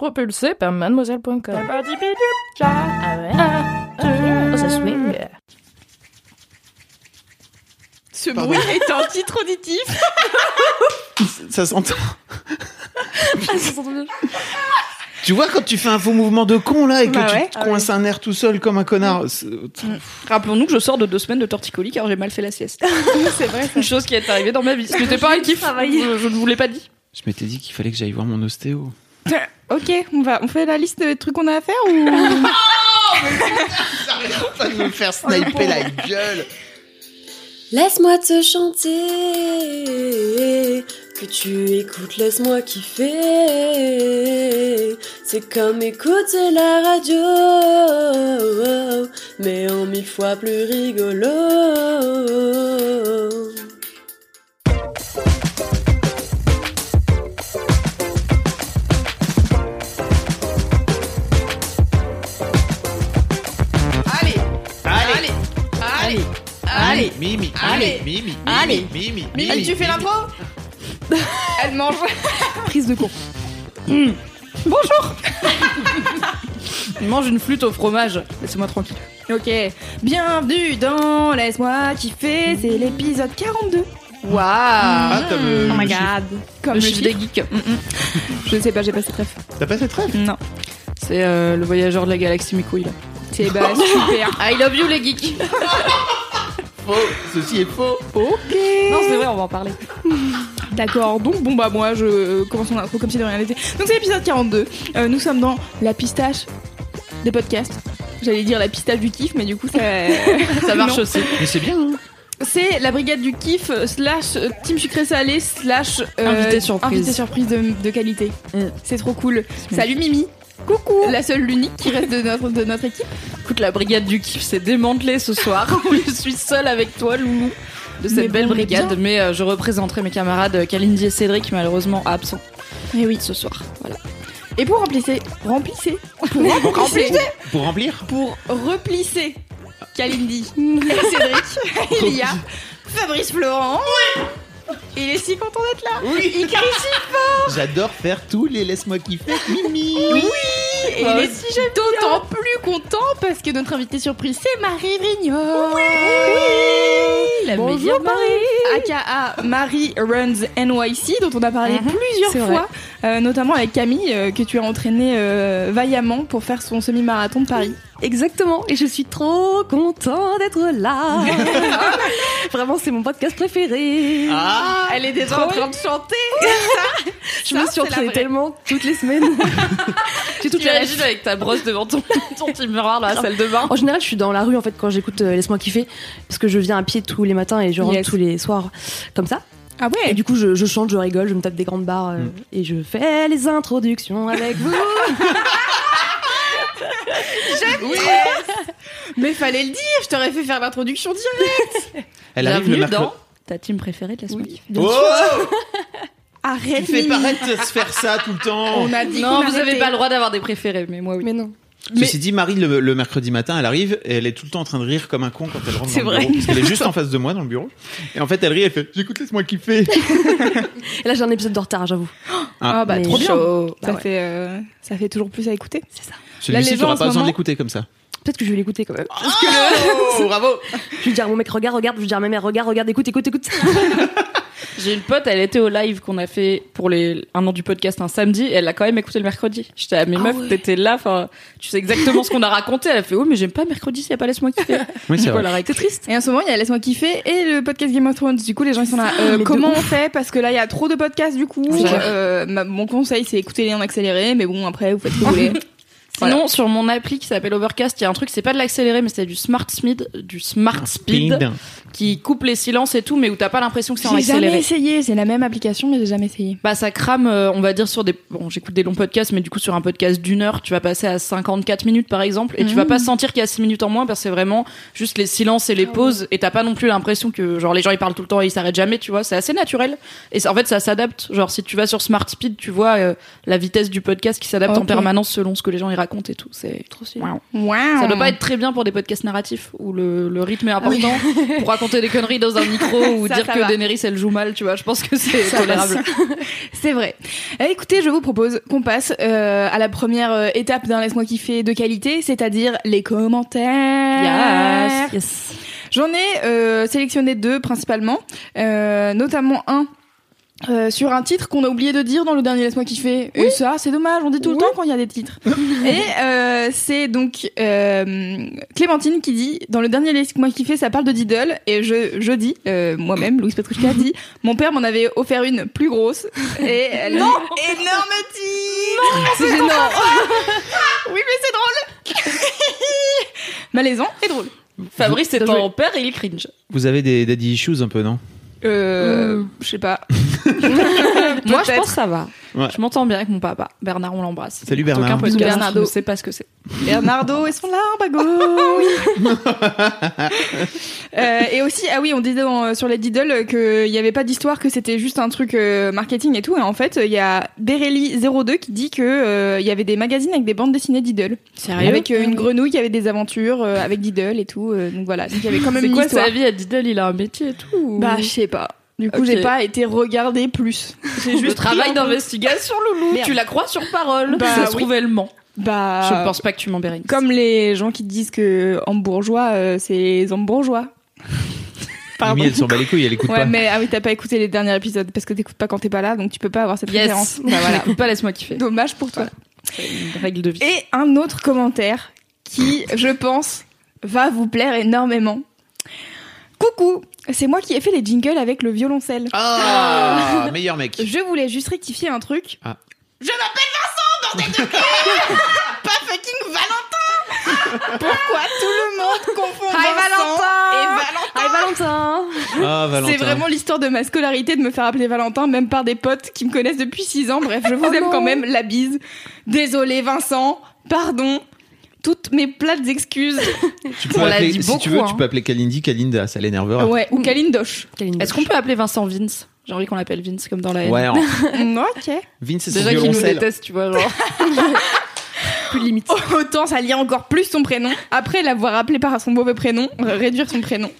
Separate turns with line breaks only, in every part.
Propulsé par mademoiselle.com. Ah ouais? Oh, ça swing.
Ce
Pardon.
bruit est un titre auditif.
Ça s'entend.
Ah, ça s'entend bien.
Tu vois quand tu fais un faux mouvement de con là et que
Bah
tu
ouais.
te coinces un air tout seul comme un connard. c'est-
Rappelons-nous que je sors de deux semaines de torticolis car j'ai mal fait la sieste.
C'est vrai.
Une chose qui est arrivée dans ma vie. Ce n'était pas un kiff.
travailler.
Je, je ne vous l'ai pas dit.
Je m'étais dit qu'il fallait que j'aille voir mon ostéo.
Ok, on va, on fait la liste des trucs qu'on a à faire ou?
Pas de me faire sniper la gueule.
Laisse-moi te chanter, que tu écoutes, laisse-moi kiffer. C'est comme écouter la radio, mais en mille fois plus rigolo.
Allez.
Mimi, Mimi,
Allez.
Mimi,
Mimi, tu fais l'intro Elle mange.
Prise de cours.
Bonjour Il mange une flûte au fromage. Laissez-moi tranquille. Ok. Bienvenue dans Laisse-moi kiffer. C'est l'épisode 42. Waouh
Ah, comme le-
Oh my
chiffre.
god.
Comme
le
le
chiffre
chiffre des geeks. Mm, mm. Je sais pas, j'ai pas cette ref.
T'as pas cette rêve
Non. C'est euh, le voyageur de la galaxie Mikouille là. C'est bah super. I love you les geeks.
Faux. Ceci est faux.
Ok. Non, c'est vrai, on va en parler. D'accord, donc bon bah moi je euh, commence mon intro comme si de rien n'était. Donc c'est l'épisode 42. Euh, nous sommes dans la pistache des podcasts. J'allais dire la pistache du kiff, mais du coup ça, ça marche
Non.
aussi.
Mais c'est bien. Hein
C'est la brigade du kiff euh, slash euh, team sucré salé slash euh,
Invité surprise.
invité surprise de, de qualité.
Mm.
C'est trop cool. Salut Mimi. Coucou. La seule, l'unique qui reste de notre, de notre équipe.
Écoute, la brigade du kiff s'est démantelée ce soir. je suis seule avec toi, Loulou. De cette
Mais
belle
bon,
brigade, mais euh, je représenterai mes camarades euh, Kalindi et Cédric, malheureusement absents
Et oui.
ce soir. Voilà.
Et pour remplissez, remplissez, pour remplissez,
Pour remplir
pour replisser Kalindi et Cédric, il y a Fabrice Florent. Il est si content d'être là.
Oui.
Il crie si
J'adore faire tous les laisse-moi kiffer. Mimi.
Oui. Et il est
si
d'autant plus content parce que notre invité surprise, c'est Marie Vrignon. Oui.
La
Bonjour
meilleure
Marie. AKA Marie Runs NYC, dont on a parlé
Mhm,
plusieurs fois, euh, notamment avec Camille, euh, que tu as entraîné euh, vaillamment pour faire son semi-marathon de Paris.
Exactement, et je suis trop content d'être là. Vraiment, c'est mon podcast préféré.
Ah.
Elle est déjà en train de chanter.
je me
ça,
suis entraînée tellement toutes les semaines. J'ai
Tu
rêves.
avec ta brosse devant ton, ton petit miroir dans la salle de bain.
En général, je suis dans la rue en fait quand j'écoute euh, Laisse-moi kiffer parce que je viens à pied tous les matins et je rentre
Yes.
tous les soirs comme ça.
Ah
Et
ouais.
du coup, je, je chante, je rigole, je me tape des grandes barres euh,
Mm.
et je fais les introductions avec vous.
Mais fallait le dire. Je t'aurais fait faire l'introduction directe.
Elle arrive le
Bienvenue
mercredi.
dans ta team préférée de la semaine.
Oh
Arrête.
Tu fais
Mimi.
paraître de se faire ça tout le temps.
On a dit
Non,
qu'on
vous avez
arrêtait.
pas le droit d'avoir des préférés, mais moi oui.
Mais non.
Ceci dit, Marie, le, le mercredi matin, elle arrive et elle est tout le temps en train de rire comme un con quand elle rentre
C'est
dans le
vrai.
bureau. Parce qu'elle est juste en face de moi dans le bureau. Et en fait, elle rit, elle fait J'écoute, laisse-moi kiffer.
Et là, j'ai un épisode de retard, j'avoue.
Ah bah
Mais
trop bien.
chaud.
Ça
Bah ouais.
fait euh, ça fait toujours plus à écouter.
C'est ça.
Celui-ci, t'auras pas besoin de
moment-
l'écouter comme ça.
Peut-être que je vais l'écouter quand même.
Oh, bravo
Je vais dire à mon mec, regarde, regarde. Je vais dire à ma mère, regarde, regarde, écoute, écoute, écoute.
J'ai une pote, elle était au live qu'on a fait pour les un an du podcast un samedi, et elle a quand même écouté le mercredi. J'étais à mes
Ah
meufs,
ouais.
t'étais là, enfin, tu sais exactement ce qu'on a raconté. Elle a fait, oh, mais j'aime pas mercredi s'il y a pas laisse-moi kiffer.
Oui, c'est vrai.
C'est triste.
Et en ce moment, il y a Laisse-moi kiffer et le podcast Game of Thrones. Du coup, les gens ils sont là. euh,
mais de
comment on fait? Parce que là, il y a trop de podcasts. Du coup. Euh, ma- mon conseil, c'est écouter les en accéléré. Mais bon, après, vous faites ce que vous voulez.
Sinon, sur mon appli qui s'appelle Overcast, il y a un truc, c'est pas de l'accéléré, mais c'est du smart speed, du smart speed,
Speed.
Qui coupe les silences et tout, mais où t'as pas l'impression que c'est en
J'ai jamais
accéléré.
essayé, c'est la même application, mais j'ai jamais essayé.
Bah ça crame, euh, on va dire sur des, bon j'écoute des longs podcasts, mais du coup sur un podcast d'une heure, tu vas passer à 54 minutes par exemple, et tu vas pas sentir qu'il y a 6 minutes en moins, parce que c'est vraiment juste les silences et les pauses, et t'as pas non plus l'impression que genre les gens ils parlent tout le temps et ils s'arrêtent jamais, tu vois, c'est assez naturel. Et en fait ça s'adapte, genre si tu vas sur Smart Speed, tu vois euh, la vitesse du podcast qui s'adapte en permanence selon ce que les gens y racontent et tout, c'est trop stylé.
Wow.
Ça doit pas être très bien pour des podcasts narratifs où le, le rythme est important pour raconter des conneries dans un micro ou
Ça,
dire
ça
que
va.
Daenerys elle joue mal, tu vois. Je pense que c'est tolérable.
C'est vrai. Eh, écoutez, je vous propose qu'on passe euh, à la première euh, étape d'un laisse-moi kiffer de qualité, c'est-à-dire les commentaires.
yes.
J'en ai euh, sélectionné deux principalement, euh, notamment un. Euh, sur un titre qu'on a oublié de dire dans le dernier Laisse-moi kiffer. Et ça, c'est dommage, on dit tout le temps quand il y a des titres. Et euh, c'est donc euh, Clémentine qui dit, dans le dernier Laisse-moi kiffer, ça parle de Diddle. Et je, je dis, euh, moi-même, Louise Petrouchka dit, mon père m'en avait offert une plus grosse. Et elle non énorme titre
C'est gênant.
Oui, mais c'est drôle Malaisant et drôle.
Fabrice en père et il cringe.
Vous avez des daddy issues un peu, non?
Euh, je sais pas.
Moi, je pense que ça va.
Ouais.
Je m'entends bien avec mon papa. Bernard, on l'embrasse.
Salut,
Aucun
Bernard.
Bisous, Bernardo.
Je sais pas ce que c'est.
Bernardo et son gauche. Euh, et aussi, ah oui, on disait dans- sur les Diddle qu'il n'y avait pas d'histoire, que c'était juste un truc euh, marketing et tout. Et en fait, il y a Berelli02 qui dit que euh, il y avait des magazines avec des bandes dessinées Diddle.
Sérieux
Avec euh, une grenouille qui avait des aventures euh, avec Diddle et tout. euh, donc voilà, donc il y avait quand même
C'est
une
quoi
histoire.
sa vie à Diddle Il a un métier et tout ou-
Bah, je sais pas. Du coup, j'ai pas été regarder plus. J'ai
le
juste
travail
un peu-
d'investigation, Loulou.
Merde.
Tu la crois sur parole.
Bah,
ça se
oui.
trouve, elle ment.
Bah,
Je pense pas que tu m'en.
Comme les gens qui disent que hambourgeois, euh, c'est les hambourgeois.
Mimi, elle s'en bat les couilles, elle écoute
Ouais,
pas.
mais ah oui, t'as pas écouté les derniers épisodes parce que t'écoutes pas quand t'es pas là, donc tu peux pas avoir cette référence.
Yes. Bah voilà. Écoute pas, laisse-moi kiffer.
Dommage pour toi.
C'est une règle de vie.
Et un autre commentaire qui, je pense, va vous plaire énormément. Coucou, c'est moi qui ai fait les jingles avec le violoncelle.
Ah, meilleur mec.
Je voulais juste rectifier un truc.
Ah.
Je m'appelle Vincent, bordel de cul Pas fucking Valentin Pourquoi tout le monde confond
Hi,
Vincent et Valentin
Hi Valentin.
Ah, Valentin.
C'est vraiment l'histoire de ma scolarité de me faire appeler Valentin, même par des potes qui me connaissent depuis 6 ans. Bref, je vous
Oh
aime
non.
quand même. La bise. Désolé Vincent. Pardon. Toutes mes plates excuses.
Tu peux
On l'a
appeler,
dit
si tu veux,
hein.
tu peux appeler Kalindi, Kalinda, ça l'énervera.
Ouais, ou Kalindosh.
Est-ce qu'on peut appeler Vincent Vince? J'ai envie qu'on l'appelle Vince comme dans la haine.
Ouais, en-
ok.
Vince, c'est son
Déjà qu'il nous
violoncelle.
déteste, tu vois, genre.
Plus limite.
Autant ça lie encore plus son prénom. Après l'avoir appelé par son mauvais prénom, réduire son prénom.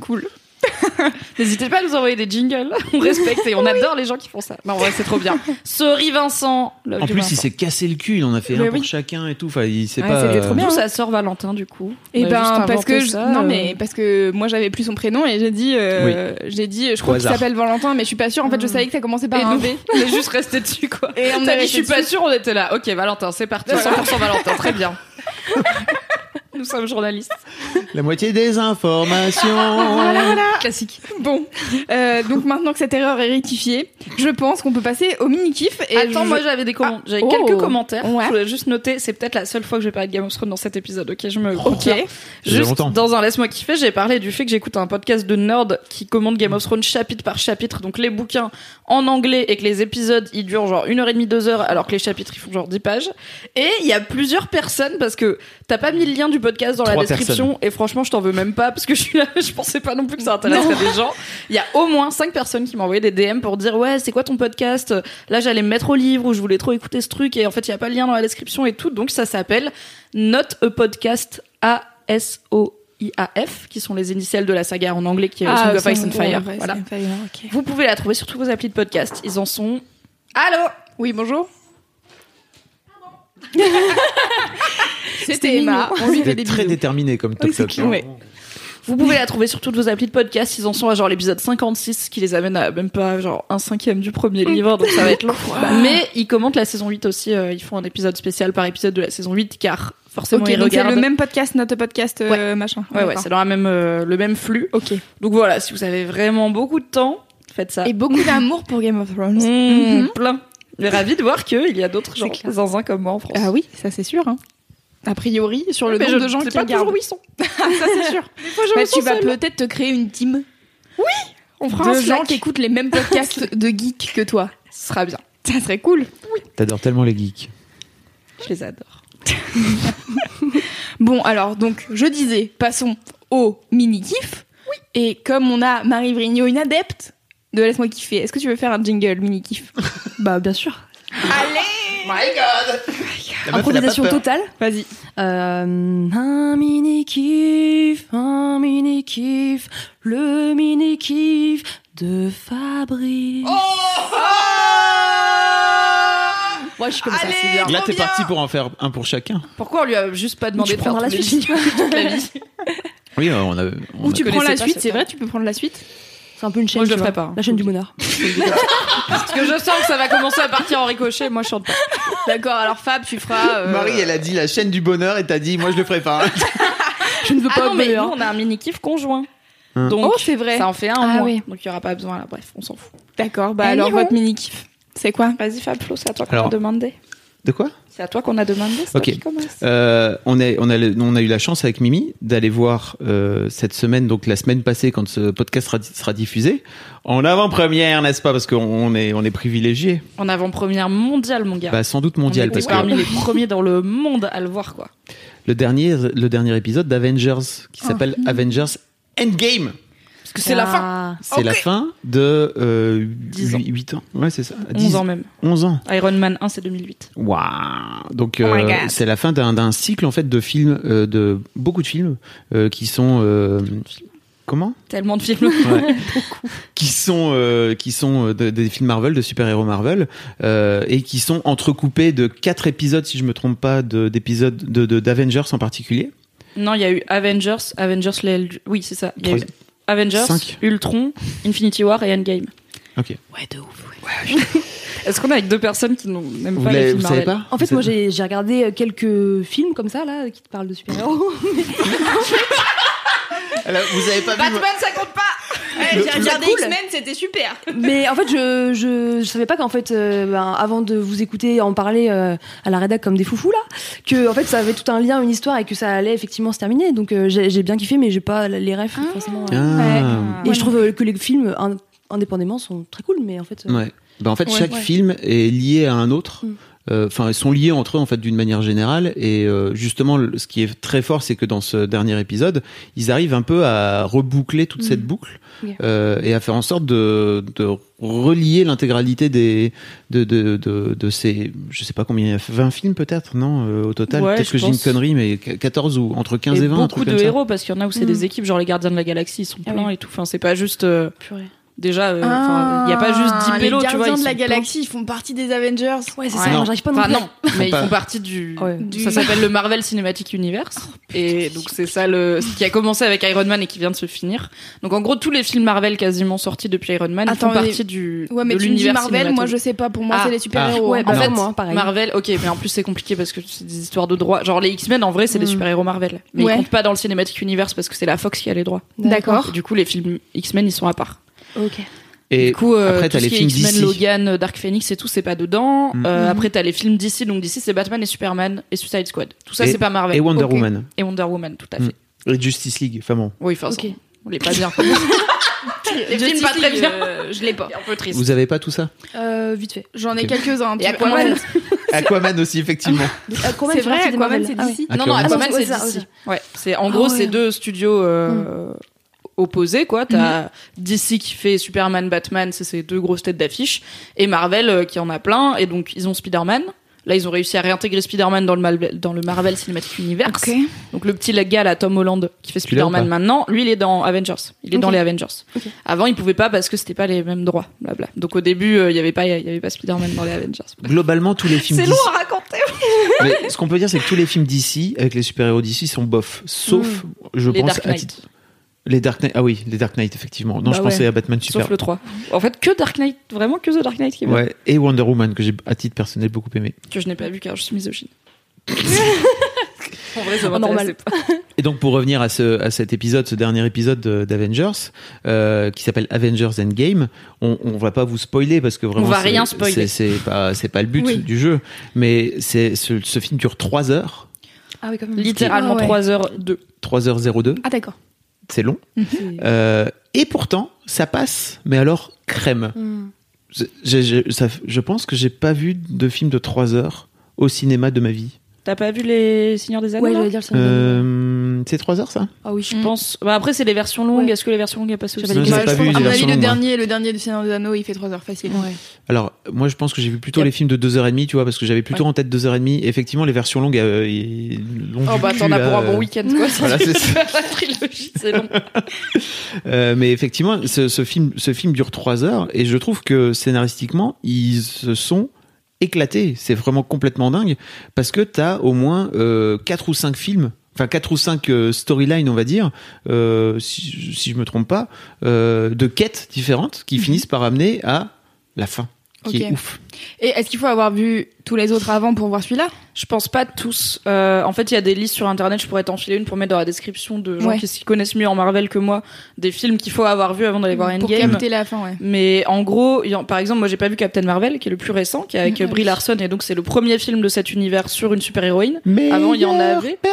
Cool.
N'hésitez pas à nous envoyer des jingles. On respecte et on adore les gens qui font ça. Non, ouais, c'est trop bien. Sorry Vincent. Love
En plus, il
Vincent.
s'est cassé le cul, il en a fait
Mais
un pour
oui.
chacun et tout. Enfin, il sait
Ouais,
pas.
c'était trop bien.
D'où ça sort Valentin du coup
Et
On a juste
ben parce que je- non
euh,
mais parce que moi j'avais plus son prénom et j'ai dit euh, j'ai dit je crois qu'il s'appelle Valentin mais je suis pas sûre en fait je savais que ça commençait par
Et
un
nous,
V.
on est juste resté dessus quoi.
Et on
dit je suis pas sûre, on était là. Ok Valentin, c'est parti. 100% Valentin, très bien. Nous sommes journalistes.
La moitié des informations.
Classique.
Bon, euh, donc maintenant que cette erreur est rectifiée, je pense qu'on peut passer au mini kiff. Et
Attends,
je-
moi j'avais des comment- j'avais
oh.
quelques commentaires.
Ouais.
Je voulais juste noter, c'est peut-être la seule fois que je vais parler de Game of Thrones dans cet épisode. Ok, je me
Ok.
Juste
longtemps.
dans un laisse-moi kiffer, j'ai parlé du fait que j'écoute un podcast de nerd qui commande Game of Thrones chapitre par chapitre, donc les bouquins en anglais et que les épisodes ils durent genre une heure et demie, deux heures, alors que les chapitres ils font genre 10 pages. Et il y a plusieurs personnes parce que t'as pas mis le lien du podcast dans la description et franchement je t'en veux même pas parce que je suis là, je pensais pas non plus que ça intéresserait des gens. Il y a au moins cinq personnes qui m'ont envoyé des DM pour dire ouais c'est quoi ton podcast? Là j'allais me mettre au livre ou je voulais trop écouter ce truc et en fait il y a pas le lien dans la description et tout donc ça s'appelle Not a Podcast A S O qui sont les initiales de la saga en anglais qui est Song of
Song
Ice and
of
Fire. Voilà.
and Fire, ok.
Vous pouvez la trouver sur tous vos applis de podcast. Ils en sont. Allô?
Oui, bonjour.
C'était
Emma. On lui fait des
très
bisous.
déterminé comme top
c'est. Ouais.
Vous pouvez la trouver sur toutes vos applis de podcast. Ils en sont à genre l'épisode 56 qui les amène à même pas genre un cinquième du premier livre, donc ça va être long. Mais ils commentent la saison 8 aussi. euh, ils font un épisode spécial par épisode de la saison 8 car forcément
Ok,
ils
donc c'est
regardent.
le même podcast, notre podcast, euh, machin.
Ouais, ouais, c'est dans la même, euh, le même flux.
Ok.
Donc voilà, si vous avez vraiment beaucoup de temps, faites ça.
Et beaucoup d'amour pour Game of Thrones.
Mmh,
Mhm.
Plein. Mais ravi de voir qu'il y a d'autres gens
clair.
zinzin comme moi en France.
Ah oui, ça c'est sûr. Hein. a priori, sur le
Mais
nombre
je-
de gens qui
pas
regardent.
toujours où ils sont.
ça, c'est sûr.
je
Bah,
me
tu vas peut-être te créer une team
On fera un
de gens
Slack.
qui écoutent les mêmes podcasts de geeks que toi.
Ce sera bien.
Ça serait cool.
T'adores tellement les geeks.
Je les adore.
Bon, alors, donc, je disais, passons au mini-kiff. Et comme on a Marie Vrigno, une adepte de Laisse-moi kiffer, est-ce que tu veux faire un jingle mini-kiff?
Bah, bien sûr.
My God La meuf, elle a pas
Improvisation
peur.
totale.
Vas-y.
Euh, un mini kiff, un mini kiff, le mini kiff de Fabrice. Moi, je suis comme ça, c'est bien.
Là, t'es parti pour en faire un pour chacun.
Pourquoi on lui a juste pas demandé
Tu
de faire
prendras
tous
la
les
suite.
jingles toute la vie
Oui, euh, on a. on
Ou
a-
tu prends la
pas
suite,
cette
c'est vrai, tu peux prendre la suite
C'est un peu une chaîne.
Moi, je le ferai pas, hein.
La chaîne du bonheur.
Parce que je sens que ça va commencer à partir en ricochet. Moi, je chante pas.
D'accord, alors Fab, tu feras. euh,
Marie, elle a dit la chaîne du bonheur et t'as dit, moi je le ferai pas.
Je ne veux
Ah
pas
non,
de
mais nous,
bonheur.
on a un mini kiff conjoint.
Hein.
Donc,
Oh, c'est vrai.
ça en fait un
Ah oui.
Donc, il y aura pas besoin là. Bref, on s'en fout.
D'accord, bah
Anywho.
alors votre mini-kiff, c'est quoi?
Vas-y, Fab Flo, c'est à toi qu'on
Alors.
a demandé.
De quoi
C'est à toi qu'on a demandé.
Ok.
qui.
Euh, on, a, on a eu la chance avec Mimi d'aller voir euh, cette semaine, donc la semaine passée, quand ce podcast sera, sera diffusé, en avant-première, n'est-ce pas? Parce qu'on est, on est privilégié.
En avant-première mondiale, mon gars.
Bah, sans doute
on
mondial,
était
parce que
parmi les premiers dans le monde à le voir, quoi.
le dernier, le dernier épisode d'Avengers, qui s'appelle Avengers Endgame,
Parce que c'est la fin.
Ah.
c'est
Ok.
la fin de euh,
10 ans.
8, ans. Ouais, c'est ça.
11 ans même.
11 ans.
Iron Man 1, c'est 2008.
Waouh Donc
Oh my
euh,
God.
c'est la fin d'un d'un cycle en fait de films, euh, de beaucoup de films euh, qui sont euh, comment?
Tellement de films.
Ouais. qui sont euh, qui sont euh, de- des films Marvel, de super-héros Marvel, euh, et qui sont entrecoupés de quatre épisodes, si je me trompe pas, de- d'épisodes de de- d'Avengers en particulier.
Non, il y a eu Avengers, Avengers du- Oui, c'est ça. Il y a eu Avengers,
Cinq.
Ultron, Infinity War et Endgame.
Ok.
Ouais, de ouf. Est-ce qu'on est avec deux personnes qui n'ont- n'aiment pas les films
vous savez
Marvel
pas
En fait,
Vous
moi, j'ai regardé euh, quelques films comme ça, là, qui te parlent de super-héros.
Vous avez pas vu
Batman, ça compte pas
J'ai regardé
cool.
X-Men, c'était super.
Mais en fait, je, je, je savais pas qu'en fait, euh, ben, avant de vous écouter en parler euh, à la rédac comme des foufous là, que en fait, ça avait tout un lien, une histoire et que ça allait effectivement se terminer. Donc euh, j'ai j'ai bien kiffé, mais j'ai pas les refs forcément. euh.
Ah.
Et je trouve euh, que les films in- indépendamment sont très cool, mais en fait. euh,
Ouais. Bah, en fait,
Ouais,
chaque
ouais.
film est lié à un autre.
Mm.
Euh, Enfin, ils sont liés entre eux en fait d'une manière générale. Et euh, justement, le- ce qui est très fort, c'est que dans ce dernier épisode, ils arrivent un peu à reboucler toute cette boucle
Ok.
euh, et à faire en sorte de, de relier l'intégralité des de, de, de, de ces, je sais pas combien, il y a 20 films peut-être, non euh, au total?
Ouais,
peut-être que j'ai une connerie, mais 14 ou entre 15 et,
Et
20. un
beaucoup
truc
de
comme ça.
héros, parce qu'il y en a où c'est
Mm.
des équipes, genre les Gardiens de la Galaxie, ils sont
Ah
pleins
oui.
et tout. Enfin, c'est pas juste. euh,
purée.
Déjà, euh, il y a pas juste 10
Ah,
pélos,
les
tu vois.
gardiens
ils
de la galaxie, ils font partie des Avengers.
Ouais, c'est
Ouais,
ça.
non.
J'arrive pas non
Enfin, non, mais ils font partie du.
Ouais.
Du-
Ça s'appelle le Marvel Cinematic Universe. Et donc, c'est ça le, ce qui a commencé avec Iron Man et qui vient de se finir. Donc, en gros, tous les films Marvel quasiment sortis depuis Iron Man ils
Attends,
font
mais-
partie du.
Ouais, mais
de
tu me dis
l'univers
Marvel, moi je sais pas, pour moi
Ah.
c'est les super-héros.
Ouais,
hein.
bah,
En fait,
moi, pareil.
Marvel, ok, mais en plus c'est compliqué parce que c'est des histoires de droits. Genre les X-Men, en vrai, c'est des
Mm.
super-héros Marvel. Mais ils comptent pas dans le Cinematic Universe parce que c'est la Fox qui a les droits.
D'accord.
Du coup, les films X-Men, ils sont à part.
Ok.
Et
du coup, euh,
après, t'as les films
X-Men,
d'ici.
Logan, euh, Dark Phoenix et tout, c'est pas dedans.
Mm.
Euh,
Mhm.
Après, t'as les films d'ici, donc d'ici, c'est Batman et Superman et Suicide Squad. Tout ça,
Et-
c'est pas Marvel.
et Wonder. Woman
Et Wonder Woman, tout à
Mm.
fait.
et Justice League. Enfin bon,
Oui, enfin,
Ok.
ça, on l'est pas bien. les films
Justice
pas très
League,
bien.
euh, je l'ai pas.
un peu triste.
vous avez pas tout ça?
Euh, vite fait.
J'en ai quelques-uns.
Et Aquaman.
Aquaman aussi effectivement.
Aquaman,
C'est vrai, Aquaman c'est
Ah
d'ici.
Non, non,
Aquaman.
Ah,
c'est
ok.
Ouais, c'est en
Ah
gros, c'est deux studios euh, opposés, quoi. T'as DC qui fait Superman, Batman, c'est ces deux grosses têtes d'affiche, et Marvel euh, qui en a plein, et donc ils ont Spider-Man. Là, ils ont réussi à réintégrer Spider-Man dans le, Mal- dans le Marvel Cinematic Universe. Donc le petit gars là, Tom Holland, qui fait Spider-Man maintenant, lui il est dans Avengers. Il est dans les Avengers. Avant il pouvait pas parce que c'était pas les mêmes droits. Blabla. Donc au début euh, il y avait pas il y avait pas Spider-Man dans les Avengers.
Globalement, tous les films
C'est long à raconter.
Mais ce qu'on peut dire, c'est que tous les films d'ici, avec les super-héros d'ici, sont bof. Sauf, je
Les
pense,
Dark
à
Knight.
titre- Les Dark Knight. Ah oui, les Dark Knight, effectivement. Non,
Bah
je pensais à Batman Super.
Sauf le 3. En fait que Dark Knight, vraiment que The Dark Knight qui est.
Ouais, et Wonder Woman, que j'ai, à titre personnel, beaucoup aimé.
Que je n'ai pas vu car je suis misogyne. en vrai ça
Oh, normal.
pas.
Et donc, pour revenir à, ce, à cet épisode, ce dernier épisode de- d'Avengers, euh, qui s'appelle Avengers Endgame, on, on va pas vous spoiler parce que vraiment.
On va rien spoiler.
C'est, c'est pas, c'est pas le but
Oui.
du jeu. Mais c'est, ce, ce film dure trois heures.
Ah oui, quand même.
Littéralement
Ah ouais.
3h02.
3h02,
Ah d'accord.
C'est long.
C'est-
Euh, et pourtant, ça passe, mais alors crème.
Hmm.
Je, je- ça- je pense que j'ai pas vu de film de 3 heures au cinéma de ma vie.
T'as pas vu les Seigneurs des Anneaux
Ouais,
là
j'allais dire le cinéma.
Euh, c'est 3 heures ça
Ah oui,
Je pense. Bah, après, c'est les versions longues.
Ouais.
Est-ce que les versions longues, elles passent aussi
Non, pas
je
vu
à mon avis, le dernier, le dernier du Seigneur des Anneaux, il fait 3 heures facile.
Ouais.
Alors, moi je pense que j'ai vu plutôt les films de 2h30, tu vois, parce que j'avais plutôt en tête 2h30. Effectivement, les versions longues, euh, longues
Oh bah t'en as pour un bon
euh,
week-end quoi.
Voilà, c'est ça.
La trilogie, c'est long.
Euh, mais effectivement, ce, ce film, ce film dure trois heures et je trouve que scénaristiquement, ils se sont éclatés. C'est vraiment complètement dingue parce que t'as au moins euh, quatre ou cinq films. Enfin, quatre ou cinq euh, storylines, on va dire, euh, si, si je me trompe pas, euh, de quêtes différentes qui finissent par amener à la fin, qui
Ok.
est ouf.
Et est-ce qu'il faut avoir vu tous les autres avant pour voir celui-là?
Je pense pas tous. Euh, en fait, il y a des listes sur internet. Je pourrais t'enfiler une pour mettre dans la description de gens
Ouais.
qui s'y connaissent mieux en Marvel que moi, des films qu'il faut avoir vu avant d'aller voir
Pour
Endgame.
capter la fin, ouais.
Mais en gros, y par exemple, moi j'ai pas vu Captain Marvel, qui est le plus récent, qui est avec Brie. Larson, et donc c'est le premier film de cet univers sur une super héroïne.
Mais
Avant, il y en avait.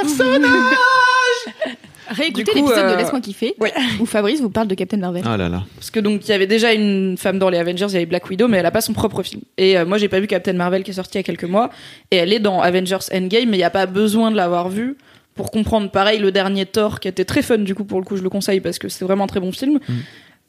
Réécoutez l'épisode
euh,
de Laisse-moi kiffer
ouais.
où Fabrice vous parle de Captain Marvel.
Ah là là.
Parce que donc il y avait déjà une femme dans les Avengers, il y avait Black Widow, mais elle a pas son propre film. Et euh, moi j'ai pas vu Captain Marvel qui est sorti il y a quelques mois, et elle est dans Avengers Endgame, mais il y a pas besoin de l'avoir vu pour comprendre. Pareil, le dernier Thor qui était très fun du coup pour le coup, je le conseille parce que c'est vraiment un très bon film.
Mm.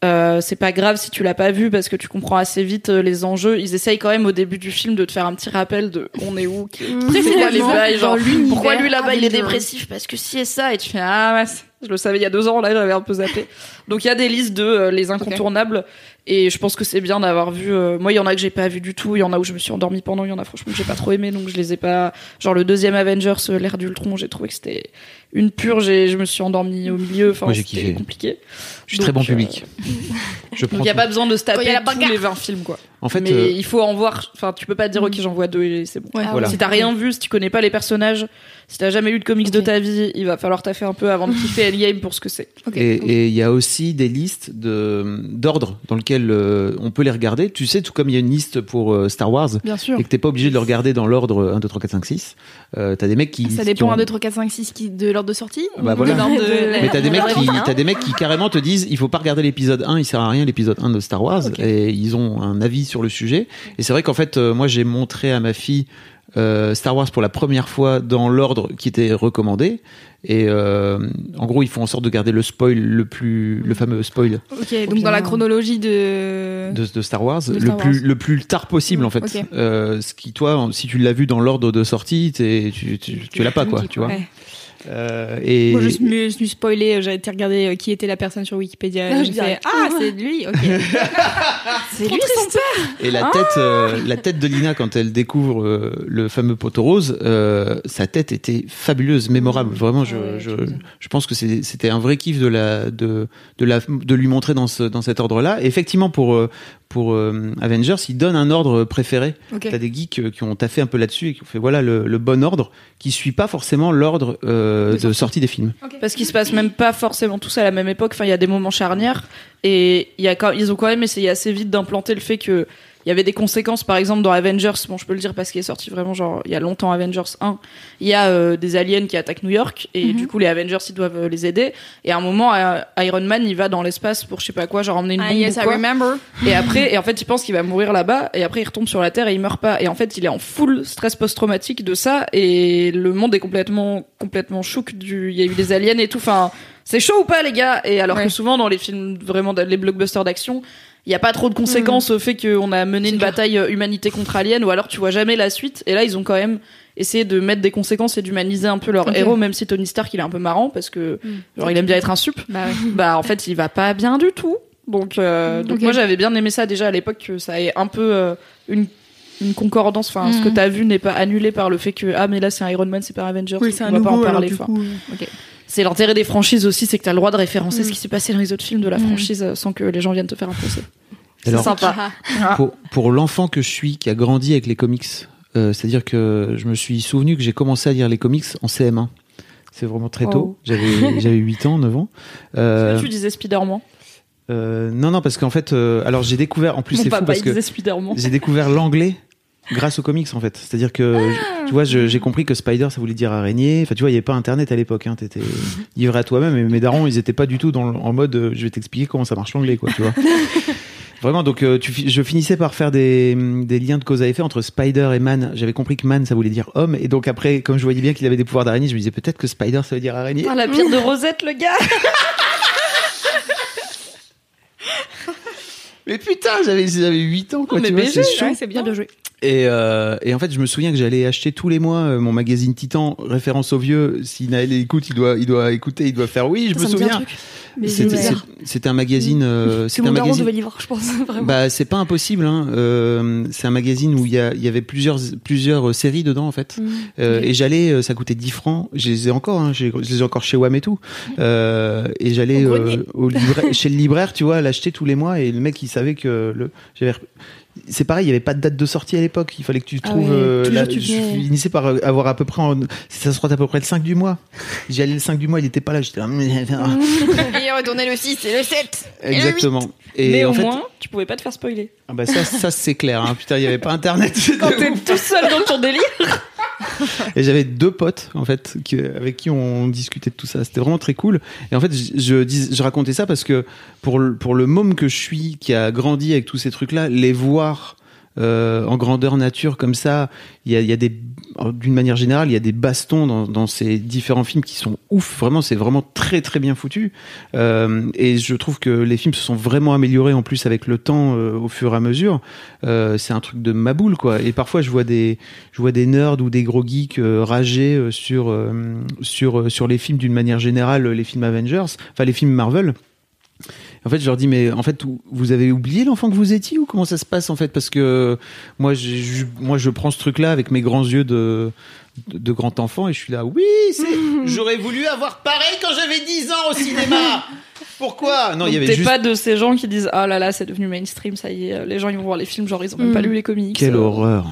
Euh, c'est pas grave si tu l'as pas vu parce que tu comprends assez vite euh, les enjeux. Ils essayent quand même au début du film de te faire un petit rappel de on est où, qui- les
Précisément
bails, genre
l'univers
pourquoi lui là-bas il est
Avengers.
dépressif? Parce que si et ça et tu fais ah ouais, je le savais il y a deux ans là j'avais un peu zappé. Donc il y a des listes de euh, les incontournables et je pense que c'est bien d'avoir vu. euh, moi il y en a que j'ai pas vu du tout, il y en a où je me suis endormie pendant, il y en a franchement que j'ai pas trop aimé donc je les ai pas. Genre le deuxième Avengers euh, l'ère d'Ultron j'ai trouvé que c'était une purge et je me suis endormie au milieu. Enfin
Moi, j'ai
c'était
kiffé.
compliqué.
Je suis très bon
euh,
public. Je
Donc il y a pas besoin de se taper
Oh, y a la
tous
bagarre.
les 20 films quoi.
En fait,
mais
euh,
il faut en voir. Enfin, tu peux pas te dire ok j'en vois deux et c'est bon.
Ouais.
Ah
Voilà.
Si t'as rien vu, si tu connais pas les personnages, si t'as jamais lu de comics de
Ok.
ta vie, il va falloir taffer un peu avant de kiffer Endgame pour ce que c'est.
Ok.
Et il y a aussi des listes de d'ordre dans lequel euh, on peut les regarder. Tu sais, tout comme il y a une liste pour euh, Star Wars
Bien sûr.
et que t'es pas obligé de le regarder dans l'ordre 1, 2, 3, 4, 5, 6. Euh, t'as des mecs qui.
Ça
qui
dépend
ont-
1, 2, 3, 4, 5, 6 qui, de l'ordre de sortie
Bah
ou
voilà.
de de-
Mais t'as des mecs qui, t'as des mecs qui carrément te disent, il faut pas regarder l'épisode 1, il sert à rien l'épisode 1 de Star Wars,
Ok.
et ils ont un avis sur le sujet. Et c'est vrai qu'en fait, euh, moi j'ai montré à ma fille euh, Star Wars pour la première fois dans l'ordre qui était recommandé. Et euh, en gros, ils font en sorte de garder le spoil le plus, le fameux spoil
Ok, donc dans la chronologie de.
de, de Star Wars,
De
le
Star
plus
Wars.
le plus tard possible en fait.
Ok.
Euh, ce qui toi, si tu l'as vu dans l'ordre de sortie, tu, tu, tu l'as pas quoi, tu vois.
Ouais.
Euh, et
Moi, je me suis spoilé, j'ai été regarder euh, qui était la personne sur Wikipédia.
Ah,
et
je
j'ai fait
dirais.
Ah, c'est lui, ok.
C'est lui son père.
Et la tête, euh, la tête de Lina quand elle découvre euh, le fameux poteau rose, euh, sa tête était fabuleuse, mémorable. Vraiment, je,
Ah ouais,
je, pense que c'était un vrai kiff de la, de, de la, de lui montrer dans ce, dans cet ordre-là. Effectivement, pour, euh, pour euh, Avengers, il donne un ordre préféré.
Ok.
T'as des geeks euh, qui ont taffé un peu là-dessus et qui ont fait voilà le, le bon ordre qui suit pas forcément l'ordre euh, de, sortie des films.
Parce qu'ils se passent même pas forcément tous à la même époque. Enfin, il y a des moments charnières et il y a quand, ils ont quand même essayé assez vite d'implanter le fait que il y avait des conséquences. Par exemple, dans Avengers, bon, je peux le dire parce qu'il est sorti vraiment genre il y a longtemps Avengers 1, il y a euh, des aliens qui attaquent New York et du coup les Avengers ils doivent euh, les aider. Et à un moment, euh, Iron Man il va dans l'espace pour je sais pas quoi, genre emmener une
Ah,
bombe
yes,
ou
I
quoi.
remember.
Et après, et en fait, il pense qu'il va mourir là-bas, et après, il retombe sur la Terre et il meurt pas. Et en fait, il est en full stress post-traumatique de ça, et le monde est complètement, complètement chouk du, il y a eu des aliens et tout. Enfin, c'est chaud ou pas, les gars? Et alors
Ouais.
que souvent, dans les films, vraiment, dans les blockbusters d'action, il y a pas trop de conséquences au fait qu'on a mené une bataille euh, humanité contre aliens, ou alors tu vois jamais la suite. Et là, ils ont quand même essayé de mettre des conséquences et d'humaniser un peu leur héros, même si Tony Stark, il est un peu marrant, parce que, genre, il aime bien être un sup.
Bah ouais.
bah en fait il va pas bien du tout. Donc euh, donc moi j'avais bien aimé ça déjà à l'époque que ça ait un peu euh, une une concordance. Enfin ce que
Mhm.
t'as vu n'est pas annulé par le fait que ah mais là c'est un Iron Man c'est pas un Avengers
Oui, c'est
on
un
va pas en
alors,
parler
du coup.
C'est l'intérêt des franchises aussi c'est que t'as le droit de référencer ce qui s'est passé dans les autres films de la
Mhm.
franchise euh, sans que les gens viennent te faire un procès c'est
Alors,
sympa
pour, pour l'enfant que je suis, qui a grandi avec les comics, euh, c'est-à-dire que je me suis souvenu que j'ai commencé à lire les comics en CM1. C'est vraiment très tôt.
Oh.
J'avais j'avais 8 ans, 9 ans. Euh,
tu disais Spider-Man
euh, non, non, parce qu'en fait, euh, alors j'ai découvert, en plus
mon
c'est fou parce que j'ai découvert l'anglais grâce aux comics en fait. C'est-à-dire que tu vois, j'ai compris que Spider ça voulait dire araignée. Enfin, tu vois, il y avait pas Internet à l'époque. Hein. T'étais livré à toi-même. Et mes darons, ils étaient pas du tout dans le- en mode, euh, je vais t'expliquer comment ça marche l'anglais, quoi. Tu vois. Vraiment, donc euh, tu, je finissais par faire des, des liens de cause à effet entre Spider et Man. J'avais compris que Man ça voulait dire homme, et donc après, comme je voyais bien qu'il avait des pouvoirs d'araignée, je me disais peut-être que Spider ça veut dire araignée.
Ah, la pire de Rosette, le gars
Mais putain, j'avais j'avais 8 ans quoi.
Mais
tu vois.
Ouais, c'est bien de jouer.
Et, euh, et en fait, je me souviens que j'allais acheter tous les mois euh, mon magazine Titan, référence au vieux. Si Naël écoute, il doit, il doit écouter, il doit faire oui, je
Ça
me souviens. C'était c'est- un magazine. euh,
mon
un magazine.
devait lire, je pense, vraiment.
Bah, c'est pas impossible. Hein. Euh, c'est un magazine où il y, a, il y avait plusieurs, plusieurs euh, séries dedans en fait.
Mm.
Euh,
Ok.
Et j'allais, ça coûtait 10 francs. Je les ai encore, hein, je les ai encore chez WAM et tout. Euh, et j'allais
Au
euh, chez le libraire, tu vois, l'acheter tous les mois. Et le mec, il savait que le, j'avais. C'est pareil, il y avait pas de date de sortie à l'époque. Il fallait que tu
Ah
trouves.
ouais,
euh, la-
tu
je finissais par euh, avoir à peu près. En, ça se trouve à peu près le 5 du mois. J'y allais le 5 du mois, il était pas là. J'étais là.
Et retourner le 6 et le 7.
Exactement. Et
Mais
en
au
fait,
moins, tu pouvais pas te faire spoiler.
ah bah ça, ça c'est clair. Hein. Putain, il y avait pas internet.
Quand t'es tout seul dans ton délire.
Et j'avais deux potes en fait avec qui on discutait de tout ça. C'était vraiment très cool. Et en fait, je racontais ça parce que pour le, pour le môme que je suis, qui a grandi avec tous ces trucs-là, les voir euh, en grandeur nature comme ça, il y a, des d'une manière générale, il y a des bastons dans, ces différents films qui sont ouf. Vraiment, c'est vraiment très très bien foutu. Euh, et je trouve que les films se sont vraiment améliorés en plus avec le temps euh, au fur et à mesure. C'est un truc de ma boule quoi. Et parfois, je vois des je vois des nerds ou des gros geeks rager sur sur sur les films d'une manière générale, les films Avengers, enfin les films Marvel. En fait, je leur dis mais en fait vous avez oublié l'enfant que vous étiez ou comment ça se passe en fait? Parce que moi je, moi je prends ce truc là avec mes grands yeux de de, de grand enfant et je suis là oui j'aurais voulu avoir pareil quand j'avais 10 ans au cinéma. Pourquoi? Non, il y avait
T'es
juste
pas de ces gens qui disent Ah là là, c'est devenu mainstream, ça y est, les gens ils vont voir les films, genre ils ont même
Mm.
pas lu les comics.
quelle
Euh,
horreur.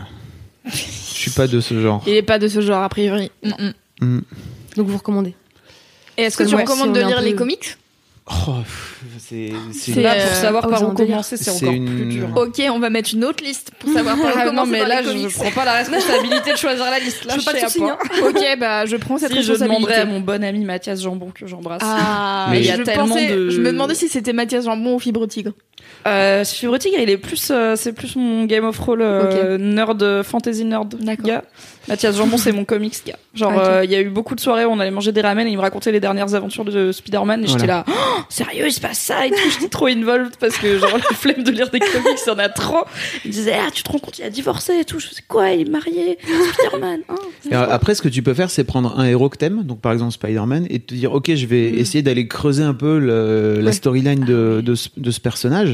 Je suis pas de ce genre.
Il est pas de ce genre, a priori. Mm, mm.
Mm.
Donc vous recommandez.
Et est-ce que tu recommandes
si
de lire les comics?
Oh, c'est
Là,
euh,
pour savoir par où commencer, c'est encore
une-
plus dur.
Ok, on va mettre une autre liste pour savoir par où
Ah, non,
commencer
mais
dans
là,
les
je
comics.
prends pas la responsabilité de choisir la liste. Là,
Je veux pas de
pas.
hein.
Ok, bah je prends cette
Si je
responsabilité.
demanderais à mon bon ami Mathias Jambon que j'embrasse.
Ah,
Mais
mais
il y
a
je
tellement
pensais-
de-
Je me demandais si c'était Mathias Jambon ou Fibre Tigre.
Euh, Fibre Tigre, il est plus, euh, c'est plus mon Game of Roll euh, nerd, fantasy nerd.
D'accord.
gars. Mathias Jambon, c'est mon comics gars. Genre,
Ah,
euh, il y a eu beaucoup de soirées où on allait manger des ramen et il me racontait les dernières aventures de Spider-Man et j'étais là, Oh, sérieux, il se passe ça et tout. J'étais trop involved parce que genre la flemme de lire des comics, il y en a trop. Il me disait, ah, tu te rends compte, il a divorcé et tout. Je faisais quoi, il est marié, Spider-Man. hein.
Et après, ce que tu peux faire, c'est prendre un héros que t'aimes, donc par exemple Spider-Man, et te dire, ok, je vais essayer d'aller creuser un peu le- la
Ouais.
storyline de, de, ce- de ce personnage.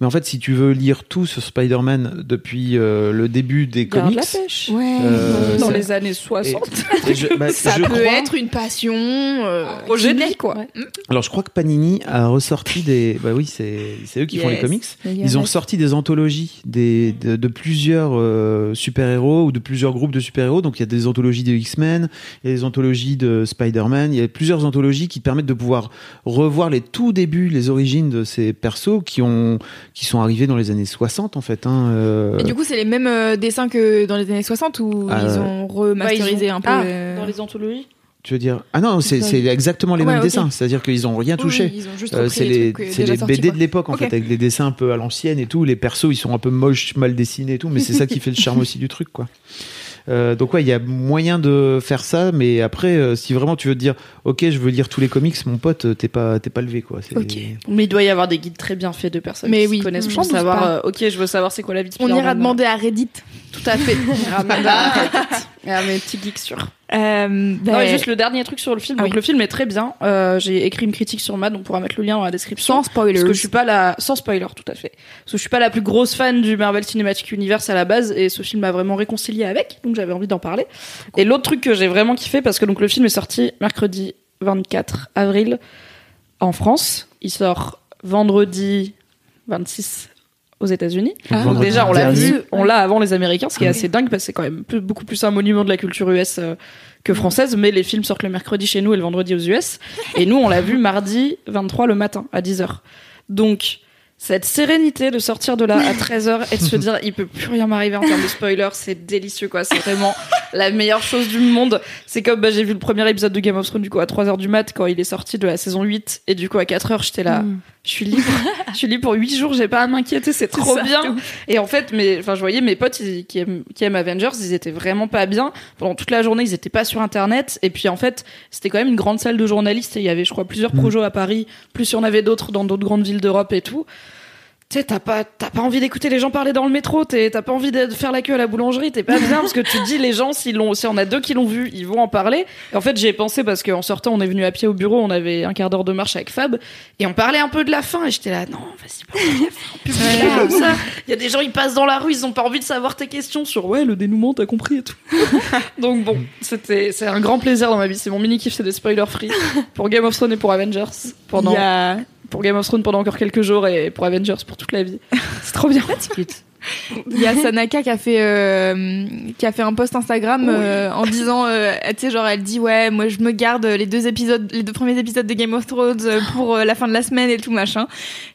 Mais en fait, si tu veux lire tout sur Spider-Man depuis euh, le début des
Garde
comics,
la pêche.
Ouais.
Euh,
Dans les années 60.
et je, bah,
Ça
je
peut
crois-
être une passion. euh,
Projet de
qui
vie, quoi.
Ouais.
Alors, je crois que Panini a ressorti des. Bah oui, c'est c'est eux qui font les comics. Ils ont sorti des anthologies des, de, de plusieurs euh, super-héros ou de plusieurs groupes de super-héros. Donc il y a des anthologies de X-Men, il y a des anthologies de Spider-Man, il y a plusieurs anthologies qui permettent de pouvoir revoir les tout débuts, les origines de ces persos qui, ont, qui sont arrivés dans les années 60 en fait. Hein, euh,
Et du coup, c'est les mêmes euh, dessins que dans les années 60 ou
Ah,
ils ont remasterisé
ils ont-
un peu
Ah, dans les anthologies
Tu veux dire Ah non, c'est exactement les
Ouais,
mêmes dessins. C'est-à-dire qu'ils ont rien touché.
oui, ils ont juste
Euh, c'est les, les
sortis,
BD
quoi.
de l'époque en fait avec des dessins un peu à l'ancienne et tout les persos ils sont un peu moches mal dessinés et tout mais c'est ça qui fait le charme aussi du truc quoi Euh, donc ouais il y a moyen de faire ça mais après euh, si vraiment tu veux te dire ok je veux lire tous les comics mon pote euh, t'es pas t'es pas levé quoi C'est-
Ok.
Mais il doit y avoir des guides très bien faits de personnes
Mais
qui
oui,
se connaissent pour savoir. euh, ok, je veux savoir c'est quoi la vie de
On ira demander à Reddit.
Tout à fait. On ira demander à Reddit. à mes petits geeks sûrs.
Euh,
Non, et juste le dernier truc sur le film.
Ah
donc
oui.
le film est très bien. Euh, J'ai écrit une critique sur Mad, on pourra mettre le lien dans la description.
sans spoilers.
Parce que je suis pas la, sans spoiler, tout à fait. Parce que je suis pas la plus grosse fan du Marvel Cinematic Universe à la base, et ce film m'a vraiment réconcilié avec, donc j'avais envie d'en parler. Et l'autre truc que j'ai vraiment kiffé, parce que donc le film est sorti mercredi 24 avril en France. Il sort vendredi 26 aux États-Unis.
Ah.
Donc déjà, on l'a vu, on l'a avant les Américains, ce qui est assez dingue parce que c'est quand même plus- beaucoup plus un monument de la culture US euh, que française, mais les films sortent le mercredi chez nous et le vendredi aux US. Et nous, on l'a vu mardi 23 le matin à 10h. Donc, cette sérénité de sortir de là à 13h et de se dire il peut plus rien m'arriver en termes de spoiler, c'est délicieux quoi, c'est vraiment la meilleure chose du monde. C'est comme bah, j'ai vu le premier épisode de Game of Thrones du coup à 3h du mat quand il est sorti de la saison 8 et du coup à 4h j'étais là,
Mm.
Je suis libre, je suis libre pour 8 jours, j'ai pas à m'inquiéter, c'est trop
ça,
bien. Et en fait, mais enfin je voyais mes potes ils- qui aiment qui aiment Avengers, ils étaient vraiment pas bien. Pendant toute la journée, ils étaient pas sur internet. Et puis en fait, c'était quand même une grande salle de journalistes et il y avait je crois plusieurs projets à Paris, plus il y en avait d'autres dans d'autres grandes villes d'Europe et tout tu sais, t'as pas, t'as pas envie d'écouter les gens parler dans le métro, t'es- t'as pas envie de faire la queue à la boulangerie, t'es pas bien parce que tu te dis les gens, s'ils l'ont, si on a deux qui l'ont vu, ils vont en parler. Et en fait, j'ai pensé parce qu'en sortant, on est venu à pied au bureau, on avait un quart d'heure de marche avec Fab et on parlait un peu de la fin et j'étais là, non, vas-y, là, comme ça. Il y a des gens, ils passent dans la rue, ils ont pas envie de savoir tes questions sur ouais, le dénouement, t'as compris et tout. Donc bon, c'était, c'est un grand plaisir dans ma vie, c'est mon mini kiff, c'est des spoilers free pour Game of Thrones et pour Avengers pendant pour Game of Thrones pendant encore quelques jours et pour Avengers pour toute la vie. C'est trop bien.
Il y a Sanaka qui a fait euh, qui a fait un post Instagram euh, en disant euh, tu sais genre elle dit ouais moi je me garde les deux épisodes les deux premiers épisodes de Game of Thrones pour euh, la fin de la semaine et tout machin.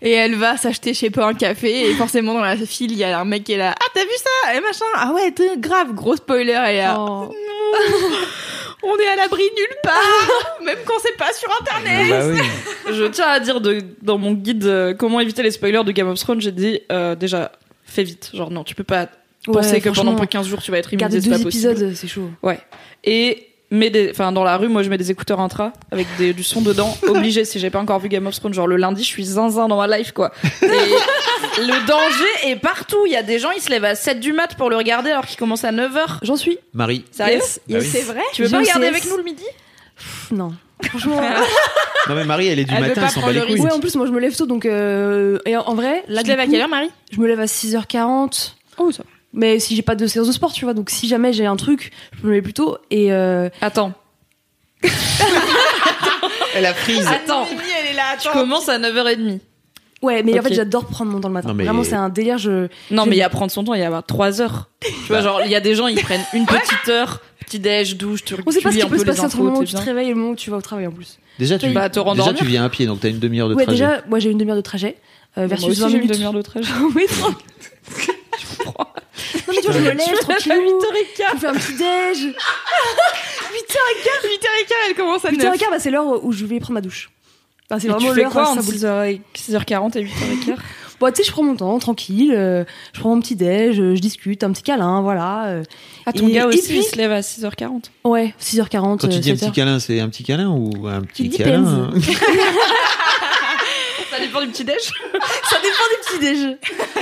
Et elle va s'acheter je sais pas un café et forcément dans la file il y a un mec qui est là ah t'as vu ça? Et machin. Ah ouais t'es grave gros spoiler. Et là,
Oh.
on est à l'abri nulle part. Même quand c'est pas sur internet.
Bah oui.
Je tiens à dire de, dans mon guide euh, comment éviter les spoilers de Game of Thrones, j'ai dit euh, déjà fais vite. Genre non, tu peux pas penser
Ouais,
que pendant
franchement,
15 jours tu vas être immunisé, c'est
deux
pas
épisodes, c'est chaud.
Ouais. Et mets des, enfin dans la rue, moi je mets des écouteurs intra avec des, du son dedans, obligé si j'ai pas encore vu Game of Thrones. Genre le lundi, je suis zinzin dans ma life quoi. Et le danger est partout. Il y a des gens, ils se lèvent à 7 du mat pour le regarder alors qu'il commence à 9h.
J'en suis.
Marie.
Sérieux
Yes,
Bah
c'est vrai
Tu veux pas regarder
CS.
avec nous le midi?
Pff, Non. Franchement.
Non mais Marie, elle est du
Elle veut
matin,
pas
elle s'en bat
prendre
les
le
couilles.
risque.
ouais, en plus, moi, je me lève tôt, donc. Euh... Et en, en vrai, là,
tu te
du
lèves à
coup,
quelle heure Marie?
Je me lève à 6h40.
oh ça
Mais si j'ai pas de séance de sport, tu vois, donc si jamais j'ai un truc, je me lève plus tôt. Et euh,
Attends,
Elle a prise.
attends.
elle est là
Tu commences à 9h30.
ouais, mais en
Ok.
fait, j'adore prendre mon temps le matin.
Non, mais-
Vraiment, c'est un délire. Je...
Non, mais il y a prendre son temps, il y a avoir 3 heures. Tu vois, genre, il y a des gens, ils prennent une petite heure, petit déj, douche, tu
On sait pas ce
lis
qui
un
peut
peu
se
les
passer entre le moment où
t'es
tu te
bien.
réveilles et le moment où tu vas au travail en plus.
Déjà tu,
Bah, te
déjà tu viens à pied, donc t'as une demi-heure de
ouais,
trajet.
déjà, moi j'ai une demi-heure de trajet. euh, versus
Moi aussi,
20
j'ai une demi-heure de trajet.
oui, trop. Non, mais tu vois, je me lève tranquillou.
8h15.
Je fais un petit déj.
8h15 8h15 elle commence à 9
8h15, bah, c'est l'heure où je vais prendre ma douche. Enfin, c'est vraiment
tu fais
l'heure
quoi
à
entre
Saboul.
6h, 6h40 et 8h15
Bon, tu sais, je prends mon temps, tranquille. euh, je prends mon petit déj, euh, je discute, un petit câlin, voilà. euh,
Ah, ton
Et-
gars
et
aussi,
puis-
il se lève à 6h40.
ouais, 6h40.
Quand tu dis un
7h.
petit câlin, c'est un petit câlin ou un petit
It
câlin
depends.
hein?
Ça dépend du petit déj.
Ça dépend du petit déj.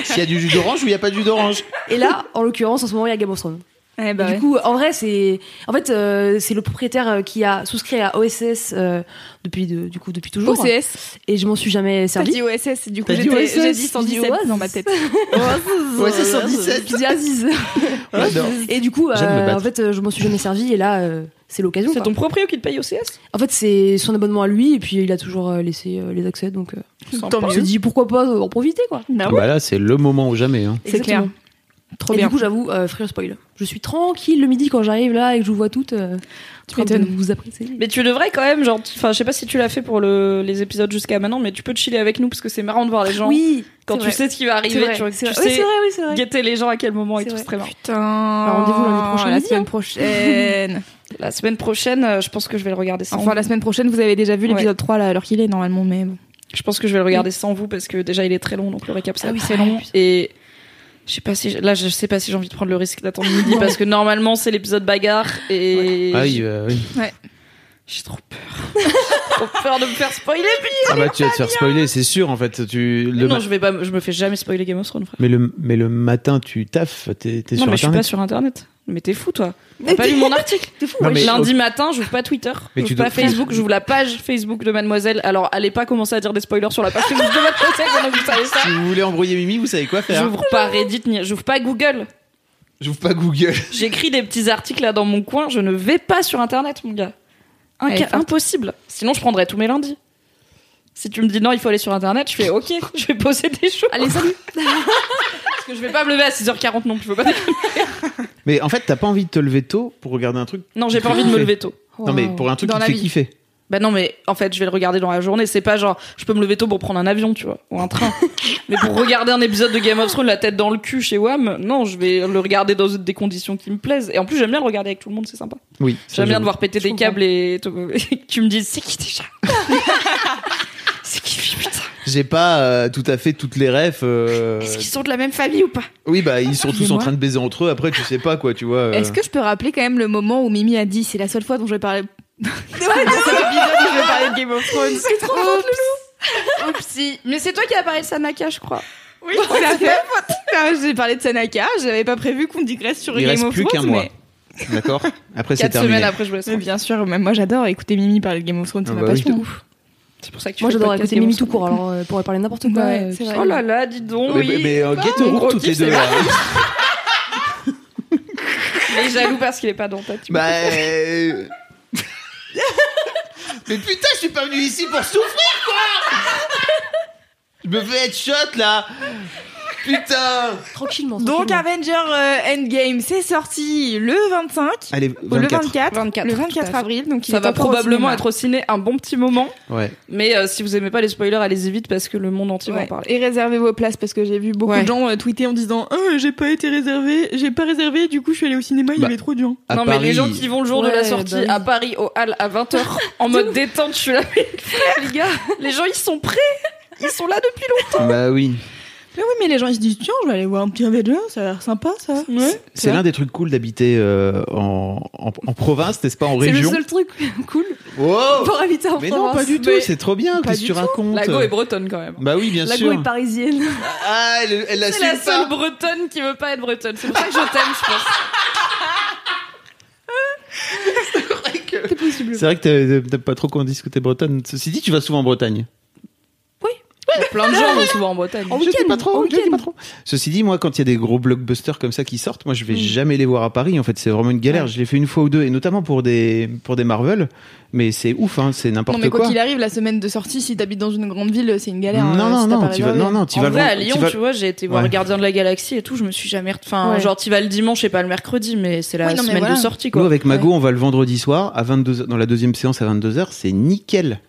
S'il y a du jus d'orange ou il n'y a pas de jus d'orange?
Et là, en l'occurrence, en ce moment, il y a Game of Thrones.
Eh bah
Et
ouais.
Du coup, en vrai, c'est, en fait, euh, c'est le propriétaire euh, qui a souscrit à OSS euh, depuis, de, du coup, depuis toujours.
OCS
Et je m'en suis jamais
T'as
servi.
dit OSS du coup
T'as OSS,
j'ai dit
dit
117
OSS.
dans ma tête
c'est 117.
Je dis Aziz. Et du coup, euh, en fait, euh, je m'en suis jamais servi. Et là, euh, c'est l'occasion.
C'est ton proprio qui te paye au CS
En fait, c'est son abonnement à lui. Et puis, il a toujours euh, laissé euh, les accès. Donc, euh, on s'est dit pourquoi pas en profiter, quoi.
Ah
Bah là, c'est le moment ou jamais. Hein.
C'est clair. Trop
et
bien
du coup, j'avoue, euh, free spoil. Je suis tranquille le midi quand j'arrive là et que je vous vois toutes. Euh,
Tu m'étonnes.
vous apprécier.
Mais tu devrais quand même, genre, enfin, je sais pas si tu l'as fait pour le, les épisodes jusqu'à maintenant, mais tu peux te chiller avec nous parce que c'est marrant de voir les gens.
Oui,
quand
c'est
tu
vrai.
sais ce qui va
C'est
arriver,
vrai,
tu,
c'est
tu
vrai. Oui,
sais
c'est vrai, oui, c'est vrai.
guetter les gens à quel moment et
C'est
tout, c'est très marrant.
Putain
rendez-vous l'année prochaine,
la
midi,
semaine
hein.
prochaine
La semaine prochaine, euh, je pense que je vais le regarder sans
enfin
vous.
la semaine prochaine vous avez déjà vu l'épisode 3 là alors qu'il est normalement mais bon.
Je pense que je vais le regarder sans vous parce que déjà il est très long, donc le récap ça
Ah oui,
très
c'est
long. Et je sais pas si là je sais pas si j'ai envie de prendre le risque d'attendre midi parce que normalement c'est l'épisode bagarre et
Ah oui, euh, oui.
J'ai trop peur. trop peur de me faire spoiler.
Ah bah tu vas te faire spoiler, c'est sûr en fait. Tu, le
non,
ma-
je vais pas, je me fais jamais spoiler Game of Thrones, frère.
mais, le, mais le matin, tu taffes, t'es t'es
non,
sur
mais je suis pas
Internet.
sur internet. Mais t'es fou, toi. T'as pas lu mon article
T'es fou,
Non, mais-
Lundi matin, j'ouvre pas Twitter,
Mais
j'ouvre pas
dois-
Facebook, j'ouvre la page Facebook de Mademoiselle. Alors, allez pas commencer à dire des spoilers sur la page Facebook de Mademoiselle que vous savez ça.
Si vous voulez embrouiller Mimi, vous savez quoi faire.
J'ouvre pas Reddit, ni j'ouvre pas Google.
J'ouvre pas Google.
J'écris des petits articles là dans mon coin, je ne vais pas sur internet, mon gars. Impossible. Sinon, je prendrais tous mes lundis. Si tu me dis non, il faut aller sur internet, je fais ok, je vais poser des choses.
Allez, salut.
Parce que je vais pas me lever à 6h40 non plus, je veux pas déconner.
Mais en fait, t'as pas envie de te lever tôt pour regarder un truc.
Non, j'ai pas envie
fait
de me lever tôt.
Non mais pour un truc
Dans
qui te fait
vie.
kiffer.
Bah non, mais en fait, je vais le regarder dans la journée. C'est pas genre, je peux me lever tôt pour prendre un avion, tu vois, ou un train. mais pour regarder un épisode de Game of Thrones, la tête dans le cul chez Wham, non, je vais le regarder dans des conditions qui me plaisent. Et en plus, j'aime bien le regarder avec tout le monde, c'est sympa.
Oui.
J'aime bien devoir péter
Je
des
comprends.
câbles et, tu me dises, c'est qui déjà C'est qui putain
J'ai pas euh, tout à fait toutes les refs. euh,
Est-ce qu'ils sont de la même famille ou pas
Oui, bah ils sont tous en train de baiser entre eux. Après, tu sais pas quoi, tu vois. euh.
Est-ce que je peux rappeler quand même le moment où Mimi a dit c'est la seule fois dont je vais parler dans cet épisode où je vais parler de Game of Thrones C'est trop
Oupsie. Mais c'est toi qui as parlé de Sanaka, je crois.
Oui, tout à fait. Ah, J'ai parlé de Sanaka, j'avais pas prévu qu'on digresse sur
Il
Game
reste
of
plus
Thrones.
qu'un mois.
mais-
D'accord. Après, c'est
Quatre
terminé.
semaines après, je vous laisse.
Mais bien sûr, même moi j'adore écouter Mimi parler de Game of Thrones, c'est
Ah
ma
bah oui.
passion.
C'est pour ça que tu
Moi
fais le
j'adore
podcast
écouter
Game of
Mimi tout
Thrones.
court, alors euh, pourrait parler n'importe quoi.
Ouais,
euh,
c'est vrai.
Oh là là, dis donc.
Mais,
oui.
mais, euh, get a
mon
room
gros
toutes
kiff,
les deux.
c'est
là.
Il est jaloux parce qu'il est pas dans ta team.
Bah. euh, Mais putain, je suis pas venu ici pour souffrir, quoi. Je me fais être shot, là Putain
Tranquillement.
Donc. Avenger euh, Endgame, c'est sorti le 25
Allez,
le
24.
24,
24,
le
tout à
24
fait.
avril. Donc il
Ça va
au
probablement être au ciné un bon petit moment.
Ouais.
Mais euh, si vous aimez pas les spoilers, allez-y vite parce que le monde entier va en parler.
Et réservez vos places parce que j'ai vu beaucoup
Ouais.
de gens euh, tweeter en disant oh, j'ai pas été réservé, j'ai pas réservé, du coup je suis allé au cinéma, il y
Bah,
avait trop de gens.
Non, mais les
Paris,
gens qui vont le jour de la sortie
bah
à Paris au Hall à 20h en mode détente, je suis là. les gars, les gens ils sont prêts. Ils sont là depuis longtemps.
Bah oui.
Mais oui, mais les gens ils se disent tiens, je vais aller voir un petit Avenger, ça a l'air sympa ça.
C'est l'un des trucs cool d'habiter euh, en, en, en province, n'est-ce pas, en
C'est le
région
seul truc cool
Wow
pour habiter en
Mais non,
province.
pas du tout, c'est trop bien,
Pas
qu'est-ce que
du
tu
tout.
racontes
La go est bretonne quand même.
Bah oui, bien sûr.
go est parisienne.
Ah, elle, elle
C'est la seule
pas.
bretonne qui veut pas être bretonne. C'est pour ça que je t'aime, je pense.
C'est
vrai que t'as- t'as pas trop qu'on dise que t'es bretonne. Ceci dit, tu vas souvent en Bretagne.
Il y a plein de gens souvent en Bretagne.
En
Je sais
week-end,
pas trop,
en week-end.
pas trop. Ceci dit, moi, quand il y a des gros blockbusters comme ça qui sortent, moi, je vais jamais les voir à Paris. En fait, c'est vraiment une galère. Je l'ai fait une fois ou deux, et notamment pour des pour des Marvel. Mais c'est ouf, hein, c'est
Non
n'importe
mais quoi
quoi.
qu'il arrive, la semaine de sortie, si t'habites dans une grande ville, c'est une galère.
non,
euh,
non,
si
non, tu vas, non, non, tu
en
vas
vrai, à Lyon,
tu vas-
tu vois, j'ai été voir
Ouais.
Gardien de la Galaxie et tout, je me suis jamais. Enfin,
Ouais.
genre, tu vas le dimanche et pas le mercredi, mais c'est la
Oui, non,
semaine
voilà.
de sortie,
Nous,
quoi.
avec Mago, on va le vendredi soir à 22 dans la deuxième séance à 22h, c'est nickel.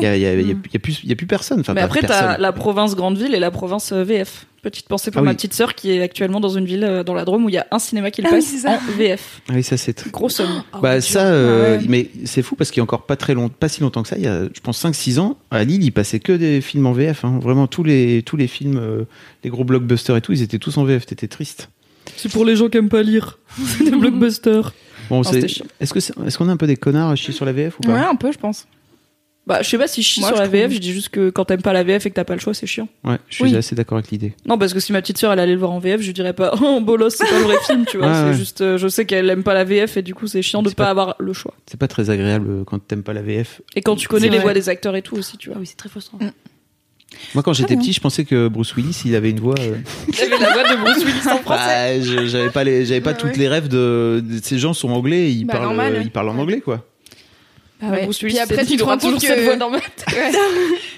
Il y a, il y a- il y a- il y a plus, il y a plus personne. Enfin,
Mais après, t'as
personne.
la province grande ville et la province euh, VF. Petite pensée pour
Ah
ma
oui.
petite sœur qui est actuellement dans une ville euh, dans la Drôme où il y a un cinéma qui le
Ah oui,
passe en VF.
Ah Oui, ça c'est. tr-
Gros somme.
Ah,
Bah ça, euh,
Ah ouais.
mais c'est fou parce qu'il y a encore pas très long, pas si longtemps que ça. Il y a, je pense 5-6 ans, à Lille, ils passaient que des films en VF. hein. Vraiment tous les tous les films, euh, les gros blockbusters et tout, ils étaient tous en VF. T'étais triste.
C'est pour les gens qui aiment pas lire. C'est des blockbusters.
Bon,
chiant.
est-ce est-ce qu'on est un peu des connards à chier sur la VF ou pas?
Ouais, un peu, je pense.
Bah, je sais pas si je chie
Moi,
sur
je
la VF, je dis juste que quand t'aimes pas la VF et que t'as pas le choix, c'est chiant.
Ouais, je suis
Oui.
assez d'accord avec l'idée.
Non, parce que si ma petite sœur elle allait le voir en VF, je lui dirais pas oh bolos, c'est pas le vrai film, tu vois.
Ouais,
c'est
ouais.
juste, euh, je sais qu'elle aime pas la VF et du coup c'est chiant de
C'est
pas,
pas-
avoir le choix.
C'est pas très agréable euh, quand t'aimes pas la VF.
Et quand tu connais
C'est
les
vrai.
voix des acteurs et tout aussi, tu vois.
Ah oui, c'est très frustrant.
Moi, quand j'étais petit, je pensais que Bruce Willis, il avait une voix. euh,
Il avait la voix de Bruce Willis en français.
bah, je- j'avais pas les, j'avais pas
Ouais,
toutes
ouais.
les rêves de, de- ces gens sont anglais, ils
Bah,
parlent,
normal.
euh, ils parlent en anglais quoi.
Ah
Bah,
ouais.
Bruce Willis,
Puis après, tu te rends compte
cette
que-
voix dans ma tête.
Ouais.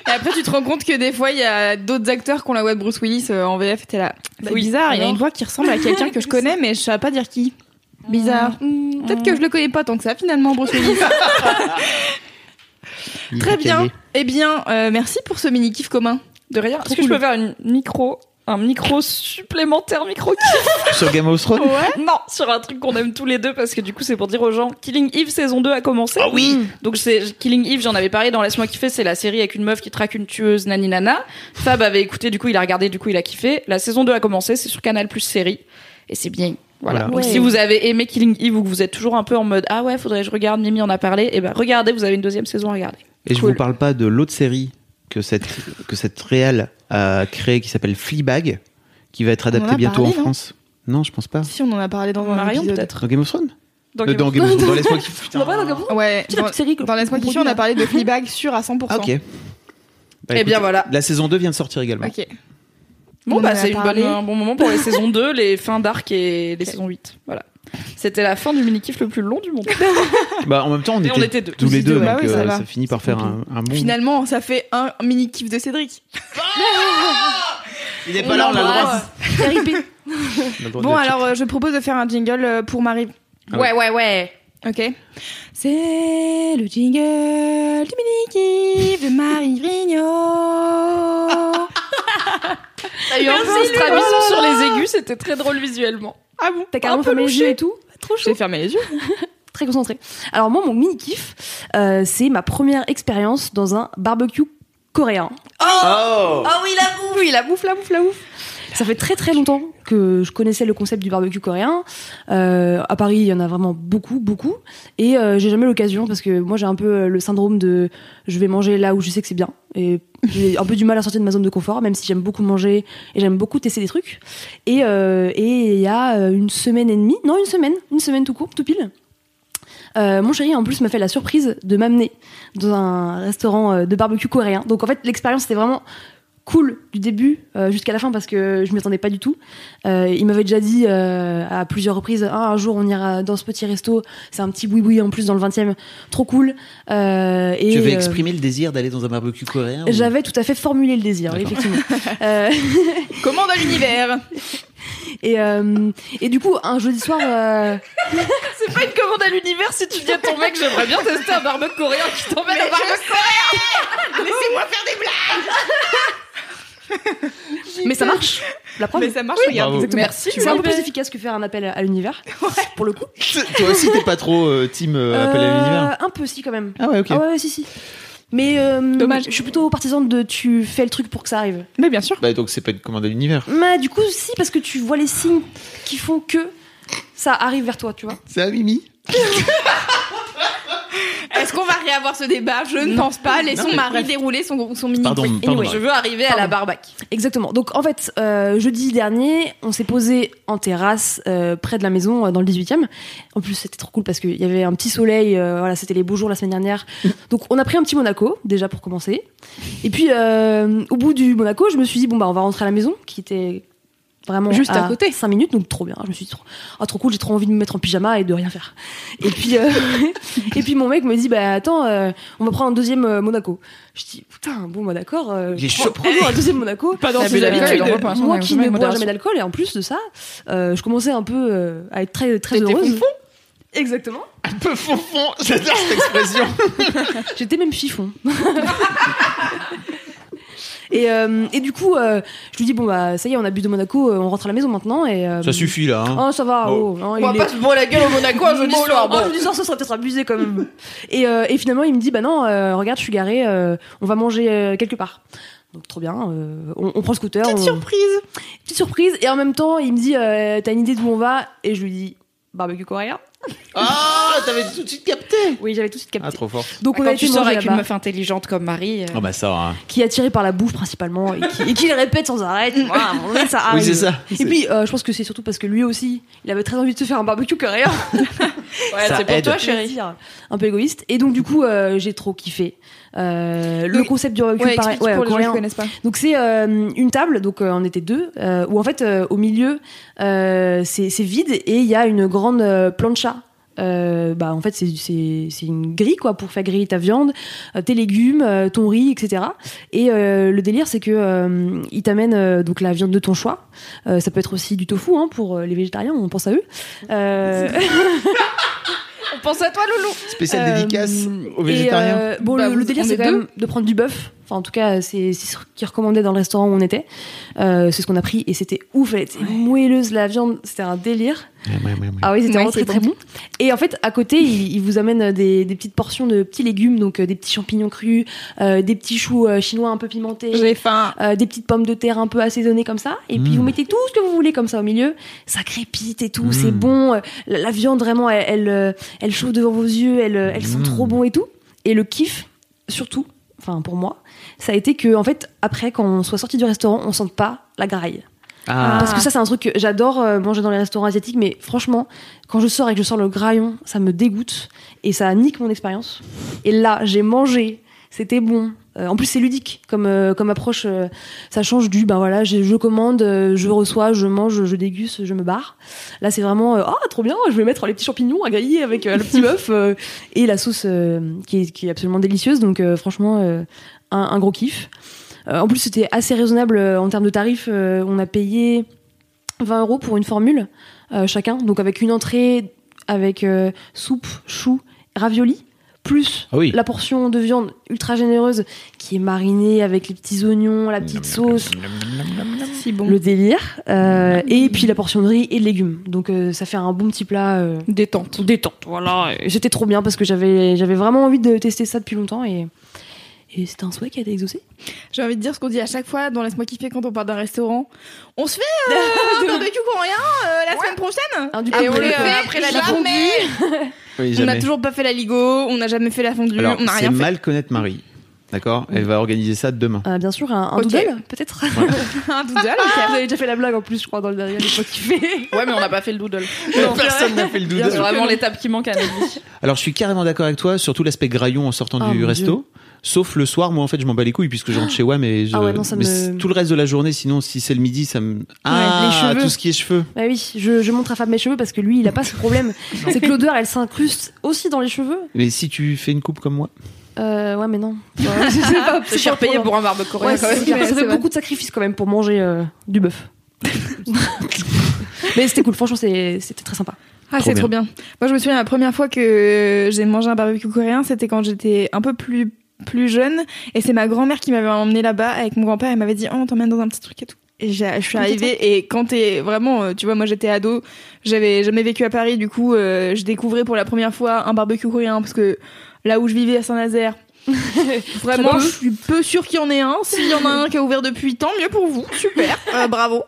Et après, tu te rends compte que des fois, il y a d'autres acteurs qui ont la voix de Bruce Willis euh, en VF. T'es là. C'est
oui,
bizarre, il a
alors
une voix qui ressemble à quelqu'un que je connais, mais je savais pas dire qui. Bizarre.
Mmh,
Peut-être que je le connais pas tant que ça, finalement, Bruce Willis.
Il
Très bien. Eh bien, euh, merci pour ce mini kiff commun.
De rien. Est-ce que
cool.
je peux faire une micro, un micro supplémentaire micro
Sur Game of Thrones.
Ouais.
Non, sur un truc qu'on aime tous les deux parce que du coup c'est pour dire aux gens Killing Eve saison 2 a commencé.
Ah oui.
Donc c'est Killing Eve, j'en avais parlé dans Laisse-moi kiffer, c'est la série avec une meuf qui traque une tueuse nani nana. Fab avait écouté, du coup il a regardé, du coup il a kiffé. La saison 2 a commencé, c'est sur Canal Plus série et c'est bien. Voilà.
Voilà.
Donc si vous avez aimé Killing Eve ou que vous êtes toujours un peu en mode ah ouais, faudrait que je regarde, Mimi en a parlé, et ben regardez, vous avez une deuxième saison à regarder.
Et je
Cool.
vous parle pas de l'autre série que cette que cette réal a créée qui s'appelle Fleabag, qui va être adaptée bientôt
parlé,
en France. Non, je pense pas.
Si, on en a parlé dans un
Marion
épisode.
peut-être.
Dans Game of Thrones?
Dans
Euh,
Game
Dans
of
Game of Thrones. Dans Laisse-moi kiffer. putain.
Dans
Ouais,
C'est
dans,
série
dans Laisse-moi
qu'on
kiffer, on a parlé de Fleabag sur à 100%.
Ah, ok. Bah,
Eh
écoute,
bien, voilà.
La saison 2 vient de sortir également.
Ok.
Bon,
On
bah, c'est une
parlé.
bonne- un bon moment pour les saisons 2, les fins d'arc et les saisons 8. Voilà. C'était la fin du mini-kiff le plus long du monde.
Bah, en même temps, on, était,
on était deux.
tous les deux,
Bah
donc
oui, ça
euh, ça finit par faire un, un bon.
Finalement, ça fait un mini kiff de Cédric.
Il est
On
pas là, on a le. On droit
Bon, alors euh, je propose de faire un jingle euh, pour Marie.
Ah
ouais, ouais, ouais.
Ok. C'est le jingle du mini-kiff de Marie Vrigno.
T'as eu un peu un strabisme sur les aigus, c'était très drôle visuellement.
Ah bon
T'as carrément fermé les yeux et tout Trop chaud.
J'ai fermé les yeux.
Très concentré. Alors moi, mon mini kiff, euh, c'est ma première expérience dans un barbecue coréen.
Oh
Ah oui, la bouffe Oui, la bouffe, la bouffe, la bouffe Ça fait très très longtemps que je connaissais le concept du barbecue coréen. Euh, à Paris, il y en a vraiment beaucoup, beaucoup. Et euh, j'ai jamais l'occasion parce que moi j'ai un peu le syndrome de je vais manger là où je sais que c'est bien. Et j'ai un peu du mal à sortir de ma zone de confort, même si j'aime beaucoup manger et j'aime beaucoup tester des trucs. Et euh, et il y a euh, une semaine et demie, non une semaine, une semaine tout court, tout pile. Euh, mon chéri en plus m'a fait la surprise de m'amener dans un restaurant de barbecue coréen. Donc en fait l'expérience était vraiment cool du début euh, jusqu'à la fin parce que je m'y attendais pas du tout. Euh, il m'avait déjà dit euh, à plusieurs reprises ah, un jour on ira dans ce petit resto, c'est un petit boui-boui en plus dans le 20e, trop cool. Euh, et,
Tu avais
euh,
exprimé le désir d'aller dans un barbecue coréen ou-
J'avais tout à fait formulé le désir, effectivement.
Commande à l'univers.
et, euh, et du coup, un jeudi soir, euh,
C'est pas une commande à l'univers si tu dis à ton mec j'aimerais bien tester un barbecue coréen qui t'emmène au barbecue
mais ça marche. La preuve.
Mais ça marche, regarde.
Bravo.
exactement.
Merci,
C'est un peu plus efficace que faire un appel à l'univers, pour le coup.
Toi aussi, t'es pas trop euh, team euh, appel à
Euh,
l'univers
Un peu, si, quand même.
Ah ouais, ok.
Ah ouais, si, si. Mais euh,
Dommage.
je suis plutôt partisane de tu fais le truc pour que ça arrive.
Mais bien sûr.
Bah, donc c'est pas une commande à l'univers.
Mais du coup, si, parce que tu vois les signes qui font que ça arrive vers toi, tu vois.
C'est à Mimi
Est-ce qu'on va réavoir ce débat Je ne pense pas. Laissons
Non, mais
Marie
bref.
dérouler son, son mini
Pardon,
quiz.
pardon.
Anyway, je veux arriver à la barbac.
Exactement. Donc en fait, euh, jeudi dernier, on s'est posé en terrasse euh, près de la maison, euh, dans le 18e. En plus, c'était trop cool parce qu'il y avait un petit soleil. euh, voilà, c'était les beaux jours la semaine dernière. Donc on a pris un petit Monaco déjà pour commencer. Et puis euh, au bout du Monaco, je me suis dit bon bah on va rentrer à la maison, qui était vraiment
Juste à côté.
5 minutes, donc trop bien. Je me suis dit trop, ah, trop cool, j'ai trop envie de me mettre en pyjama et de rien faire. Et puis euh, et puis mon mec me dit bah attends, euh, on va prendre un deuxième euh, Monaco. Je dis putain bon bah d'accord. euh,
Il est
prends-
chaud.
Prenons un deuxième Monaco.
Pas dans ses habitudes.
Moi qui ne bois jamais d'alcool et en plus de ça, euh, je commençais un peu euh, à être très très heureuse.
fonfon
Exactement.
Un peu fonfon, j'adore cette expression.
J'étais même chiffon. Et, euh, et du coup, euh, je lui dis bon bah ça y est, on a bu de Monaco, euh, on rentre à la maison maintenant et. euh,
Ça suffit là. Hein.
Oh ça va.
Oh.
Oh, non,
On va pas se bourrer la gueule au Monaco un jeudi
Bon,
soir. Bon.
un jeudi soir, ce serait peut-être abusé quand même. et, euh, et finalement, il me dit bah non, euh, regarde, je suis garé, euh, on va manger euh, quelque part. Donc trop bien, euh, on, on prend le scooter.
Petite
on-
surprise.
Petite surprise. Et en même temps, il me dit euh, t'as une idée d'où on va Et je lui dis barbecue coréen.
Ah, t'avais tout de suite capté.
Oui, j'avais tout de suite capté.
Ah, trop fort.
Donc on a
Quand
été
tu sors
manger
avec une
là-bas,
meuf intelligente comme Marie. euh,
Ah bah ça. hein.
qui est attirée par la bouffe principalement et qui, et qui le répète sans arrêt. Voilà, à un moment donné, ça
Oui,
arrive.
c'est ça.
Et puis, euh, je pense que c'est surtout parce que lui aussi, il avait très envie de se faire un barbecue coréen.
Ouais,
Ça
c'est pour
aide.
toi, chérie.
Un peu égoïste. Et donc, du coup, euh, j'ai trop kiffé. Euh, le
Oui.
concept du barbecue
Ouais,
pareil-
explique
ouais,
pour les gens qui
coréen.
connaissent pas.
Donc c'est euh, une table, donc euh, on était deux, euh, où en fait euh, au milieu euh, c'est c'est vide et il y a une grande euh, plancha. Euh, bah en fait c'est c'est c'est une grille quoi pour faire griller ta viande, euh, tes légumes, euh, ton riz, etc. Et euh, le délire c'est que euh, ils t'amènent euh, donc la viande de ton choix. Euh, ça peut être aussi du tofu hein, pour les végétariens, on pense à eux. Euh,
On pense à toi, Loulou.
Spéciale
euh,
dédicace aux
et,
végétariens.
euh, bon,
Bah,
le, le délire, c'est
est
quand même de prendre du bœuf. Enfin, en tout cas, c'est ce qui recommandait dans le restaurant où on était. Euh, c'est ce qu'on a pris et c'était ouf. Elle était moelleuse, la viande, c'était un délire.
Ouais, ouais, ouais, ouais.
Ah oui, c'était
Ouais,
vraiment très très bon. Et en fait, à côté, il, il vous amène des, des petites portions de petits légumes, donc euh, des petits champignons crus, euh, des petits choux euh, chinois un peu pimentés.
J'ai faim.
euh, des petites pommes de terre un peu assaisonnées comme ça, et puis
Mm.
vous mettez tout ce que vous voulez comme ça au milieu, ça crépite et tout,
Mm.
c'est bon, euh, la, la viande vraiment elle, elle, elle chauffe devant vos yeux, elle, elle sent
Mm.
trop bon et tout. Et le kiff, surtout, enfin pour moi, ça a été que en fait après quand on soit sorti du restaurant, on sente pas la graille.
Ah,
Parce que ça c'est un truc que j'adore euh, manger dans les restaurants asiatiques, mais franchement quand je sors et que je sens le graillon, ça me dégoûte et ça nique mon expérience. Et là j'ai mangé, c'était bon. Euh, en plus c'est ludique comme euh, comme approche, ça change du ben voilà je, je commande, je reçois, je mange, je déguste, je me barre. Là c'est vraiment ah trop bien, je vais mettre les petits champignons à griller avec le petit bœuf et la sauce qui, est, qui est absolument délicieuse. Donc franchement un, un gros kiff. Euh, en plus, c'était assez raisonnable euh, en termes de tarifs. euh, on a payé 20 euros pour une formule euh, chacun, donc avec une entrée avec euh, soupe, choux, ravioli, plus
Ah oui.
la portion de viande ultra généreuse qui est marinée avec les petits oignons, la petite sauce,
Si bon.
le délire, euh, et puis la portion de riz et de légumes. Donc euh, ça fait un bon petit plat euh,
Détente.
détente. Voilà, et c'était trop bien parce que j'avais j'avais vraiment envie de tester ça depuis longtemps et et c'était un souhait qui a été exaucé.
J'ai envie de dire ce qu'on dit à chaque fois dans Laisse-moi kiffer quand on part d'un restaurant. On se fait euh, un barbecue coréen euh, la semaine prochaine
Alors, du
Et on
après,
le
euh,
fait après la fondue.
Oui,
On n'a toujours pas fait la ligo, on n'a jamais fait la fondue,
Alors,
on n'a
c'est
rien fait.
mal connaître Marie. D'accord? Elle va organiser ça demain.
Euh, bien sûr, un, un doodle, peut-être.
un doodle.
Vous avez déjà fait la blague en plus, je crois, dans le dernier Laisse-moi kiffer.
Ouais, mais on n'a pas fait le doodle.
Personne n'a fait le
C'est
doodle.
vraiment l'étape qui manque à notre vie.
Alors, je suis carrément d'accord avec toi, surtout l'aspect graillon en sortant
Oh,
du resto. Sauf le soir, moi en fait, je m'en bats les couilles puisque je rentre chez WAM et je...
Ah ouais, non, ça
mais
me-
tout le reste de la journée, sinon si c'est le midi, ça me. Ah,
les cheveux.
tout ce qui est cheveux.
Bah oui, je, je montre à Fab mes cheveux parce que lui, il a pas ce problème. C'est que l'odeur, elle s'incruste aussi dans les cheveux.
Mais si tu fais une coupe comme moi,
Euh, ouais, mais non. Ouais,
C'est cher payé pour un barbecue coréen
Ouais,
quand
c'est
même.
ça fait
vrai.
beaucoup de sacrifices quand même pour manger euh, du bœuf. mais c'était cool, franchement, c'est- c'était très sympa.
Ah,
Trop
c'est trop bien. Moi, je me souviens la première fois que j'ai mangé un barbecue coréen, c'était quand j'étais un peu plus plus jeune, et c'est ma grand-mère qui m'avait emmené là-bas avec mon grand-père. Elle m'avait dit, oh, on t'emmène dans un petit truc et tout. Et je suis arrivée et quand t'es vraiment, euh, tu vois, moi j'étais ado, j'avais jamais vécu à Paris, du coup, euh, je découvrais pour la première fois un barbecue coréen parce que là où je vivais à Saint-Nazaire. Vraiment, je suis peu sûre qu'il y en ait un. S'il y en a un qui a ouvert depuis, tant mieux pour vous. Super, Euh, bravo.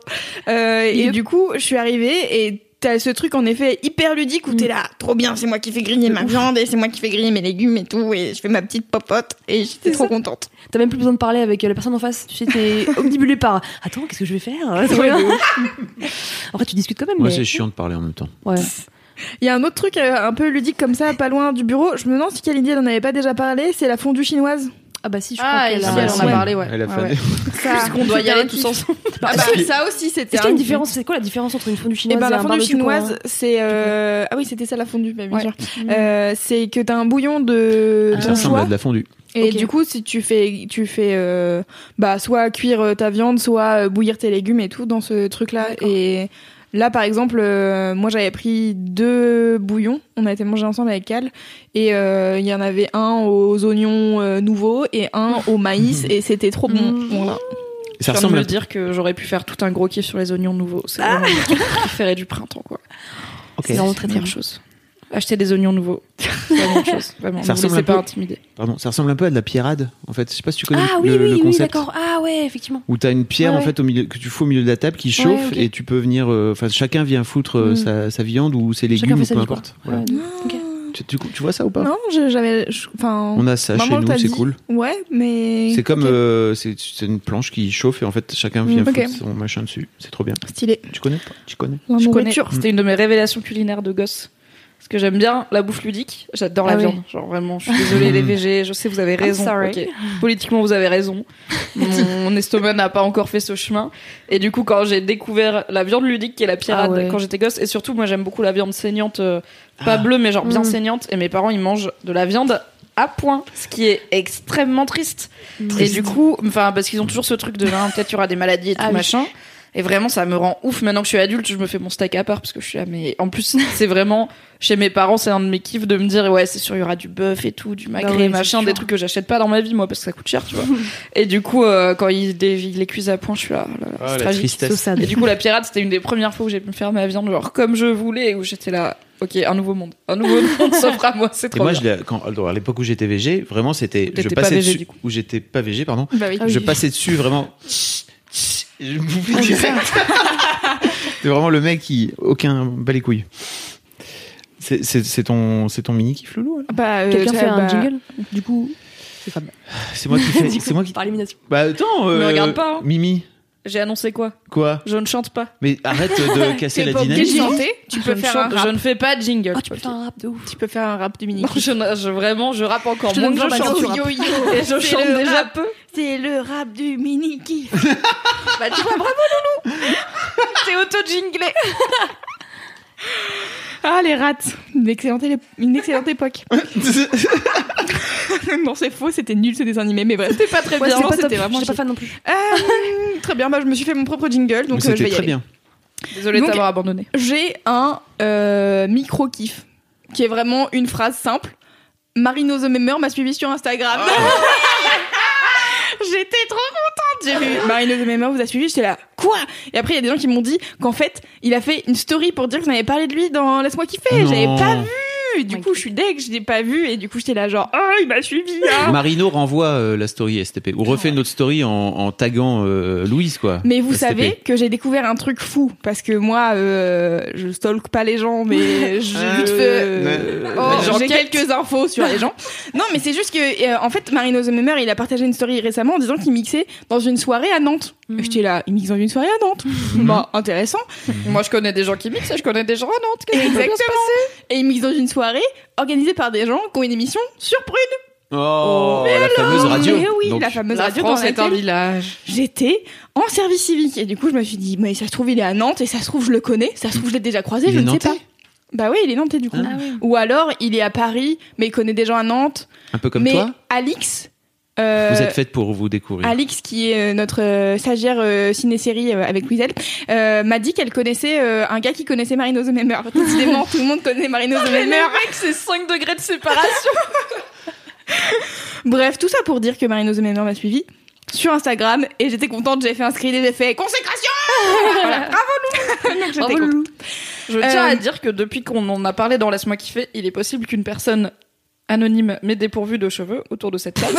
Euh, et
Yep.
du coup, je suis arrivée et t'as ce truc en effet hyper ludique où t'es là, trop bien, c'est moi qui fais griller ma viande et c'est moi qui fais griller mes légumes et tout, et je fais ma petite popote et j'étais trop contente.
T'as même plus besoin de parler avec euh, la personne en face. Tu sais, t'es omnibulé par Attends, qu'est-ce que je vais faire? En fait, tu discutes quand même.
moi
mais...
c'est chiant de parler en même temps.
Ouais.
Il y a un autre truc euh, un peu ludique comme ça, pas loin du bureau. Je me demande si Kalindi elle en avait pas déjà parlé. C'est la fondue chinoise.
Ah bah si, je
Ah,
crois
ici,
qu'elle
Ah
a...
bah
elle en a
si.
parlé, ouais.
Elle a fait-
ouais. Puisqu'on doit y aller tous ensemble.
Ah bah, ça aussi c'était.
Est-ce qu'il y a
un
une
kiff.
différence C'est quoi la différence entre une fondue
Eh
chinoise
ben,
et
la
un
fondue chinoise,
coréen
c'est euh... ah oui c'était ça la fondue, bien
Ouais.
sûr. Euh, c'est que t'as un bouillon de
Ah.
Ça ressemble à de la fondue.
Et du coup, si tu fais, tu fais, euh, bah, soit cuire ta viande, soit bouillir tes légumes et tout dans ce truc-là. Et là, par exemple, euh, moi, j'avais pris deux bouillons. On a été manger ensemble avec Cal. Et euh, il y en avait un aux oignons euh, nouveaux et un au maïs. et c'était trop bon. Voilà.
Ça
Je
ressemble
me
à...
dire que j'aurais pu faire tout un gros kiff sur les oignons nouveaux. C'est vraiment mon préféré du printemps, quoi.
C'est vraiment très bon.
chose. Acheter des oignons nouveaux. C'est la même chose. Vraiment.
Ça
ne vous
ressemble
laissez
un
pas
peu-
intimider.
Pardon, ça ressemble un peu à de la pierrade. En fait, je sais pas si tu connais
Ah
le,
oui,
le
oui, oui,
concept.
d'accord. Ah ouais, effectivement.
où t'as une pierre
Ouais,
en
ouais.
fait au milieu que tu fous au milieu de la table qui chauffe et tu peux venir euh, enfin chacun vient foutre euh,
Mm.
sa, sa viande ou ses légumes ou peu
vie,
importe Voilà.
Ok.
tu, tu- tu vois ça ou pas?
Non, j'avais,
on a ça chez
le
nous c'est cool
Ouais, mais.
c'est comme
Ok.
euh, c'est c'est une planche qui chauffe et en fait chacun vient foutre son machin dessus c'est trop bien
Stylé.
tu connais pas? Tu connais?
La
Je connais.
nourriture.
C'était une de mes révélations culinaires de gosse. Parce que j'aime bien la bouffe ludique. J'adore la
Ah ouais.
viande. Genre vraiment, je suis désolée les végés. Je sais, vous avez raison.
sorry.
Ok. Politiquement, vous avez raison. Mon estomac n'a pas encore fait ce chemin. Et du coup, quand j'ai découvert la viande ludique qui est la pirate
Ah ouais.
quand j'étais gosse, et surtout, moi, j'aime beaucoup la viande saignante, euh, pas
Ah.
bleue, mais genre bien
Mm.
saignante. Et mes parents, ils mangent de la viande à point, ce qui est extrêmement triste. Et du coup, enfin, parce qu'ils ont toujours ce truc de, hein, peut-être il y aura des maladies et tout
Ah oui.
Et vraiment, ça me rend ouf. Maintenant que je suis adulte, je me fais mon steak à part parce que je suis là. Mais en plus, c'est vraiment chez mes parents, c'est un de mes kiffs de me dire ouais, c'est sûr, il y aura du bœuf et tout, du magret,
Bah ouais,
machin, des trucs que j'achète pas dans ma vie moi parce que ça coûte cher, tu vois. et du coup, euh, quand ils, les- ils les cuisent à point, je suis là. là,
Ah,
c'est
la
tragique. Et du coup, la pirate, c'était une des premières fois où j'ai pu me faire ma viande genre comme je voulais, où j'étais là. Ok, un nouveau monde, un nouveau monde s'offre à moi, c'est
et
trop
moi
bien.
je l'ai- quand alors, à l'époque où j'étais végé vraiment c'était je
pas
passais
végé,
dessus
du coup.
où j'étais pas végé pardon
Bah oui.
Ah oui.
je passais dessus vraiment et je bouffais direct c'est vraiment le mec qui aucun bas les couilles c'est c'est- c'est ton c'est ton mini kiff loulou
Bah, euh,
Quelqu'un fait un
bah,
jingle Du coup, c'est Fab.
c'est moi qui fais c'est moi qui
Par élimination.
bah attends euh,
regarde pas, hein.
Mimi
J'ai annoncé quoi?
Quoi?
Je ne chante pas.
mais arrête de casser la dynamique
chanter, tu
Je
peux
ne
faire
chante-
un rap.
Je ne fais pas de jingle.
Ah, tu peux faire un rap de ouf.
Tu peux faire un rap de mini.
Je, je- vraiment, je rappe encore
Je
je chante.
Yo, yo.
Et je
C'est
chante déjà
rap.
peu.
C'est le rap du mini kiff.
Bah tu vois, bravo Loulou T'es auto-jinglé
Ah, les rats. Une excellente, élé- une excellente époque. non, c'est faux, c'était nul ce dessin animé, mais bref. C'était pas très
Ouais,
bien.
c'était
vraiment
J'étais pas fan non plus.
Euh, très bien, bah, je me suis fait mon propre jingle, donc euh, je vais y
très
aller.
bien
Désolée de t'avoir abandonné.
J'ai un euh, micro kiff. qui est vraiment une phrase simple. Marino the Memmer m'a suivi sur Instagram. J'étais trop contente. J'ai vu Marino the Memmer vous a suivi. J'étais là, quoi? Et après, il y a des gens qui m'ont dit qu'en fait, il a fait une story pour dire que vous avez parlé de lui dans Laisse-moi kiffer.
Non.
J'avais pas vu. Du coup, je suis deg, je l'ai pas vu. Et du coup, j'étais là, genre, oh, il m'a suivi. hein.
Marino renvoie euh, la story STP ou refait une autre story en, en taguant euh, Louise quoi.
Mais vous
STP.
savez que j'ai découvert un truc fou parce que moi, euh, je stalk pas les gens, mais je vite fait,
ouais.
oh, j'ai quelques infos sur les gens. Non, mais c'est juste que euh, en fait, Marino the il a partagé une story récemment en disant qu'il mixait dans une soirée à Nantes.
Mhm.
J'étais là, il mixe dans une soirée à Nantes. Bah, intéressant.
Moi, je connais des gens qui mixent et je connais des gens à Nantes. Qu'est-ce se
Exactement.
passer
Et il mixe dans une soirée organisée par des gens qui ont une émission sur Prune.
Oh, la fameuse radio.
Mais oui,
Donc,
la fameuse
La
radio
France
dans
est un village.
j'étais en service civique et du coup je me suis dit mais ça se trouve il est à Nantes et ça se trouve je le connais ça se trouve je l'ai déjà croisé
Il
je ne sais pas bah oui il est nantais du coup
Ah
ou alors il est à Paris mais il connaît des gens à Nantes
un peu comme
mais
toi.
Alix euh,
Vous êtes faite pour vous découvrir.
Alix, qui est euh, notre euh, stagiaire euh, ciné-série euh, avec euh, m'a dit qu'elle connaissait euh, un gars qui connaissait Marino the. Décidément, tout le monde connaît Marino the
mec, c'est 5 degrés de séparation.
Bref, tout ça pour dire que Marino the m'a suivi sur Instagram et j'étais contente, j'ai fait un screen et j'ai fait consécration Voilà, bravo Lou
Bravo,
contente.
Je tiens
Euh,
à dire que depuis qu'on en a parlé dans Laisse-moi kiffer, il est possible qu'une personne anonyme mais dépourvue de cheveux autour de cette table,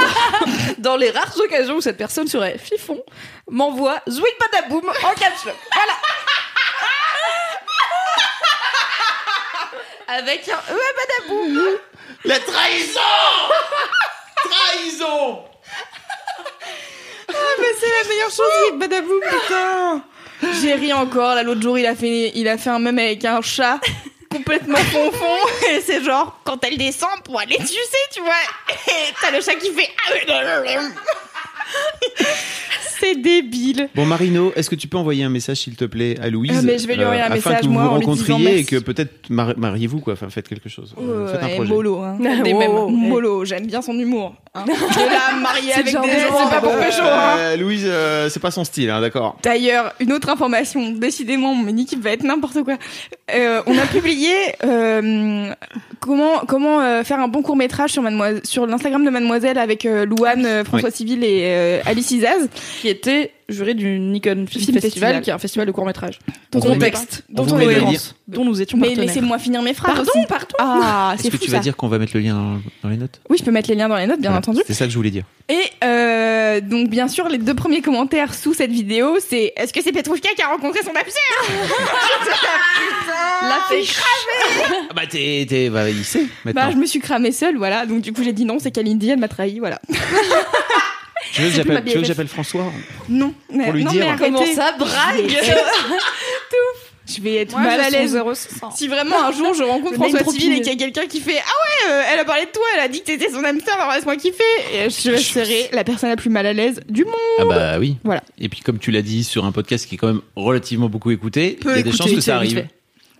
dans les rares occasions où cette personne serait fifon, m'envoie Zouik Badaboum en caps lock. Voilà. Avec un E à Badaboum.
La trahison Trahison
Mais c'est la meilleure chose avec Badaboum, putain J'ai ri encore, là l'autre jour il a fait, il a fait un même avec un chat complètement et c'est genre quand elle descend pour aller sucer tu vois. T'as le chat qui fait c'est débile
Bon Marino, est-ce que tu peux envoyer un message s'il te plaît à Louise
Ah, mais je vais lui envoyer un
afin
message,
que vous
moi,
vous
en lui disant
rencontriez et que peut-être mar- mariez-vous quoi, enfin faites quelque chose. Euh, faites un projet.
mollo hein.
Ah,
des
wow,
mêmes mollo j'aime bien son humour hein. de la mariée
C'est
avec des gens c'est pas pour
euh,
pécho hein.
Euh, Louise, euh, c'est pas son style, hein, d'accord.
D'ailleurs, une autre information, décidément, mon équipe va être n'importe quoi. Euh, on a publié euh, comment comment euh, faire un bon court métrage sur l'Instagram de Mademoiselle avec euh, Louane, euh, François Civil et euh, Alice Izaz.
Qui était juré du Nikon Film,
Film
Festival,
Festival.
qui est un festival de court métrage.
On
Contexte,
On
dont on nous étions
Mais laissez-moi finir mes phrases
Pardon,
aussi.
pardon.
Ah,
Est-ce
c'est
que
fou
tu vas dire qu'on va mettre le lien dans, dans les notes
Oui, je peux mettre les liens dans les notes, bien
Voilà,
entendu.
C'est ça que je voulais dire.
Et euh, donc, bien sûr, les deux premiers commentaires sous cette vidéo, c'est Est-ce que c'est Petrouchka qui a rencontré son sœur
La fait
Ah bah t'es, t'es, bah il sait maintenant.
Bah, je me suis cramée seule, voilà. Donc, du coup, j'ai dit non, c'est Kalindi, elle m'a trahi, voilà.
tu veux que j'appelle, François
Non, mais,
Pour lui
non,
dire.
mais arrêtez.
Comment ça brague
Je vais être
Moi,
mal à l'aise.
son 0600.
Si vraiment un jour je rencontre François Civil et qu'il y a quelqu'un qui fait Ah ouais, euh, elle a parlé de toi, elle a dit que t'étais son hamster, alors laisse-moi kiffer. Et je serai la personne la plus mal à l'aise du monde.
Ah bah oui.
Voilà.
Et puis comme tu l'as dit sur un podcast qui est quand même relativement beaucoup écouté, il y a des chances que ça arrive.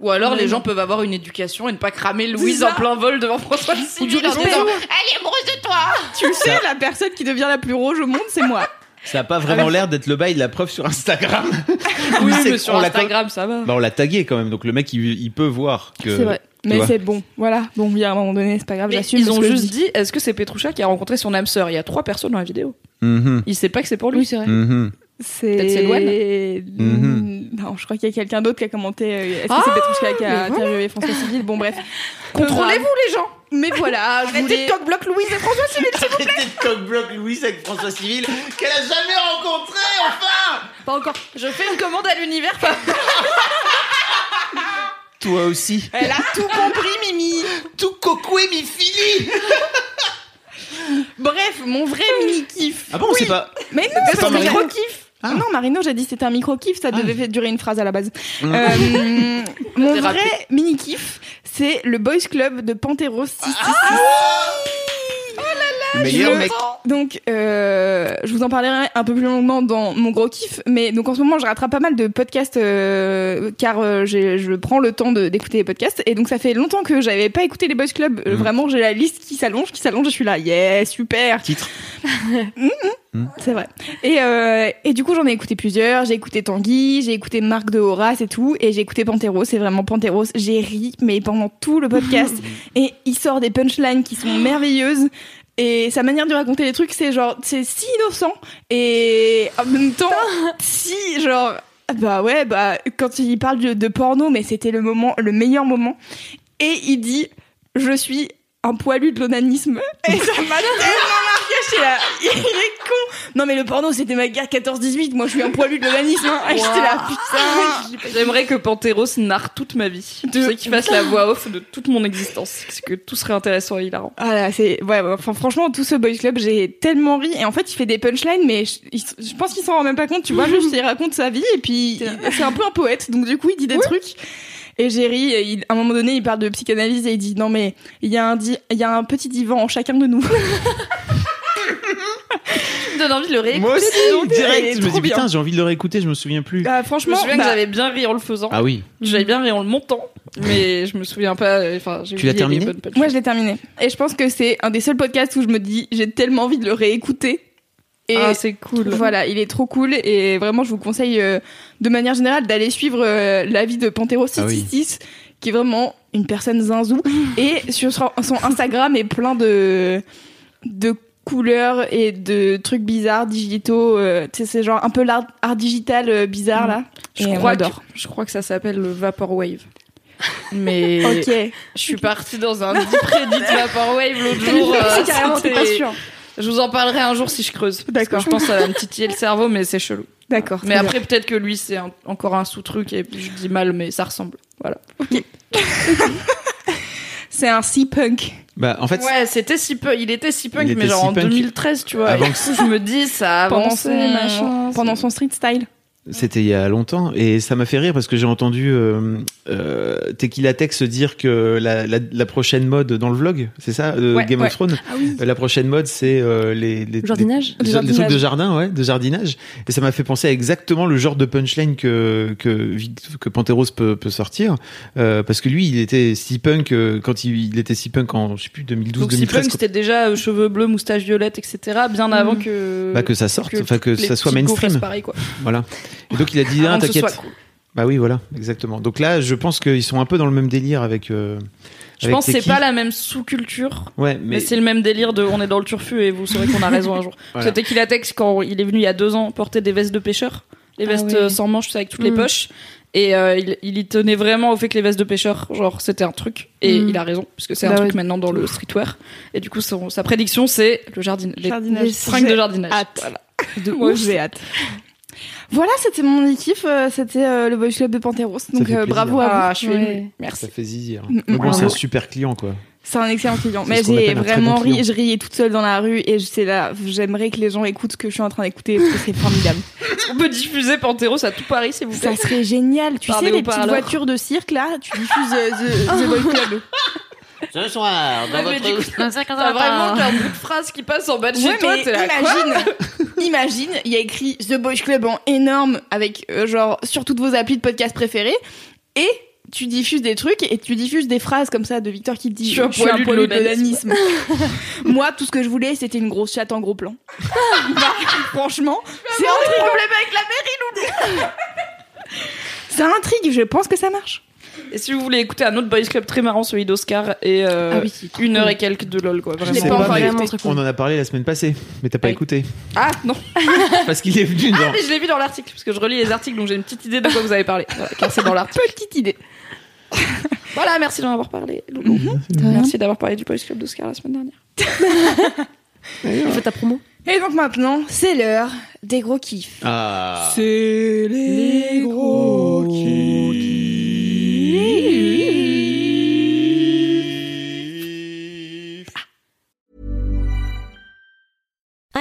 Ou alors les gens peuvent avoir une éducation et ne pas cramer Louise en plein vol devant François Civil en
respect.
disant
Elle est amoureuse de toi Tu sais, la personne qui devient la plus rouge au monde, c'est moi.
Ça a pas vraiment l'air d'être le bail de la preuve sur Instagram.
Oui,
c'est-
mais sur Instagram, ça va.
Bah on l'a tagué quand même, donc le mec il, il peut voir que.
C'est vrai. Mais c'est bon, voilà. Bon, oui, à un moment donné, c'est pas grave, j'assume.
ils ont juste dit, est-ce que c'est Petroucha qui a rencontré son âme sœur? Il y a trois personnes dans la vidéo.
Mhm.
Il sait pas que c'est pour lui.
Oui, c'est vrai.
Mhm.
C'est.
C'est.
Mhm.
Non, je crois qu'il y a quelqu'un d'autre qui a commenté. euh, Est-ce que
Ah,
c'est Petrouchka qui a
voilà.
interviewé François Civil? Bon, bref.
Contrôlez-vous les gens
Mais voilà, je
Arrêtez
voulais.
de coq-bloc Louise et François Civil
Arrêtez de cock-block Louise avec François Civil qu'elle a jamais rencontré enfin
Pas encore. Je fais une commande à l'univers.
Toi aussi.
Elle a tout compris, Mimi.
Tout cocoué mi fili
Bref, mon vrai mini kiff.
Ah bon, c'est pas.
Mais non,
C'est pas
un
Marino
micro kiff.
Ah.
Non, Marino, j'ai dit que c'était un micro kiff, ça
Ah.
devait durer une phrase à la base.
Mm.
Euh, mon vrai mini kiff, c'est le boys club de Panteros 666.
Le meilleur
Je-
mec.
donc euh, je vous en parlerai un peu plus longuement dans mon gros kiff, mais donc en ce moment je rattrape pas mal de podcasts euh, car euh, je prends le temps d'écouter les podcasts et donc ça fait longtemps que j'avais pas écouté les Boys Club. Euh,
Mhm.
Vraiment j'ai la liste qui s'allonge, qui s'allonge, et je suis là, yeah, super.
Titre.
C'est vrai. Et, euh, et du coup, j'en ai écouté plusieurs. J'ai écouté Tanguy, j'ai écouté Marc de Horace et tout. Et j'ai écouté Panteros. C'est vraiment Panteros. J'ai ri, mais pendant tout le podcast. et il sort des punchlines qui sont merveilleuses. Et sa manière de raconter les trucs, c'est genre, c'est si innocent. Et en même temps, si, genre, bah ouais, bah, quand il parle de, de porno, mais c'était le moment, le meilleur moment. Et il dit, je suis un poilu de l'onanisme. Et ça m'a tellement j'étais là, il est con. Non, mais le porno, c'était ma guerre 14-18. Moi, je suis un poilu de l'onanisme. hein. Et j'étais là, putain.
J'aimerais que Panteros narre toute ma vie. Tu sais, qu'il fasse la voix off de toute mon existence. Parce que tout serait intéressant et hilarant.
Ah là, c'est ouais, enfin franchement tout ce boys club j'ai tellement ri et en fait il fait des punchlines mais je, pense qu'il s'en rend même pas compte tu vois juste il raconte sa vie et puis c'est un peu un poète donc du coup il dit des trucs et j'ai ri et il- à un moment donné il parle de psychanalyse et il dit non mais il y a un di- il y a un petit divan en chacun de nous
me donne envie de le réécouter.
Moi aussi, direct. Je me dis, putain, j'ai envie de le réécouter, je me souviens plus.
Ah,
Je me
franchement
souviens
bah,
que j'avais bien ri en le faisant.
Ah oui.
J'avais bien ri en le montant, mais je me souviens pas. Enfin, j'ai
Tu l'as terminé
moi je l'ai terminé et je pense que c'est un des seuls podcasts où je me dis j'ai tellement envie de le réécouter et
Ah, c'est cool.
Voilà, il est trop cool et vraiment je vous conseille euh, de manière générale d'aller suivre euh, la vie de Pantero
Ah oui.
666 qui est vraiment une personne zinzou et sur son son Instagram est plein de de couleurs et de trucs bizarres digitaux euh, tu sais c'est genre un peu l'art art digital euh, bizarre là
Je
Et
crois, que, je crois que ça s'appelle le Vaporwave. Mais
OK.
je suis partie dans un deep Reddit Vaporwave l'autre jour. euh,
carrément, t'es pas sûr.
Je vous en parlerai un jour si je creuse.
D'accord.
Je pense que ça va me titiller le cerveau, mais c'est chelou.
D'accord.
Mais après, peut-être que lui, c'est encore un sous-truc et puis je dis mal, mais ça ressemble. Voilà.
bien. c'est un sea punk.
Bah, en fait,
Ouais, c'était si peu, il était si punk,
Il
mais
était
genre
si
en
punk
2013, tu vois.
avant
Et
que-
je me dis, ça a
pendant
avancé,
son
machin.
pendant son street style.
C'était il y a longtemps et ça m'a fait rire parce que j'ai entendu euh, euh, Tequila Tex dire que la, la, la prochaine mode dans le vlog, c'est ça, euh,
Ouais,
Game
ouais.
of Thrones. Euh, La prochaine mode, c'est euh, les, les
Jardinage
les,
Le
les trucs de jardin, ouais, de jardinage. Et ça m'a fait penser à exactement le genre de punchline que que que Panteros peut, peut sortir euh, parce que lui, il était si punk quand il, il était si punk en je sais plus 2012
Donc, si
2013
punk, c'était déjà euh, cheveux bleus, moustache violette, etc. Bien avant
Mm.
que.
bah, que ça sorte, enfin que
les
ça soit mainstream.
pareil, quoi.
Voilà. Et donc il a dit ah, t'inquiète.
cool.
Bah oui, voilà, exactement. Donc là, je pense qu'ils sont un peu dans le même délire avec. euh,
Je
avec
pense que c'est pas la même sous-culture.
Ouais,
Mais,
mais,
c'est le même délire de on est dans le turfu et vous saurez qu'on a raison un jour.
Voilà.
C'était qu'il Tex quand il est venu il y a deux ans porter des vestes de pêcheur, les
Ah
vestes
ouais.
euh, sans manches avec toutes les
Mm.
poches. Et euh, il, il y tenait vraiment au fait que les vestes de pêcheur, genre c'était un truc. Et
Mm.
il a raison, puisque c'est un
Bah
truc maintenant dans le streetwear. Et du coup, son- sa prédiction c'est le jardin, les,
Jardinage.
les fringues de jardinage.
hâte.
Voilà.
De Moi, j'ai hâte. Voilà, c'était mon kiff. euh, C'était euh, le Boys Club de Panteros. Donc euh, bravo à vous.
Ah, je suis
Ouais.
émue. Merci.
ça fait zizir.
Mm,
Mais bon,
mm,
c'est un super client, quoi.
C'est un excellent client. Mais j'ai vraiment
bon
ri. Je riais toute seule dans la rue et c'est là. J'aimerais que les gens écoutent ce que je suis en train d'écouter parce que c'est formidable.
On peut diffuser Panteros à tout Paris, s'il vous
Ça
plaît?
serait génial. Tu sais, les petites voitures de cirque là, tu diffuses The, The Boys Club.
Ce soir, dans
Ouais, mais
votre...
du coup, T'as vraiment un bout de phrase qui passe en bas de chez
Ouais,
toi,
mais
t'es là, quoi
imagine, imagine, il y a écrit The Boys Club en énorme avec euh, genre sur toutes vos applis de podcast préférés et tu diffuses des trucs et tu diffuses des phrases comme ça de Victor qui te dit
Je suis un poilu de l'onanisme.
Moi, tout ce que je voulais, c'était une grosse chatte en gros plan. Bah, franchement, c'est un problème avec la mairie, Ça intrigue, je pense que ça marche.
Et si vous voulez écouter un autre Boys Club très marrant, celui d'Oscar, et euh,
Ah oui,
une
cool.
heure et quelques de LOL, quoi.
Je
pas
pas,
cool.
on en a parlé la semaine passée, mais t'as pas
Oui.
écouté.
Ah non,
Parce qu'il est venu
ah,
dans.
mais je l'ai vu dans l'article, parce que je relis les articles, donc j'ai une petite idée de quoi vous avez parlé. Voilà, car c'est dans l'article.
Petite idée.
Voilà, merci d'en avoir parlé, Loulou. Merci d'avoir parlé du Boys Club d'Oscar la semaine dernière.
Fais ta promo.
Et donc maintenant, c'est l'heure des gros kiffs.
Ah.
C'est les gros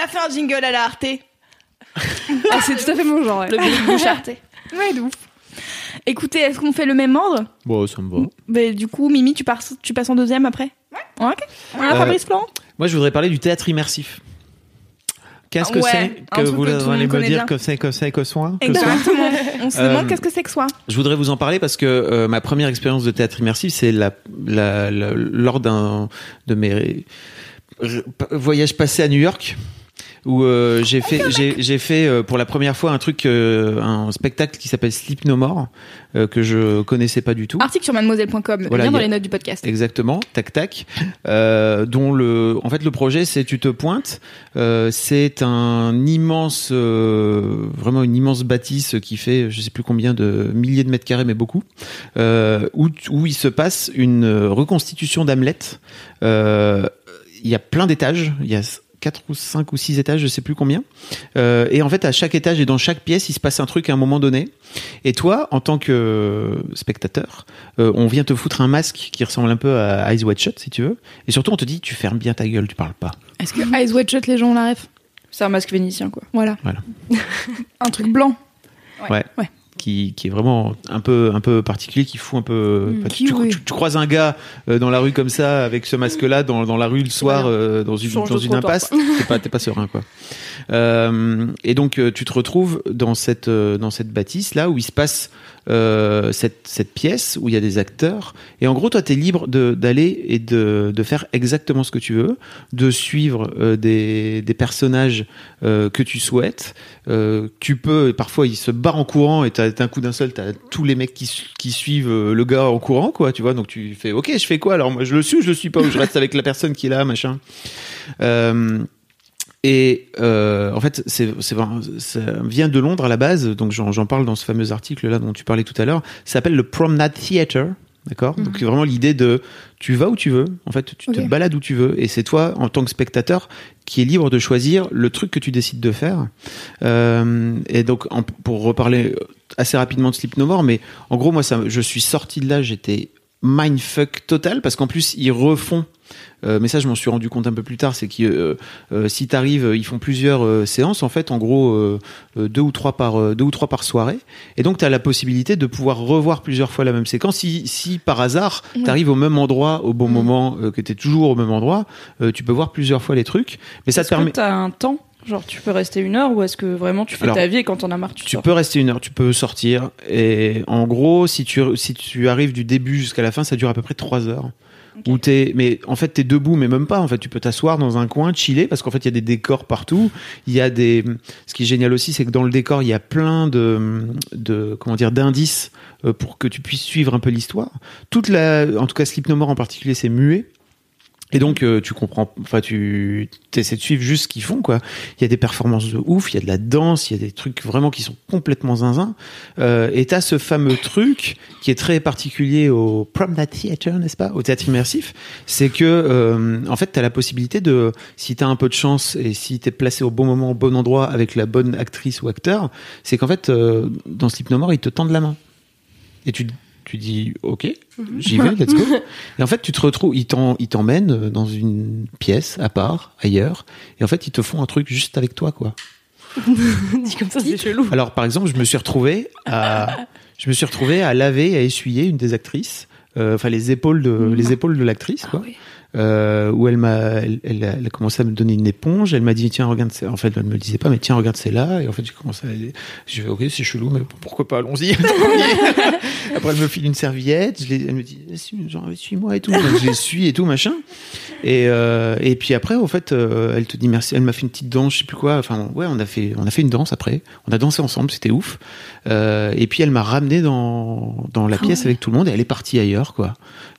Elle a fait un jingle à la Arte.
Ah, c'est tout à fait mon genre. ouais.
Le bruit de bouche arté.
Ouais, de ouf. Écoutez, est-ce qu'on fait le même ordre?
Bon, ça me va.
Ben, Du coup, Mimi, tu, pars, tu passes en deuxième après? Ouais. Ok. Voilà,
Euh,
Fabrice Florent
Moi, je voudrais parler du théâtre immersif. Qu'est-ce que
Ouais,
c'est que vous allez me dire
bien.
que c'est que c'est que soit? Que soit?
Exactement. On se demande
Euh,
qu'est-ce que c'est que soi.
Je voudrais vous en parler parce que euh, ma première expérience de théâtre immersif, c'est la, la, la- lors d'un de mes voyages passés à New York où euh, j'ai fait j'ai j'ai fait euh, pour la première fois un truc euh, un spectacle qui s'appelle Sleep No More euh, que je connaissais pas du tout.
Article sur mademoiselle.com,
Voilà, y
dans
a-
les notes du podcast.
Exactement, tac tac. Euh, dont le, en fait, le projet, c'est tu te pointes. Euh, c'est un immense, euh, vraiment une immense bâtisse qui fait, je sais plus combien de milliers de mètres carrés, mais beaucoup, euh, où où il se passe une reconstitution d'Hamlet. Euh, Il y a plein d'étages. Il y a quatre ou cinq ou six étages, je sais plus combien. Euh, et en fait, à chaque étage et dans chaque pièce, il se passe un truc à un moment donné. Et toi, en tant que spectateur, euh, on vient te foutre un masque qui ressemble un peu à Eyes Wide Shut, si tu veux. Et surtout, on te dit, tu fermes bien ta gueule, tu parles pas.
Est-ce que Eyes Wide Shut, les gens ont la ref?
C'est un masque vénitien, quoi.
Voilà.
Voilà.
un truc blanc.
Ouais.
Ouais.
Qui, qui est vraiment un peu, un peu particulier, qui fout un peu.
Mm,
tu,
oui.
tu- tu croises un gars euh, dans la rue comme ça, avec ce masque-là, dans, dans la rue le soir, euh, dans une, dans une impasse, t'es pas, pas serein, quoi. Euh, et donc, tu te retrouves dans cette, dans cette bâtisse là où il se passe euh, cette, cette pièce où il y a des acteurs. Et en gros, toi, tu es libre d'aller et de, de faire exactement ce que tu veux, de suivre euh, des, des personnages euh, que tu souhaites. Euh, tu peux, parfois, ils se barrent en courant et t'as- d'un coup d'un seul, tu as tous les mecs qui, qui suivent euh, le gars en courant, quoi, tu vois. Donc, tu fais, OK, je fais quoi Alors, moi, je le suis, je le suis pas, ou je reste avec la personne qui est là, machin. Euh, et euh, en fait, c'est, c'est, ça vient de Londres à la base, donc j'en, j'en parle dans ce fameux article là dont tu parlais tout à l'heure. Ça s'appelle le Promenade Theatre, d'accord? Donc c'est vraiment l'idée de tu vas où tu veux, en fait, tu te balades où tu veux, et c'est toi en tant que spectateur qui est libre de choisir le truc que tu décides de faire. Euh, et donc en- pour reparler assez rapidement de Sleep No More, mais en gros moi ça, je suis sorti de là, j'étais mindfuck total parce qu'en plus ils refont euh, mais ça, je m'en suis rendu compte un peu plus tard, c'est que euh, euh, si t'arrives, ils font plusieurs euh, séances, en fait, en gros euh, euh, deux ou trois par euh, deux ou trois par soirée, et donc t'as la possibilité de pouvoir revoir plusieurs fois la même séquence. Si, si par hasard t'arrives au même endroit au bon moment, euh, que t'es toujours au même endroit, euh, tu peux voir plusieurs fois les trucs, mais ça te
que
permet.
t'as un temps Genre, tu peux rester une heure ou est-ce que vraiment tu fais
Alors,
ta vie et quand t'en as marre, tu,
Tu
sors
peux rester une heure, tu peux sortir, et en gros, si tu si tu arrives du début jusqu'à la fin, ça dure à peu près trois heures. Où t'es, mais en fait t'es debout, mais même pas. En fait, tu peux t'asseoir dans un coin, chiller, parce qu'en fait il y a des décors partout. Il y a des. Ce qui est génial aussi, c'est que dans le décor, il y a plein de, de comment dire, d'indices euh, pour que tu puisses suivre un peu l'histoire. Toute la, en tout cas, More en particulier, c'est muet. Et donc euh, tu comprends, enfin tu essaies de suivre juste ce qu'ils font quoi. Il y a des performances de ouf, il y a de la danse, il y a des trucs vraiment qui sont complètement zinzin. Euh, et t'as ce fameux truc qui est très particulier au Promenade Theatre, n'est-ce pas, au théâtre immersif, c'est que euh, en fait t'as la possibilité de, si t'as un peu de chance et si t'es placé au bon moment, au bon endroit avec la bonne actrice ou acteur, c'est qu'en fait euh, dans More ils te tendent la main et tu tu dis ok j'y vais let's go. Et en fait tu te retrouves ils t'en- ils t'emmènent dans une pièce à part ailleurs et en fait ils te font un truc juste avec toi quoi.
Dit comme ça, c'est chelou.
alors par exemple je me suis retrouvé à je me suis retrouvé à laver et à essuyer une des actrices euh, enfin les épaules de les épaules de l'actrice quoi euh, où elle m'a elle, elle a, elle a commencé à me donner une éponge. Elle m'a dit tiens regarde en fait elle me le disait pas mais tiens regarde c'est là. Et en fait j'ai commencé à je fais ok c'est chelou mais pourquoi pas allons-y. Après elle me file une serviette. Je elle me dit Suis- genre suis-moi et tout. Donc, je l'essuie et tout machin. Et euh, et puis après en fait euh, elle te dit merci. Elle m'a fait une petite danse je sais plus quoi. Enfin ouais on a fait on a fait une danse après. On a dansé ensemble c'était ouf euh, et puis elle m'a ramené dans dans la pièce avec tout le monde et elle est partie ailleurs quoi.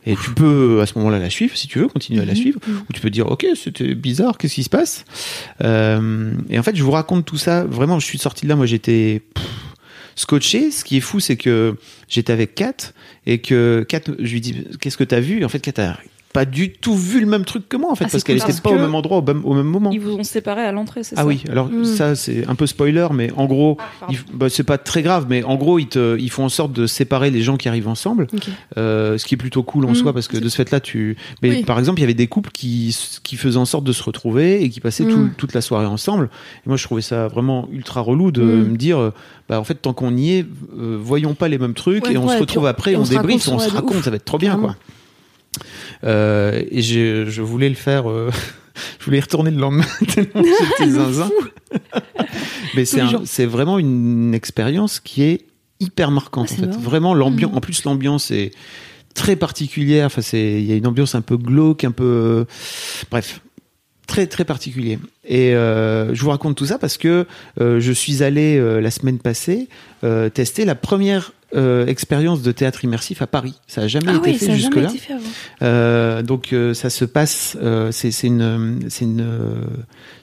Et tu peux à ce moment-là la suivre si tu veux continuer à la suivre. Ou tu peux dire ok c'était bizarre qu'est-ce qui se passe? Euh, et en fait je vous raconte tout ça. Vraiment je suis sorti de là. Moi j'étais scotché. Ce qui est fou c'est que j'étais avec Kat et que Kat je lui dis qu'est-ce que t'as vu? Et en fait Kat a pas du tout vu le même truc que moi en fait
Ah,
parce qu'elle
cool,
était
parce
pas au même endroit au même, au même moment.
Ils vous ont séparés à l'entrée, c'est
Ah
ça
oui, alors
Mm.
ça c'est un peu spoiler, mais en gros, ils- bah, c'est pas très grave, mais en gros ils, te, ils font en sorte de séparer les gens qui arrivent ensemble, euh, ce qui est plutôt cool en
Mm.
soi parce que de ce fait-là, tu. Mais
Oui.
par exemple, il y avait des couples qui qui faisaient en sorte de se retrouver et qui passaient tout-
Mm.
toute la soirée ensemble. Et moi, je trouvais ça vraiment ultra relou de me dire, bah en fait, tant qu'on y est, euh, voyons pas les mêmes trucs
Ouais,
et on
ouais,
se
et
retrouve après, on,
on
débriefe, on se raconte, ça va être trop bien, quoi. Euh, et je voulais le faire. euh, je voulais y retourner le lendemain tellement j'étais zinzin. Mais c'est un- vraiment une expérience qui est hyper marquante.
Ah,
en
c'est
fait.
marrant.
Vraiment l'ambiance.
Mhm.
En plus l'ambiance est très particulière. Enfin c'est il y a une ambiance un peu glauque, un peu euh, bref très très particulier. Et euh, je vous raconte tout ça parce que euh, je suis allé euh, la semaine passée tester la première euh, expérience de théâtre immersif à Paris. Ça a jamais
Ah
été
oui,
fait
jamais
jusque-là.
été fait avant.
Euh, donc euh, ça se passe, euh, c'est une, c'est une,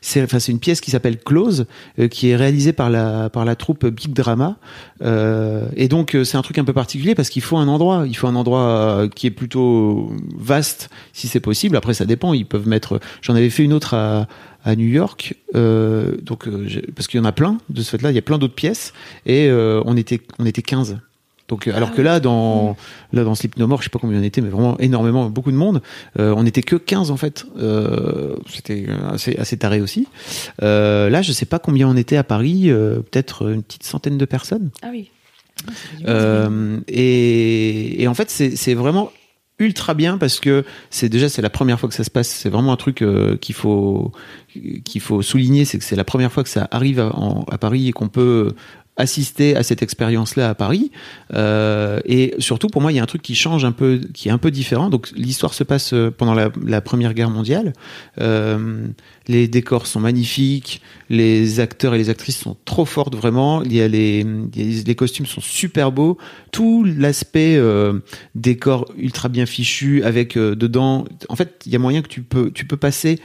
c'est enfin c'est une pièce qui s'appelle Close, euh, qui est réalisée par la par la troupe Big Drama. Euh, et donc euh, c'est un truc un peu particulier parce qu'il faut un endroit, il faut un endroit qui est plutôt vaste si c'est possible. Après ça dépend, ils peuvent mettre. J'en avais fait une autre à à New York, euh, donc euh, parce qu'il y en a plein de ce fait-là, il y a plein d'autres pièces et euh, on était on était 15. Donc euh, alors que là dans là dans Sleep No More, je sais pas combien on était, mais vraiment énormément, beaucoup de monde. Euh, on était que 15 en fait. Euh, C'était assez, assez taré aussi. Euh, là, je sais pas combien on était à Paris, peut-être une petite centaine de personnes.
Ah oui.
Et, et en fait, c'est vraiment ultra bien parce que c'est déjà c'est la première fois que ça se passe. C'est vraiment un truc qu'il faut qu'il faut souligner, c'est que c'est la première fois que ça arrive à, en- à Paris et qu'on peut assister à cette expérience-là à Paris. Euh, et surtout, pour moi, il y a un truc qui change un peu, qui est un peu différent. Donc, l'histoire se passe euh, pendant la, Première Guerre mondiale. Euh, les décors sont magnifiques, les acteurs et les actrices sont trop fortes vraiment. Il y a les, les costumes sont super beaux. Tout l'aspect décor ultra bien fichu avec dedans. En fait, il y a moyen que tu peux, tu peux passer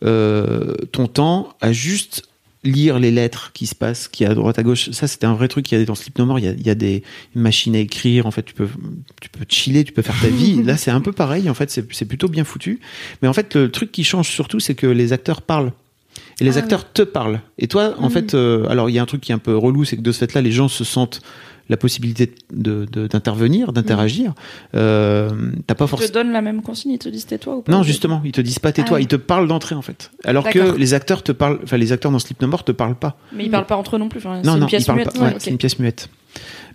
ton temps à juste lire les lettres qui se passent, qui à droite à gauche. Ça, c'était un vrai truc qu'il y a dans Sleep No More. Il y a, il y a des machines à écrire. En fait, tu peux, tu peux chiller, tu peux faire ta vie. Là, c'est un peu pareil. En fait, c'est c'est plutôt bien foutu. Mais en fait, le truc qui change surtout, c'est que les acteurs parlent. Et les
Ah
acteurs te parlent. Et toi, en
Mm.
fait, euh, alors il y a un truc qui est un peu relou, c'est que de ce fait-là, les gens se sentent la possibilité d'intervenir, d'interagir. Euh, T'as pas
Ils te
forcément.
donnent la même consigne, ils te disent tais-toi ou pas
Non, justement, ils te disent pas tais-toi,
Ah
ils te parlent d'entrée en fait. Alors que les acteurs te parlent, enfin les acteurs dans Sleep No More te parlent pas.
Mais ils parlent pas entre eux non plus. enfin,
Non,
c'est
non,
une pièce
ils parlent
muette.
pas. Ouais, C'est une pièce muette.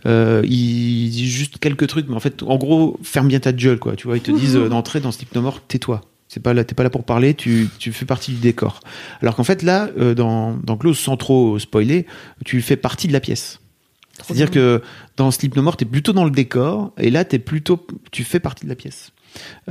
Euh, ils disent juste quelques trucs, mais en fait, en gros, ferme bien ta gueule, quoi. Tu vois, ils te disent euh, d'entrée dans Sleep No More, tais-toi. C'est pas là, t'es pas là pour parler, tu, tu fais partie du décor. Alors qu'en fait, là, euh, dans, dans Close, sans trop spoiler, tu fais partie de la pièce. C'est-à-dire que dans Sleep No More, t'es plutôt dans le décor, et là, t'es plutôt, tu fais partie de la pièce.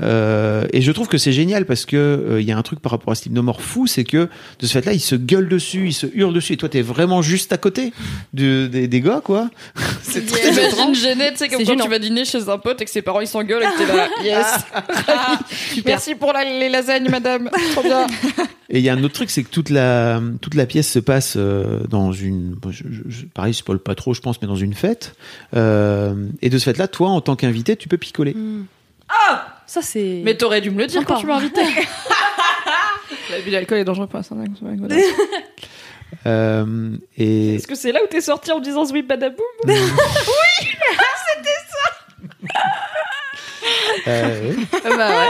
Euh, et je trouve que c'est génial parce que euh, il y a un truc par rapport à More fou, c'est que de ce fait-là, ils se gueulent dessus, ils se hurlent dessus, et toi, t'es vraiment juste à côté des, des gars, quoi. c'est très
Imagine tu sais, comme
C'est
quand
gênant.
tu vas dîner chez un pote et que ses parents ils s'engueulent et que t'es là, yes. Merci pour la- les lasagnes, madame. Trop bien.
Et il y a un autre truc, c'est que toute la toute la pièce se passe euh, dans une, bon, je, je, pareil, je spoil pas trop, je pense, mais dans une fête. Euh, et de ce fait-là, toi, en tant qu'invité, tu peux picoler.
Ça, c'est.
Mais t'aurais dû me le dire quand tu m'as invité. L'abus d'alcool est dangereux pour la santé.
Euh, et
Est-ce que c'est là où t'es sorti en me disant Sweet Badaboum
euh, oui.
bah ouais.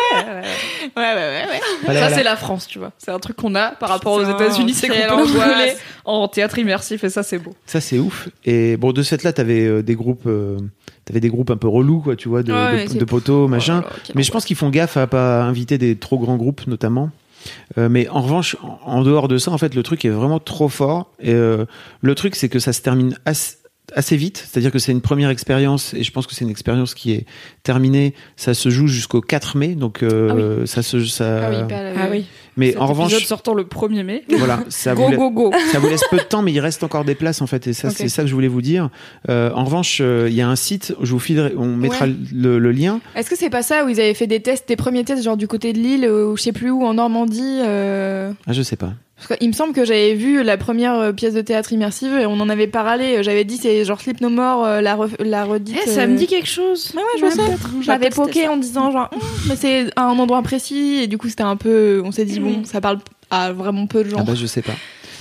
Ouais, ouais, ouais, ouais.
Voilà,
Ça,
voilà.
c'est la France, tu vois. C'est un truc qu'on a par rapport aux États-Unis, c'est qu'on peut brûler en théâtre immersif et ça, c'est beau.
Ça c'est ouf. Et bon, de ce fait-là, t'avais euh, des groupes, euh, t'avais des groupes un peu relous, quoi, tu vois, de,
Ouais,
de,
c'est-
de poteaux, machin.
Oh quelle
Mais je pense qu'ils font gaffe à pas inviter des trop grands groupes, notamment. Euh, mais en revanche, en, en dehors de ça, en fait, le truc est vraiment trop fort. Et euh, le truc, c'est que ça se termine assez, assez vite. C'est-à-dire que c'est une première expérience, et je pense que c'est une expérience qui est terminée. Ça se joue jusqu'au 4 mai, donc euh, ça se, ça.
Ah oui, pas la-
Ah oui.
mais
Cet
en revanche,
épisode sortant le 1er mai.
voilà, ça
Go,
vous, la-
go, go.
ça vous laisse peu de temps, mais il reste encore des places en fait, et ça c'est ça que je voulais vous dire. Euh, en revanche, euh, il y a un site, je vous filerai, on mettra
Ouais.
le, le lien.
Est-ce que c'est pas ça où ils avaient fait des tests, des premiers tests, genre du côté de Lille, ou je sais plus où, en Normandie euh,
Ah, je sais pas.
Parce qu'il me semble que j'avais vu la première euh, pièce de théâtre immersive et on en avait parlé. J'avais dit c'est genre Sleep No More, euh, la, ref- la redite.
Eh, ça me
euh,
dit quelque chose.
Ouais, ouais, je sais. J'avais poké en disant genre, Hum, mais c'est à un endroit précis et du coup c'était un peu, on s'est dit bon, ça parle à vraiment peu de gens.
Ah bah je sais pas.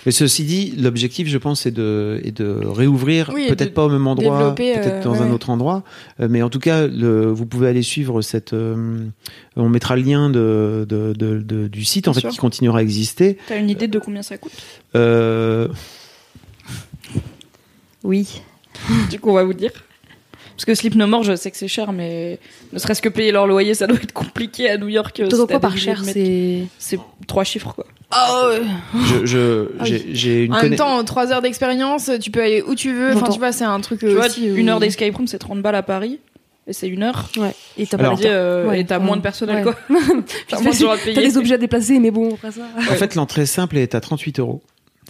Mais ceci dit, l'objectif, je pense, est de, est de réouvrir,
Oui,
peut-être pas au même endroit, peut-être
euh,
dans
ouais,
un autre endroit, Euh, mais en tout cas, le, vous pouvez aller suivre cette. euh, on mettra le lien de, de, de- de- du site en fait
sûr.
qui continuera à exister.
T'as une idée de combien ça coûte?
Euh,
Oui.
Du coup, on va vous dire. Parce que Sleep No More, je sais que c'est cher, mais ne serait-ce que payer leur loyer, ça doit être compliqué à New York.
Toi,
si
quoi
t'as
par cher, c'est.
C'est trois chiffres, quoi.
Je, je-
Ah oui.
j'ai, j'ai une
En même
conna-
temps, trois heures d'expérience, tu peux aller où tu veux. Enfin, tu vois, c'est un truc
Tu vois,
aussi.
une heure d'escape room, c'est 30 balles à Paris. Et c'est une heure.
Ouais. Et t'as
Alors,
pas
Dit, euh,
Ouais,
et t'as
ouais.
moins de personnel,
Ouais.
quoi. T'as moins de gens à
T'as
payer.
des objets à déplacer, mais bon, après ça.
En fait, l'entrée simple est à 38 euros.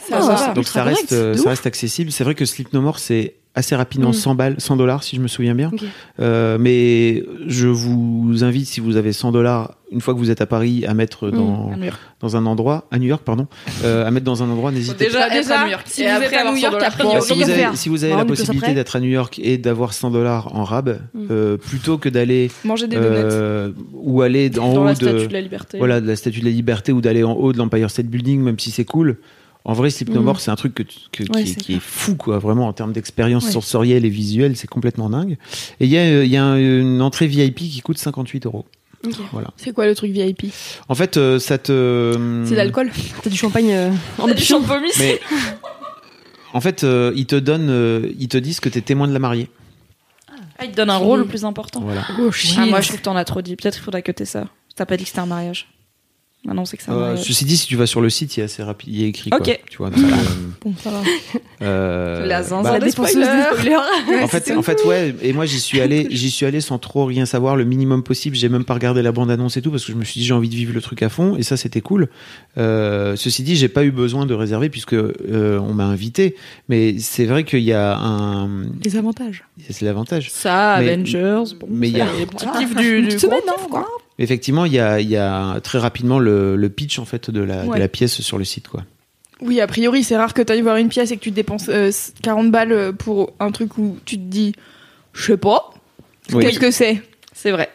Ça, ça va.
Donc ça reste, ça reste accessible. C'est vrai que Sleep No More, c'est assez rapidement
Mm.
100 balles, 100 dollars si je me souviens bien. Euh, mais je vous invite, si vous avez 100 dollars, une fois que vous êtes à Paris, à mettre dans,
À New York.
dans un endroit, à New York, pardon, euh, à mettre dans un endroit, n'hésitez
Déjà, être
déjà,
à New York.
si
Et
vous êtes à New
100
York, après,
pas. Si vous, avez, si vous avez
Bah,
la possibilité d'être à New York et d'avoir 100 dollars en rab,
Mm.
euh, plutôt que d'aller
Manger des donuts.
euh, ou aller en
Dans
haut
la
de,
statue de la liberté.
voilà, de la Statue de la Liberté ou d'aller en haut de l'Empire State Building, même si c'est cool. En vrai, Sleep No
Mhm.
More, c'est un truc que, tu- que-
Ouais,
qui, est-
c'est
qui est fou, quoi. Vraiment, en termes d'expérience
Ouais.
sensorielle et visuelle, c'est complètement dingue. Et il y a, euh, il y a un- une entrée VIP qui coûte 58 euros. Voilà.
C'est quoi le truc VIP
En fait, euh, ça te.
C'est l'alcool.
T'as du champagne euh, en
du champomis
Mais. En fait, euh, ils te donnent, euh, ils te disent que t'es témoin de la mariée.
Ah, il te donne un rôle plus important.
Voilà.
Ah, moi, je trouve que t'en as trop dit. Peut-être qu'il faudrait que t'aies ça. T'as pas dit que c'était un mariage. Que un
Euh, ceci dit, si tu vas sur le site, il y a assez rapide, il a écrit quoi.
Ok.
Tu vois. donc, euh,
Bon, ça va.
euh,
La zinzin
bah,
des
dépenseuse
spoilers.
des spoilers.
en fait, en fait, ouais. Et moi, j'y suis allé, j'y suis allé sans trop rien savoir, le minimum possible. J'ai même pas regardé la bande annonce et tout parce que je me suis dit j'ai envie de vivre le truc à fond et ça c'était cool. Euh, ceci dit, j'ai pas eu besoin de réserver puisque euh, on m'a invité. Mais c'est vrai qu'il y a un,
Les avantages.
c'est l'avantage.
Ça,
Mais-
Avengers. Bon,
mais il y a-
petits kiffs du, du
semaine, hein,
kiff, quoi.
Effectivement, il y a, il y a très rapidement le, le pitch en fait de la, de
Ouais.
la pièce sur le site quoi.
Oui, a priori, c'est rare que tu ailles voir une pièce et que tu dépenses euh, 40 balles pour un truc où tu te dis, je sais pas,
Oui.
qu'est-ce que c'est?
C'est vrai.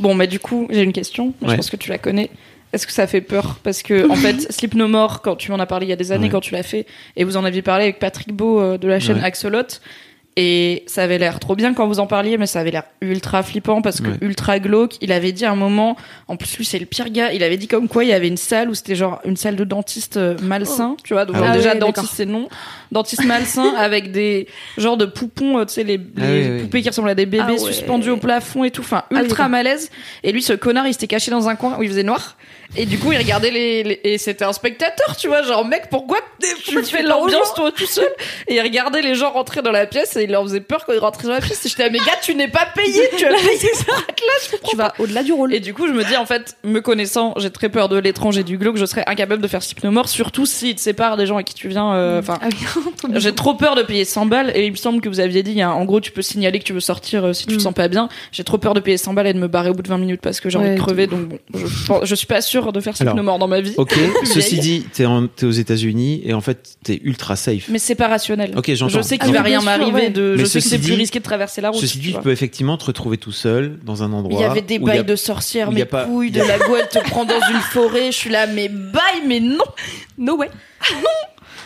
Bon, mais du coup, j'ai une question.
Ouais.
Je pense que tu la connais. Est-ce que ça fait peur? Parce que, en fait, Sleep No More, quand tu m'en as parlé il y a des années,
Ouais.
quand tu l'as fait, et vous en aviez parlé avec Patrick Beau euh, de la chaîne
Ouais.
Axolot, et ça avait l'air trop bien quand vous en parliez, mais ça avait l'air ultra flippant parce que
Ouais.
ultra glauque. Il avait dit à un moment, en plus lui c'est le pire gars, il avait dit comme quoi il y avait une salle où c'était genre une salle de dentiste euh, malsain, tu vois. Donc
Ah ouais.
déjà dentiste c'est non, dentiste malsain avec des genres de poupons, euh, tu sais les,
Ah
poupées qui ressemblent à des bébés
Ah ouais.
suspendus au plafond et tout, enfin
Ah
ultra malaise. Et lui ce connard il s'était caché dans un coin où il faisait noir. Et du coup, il regardait les, les- et c'était un spectateur, tu vois, genre mec, pourquoi tu fais l'ambiance toi tout seul Et il regardait les gens rentrer dans la pièce et il leur faisait peur quand ils rentraient dans la pièce. Et j'étais là, mais gars, tu n'es pas payé, tu as payé être là,
Tu vas au-delà du rôle.
et du coup, je me dis, en fait, me connaissant, j'ai très peur de l'étrange et du glauque, je serais incapable de faire Sleep No More, surtout si te sépares des gens avec qui tu viens. euh, Enfin,
Ah
j'ai trop peur de payer 100 balles et il me semble que vous aviez dit, hein, en gros, tu peux signaler que tu veux sortir euh, si tu te
Mm.
sens pas bien. J'ai trop peur de payer 100 balles et de me barrer au bout de 20 minutes parce que j'ai envie
Ouais,
de crever, donc bon, je, je suis pas sûre de faire Sleep
Alors,
No More dans ma vie.
Ok. Ceci dit, t'es, aux États-Unis et en fait t'es ultra safe.
Mais c'est pas rationnel.
Ok, j'entends.
Je sais qu'il
Ah
va rien m'arriver
ouais.
de,
Mais
je sais que c'est plus risqué de traverser la route.
Ceci dit,
tu
peux effectivement te retrouver tout seul dans un endroit.
Il y avait des bails de sorcières, mes couilles, de la go, elle te prend dans une forêt, je suis là, mais bail, mais non
No way.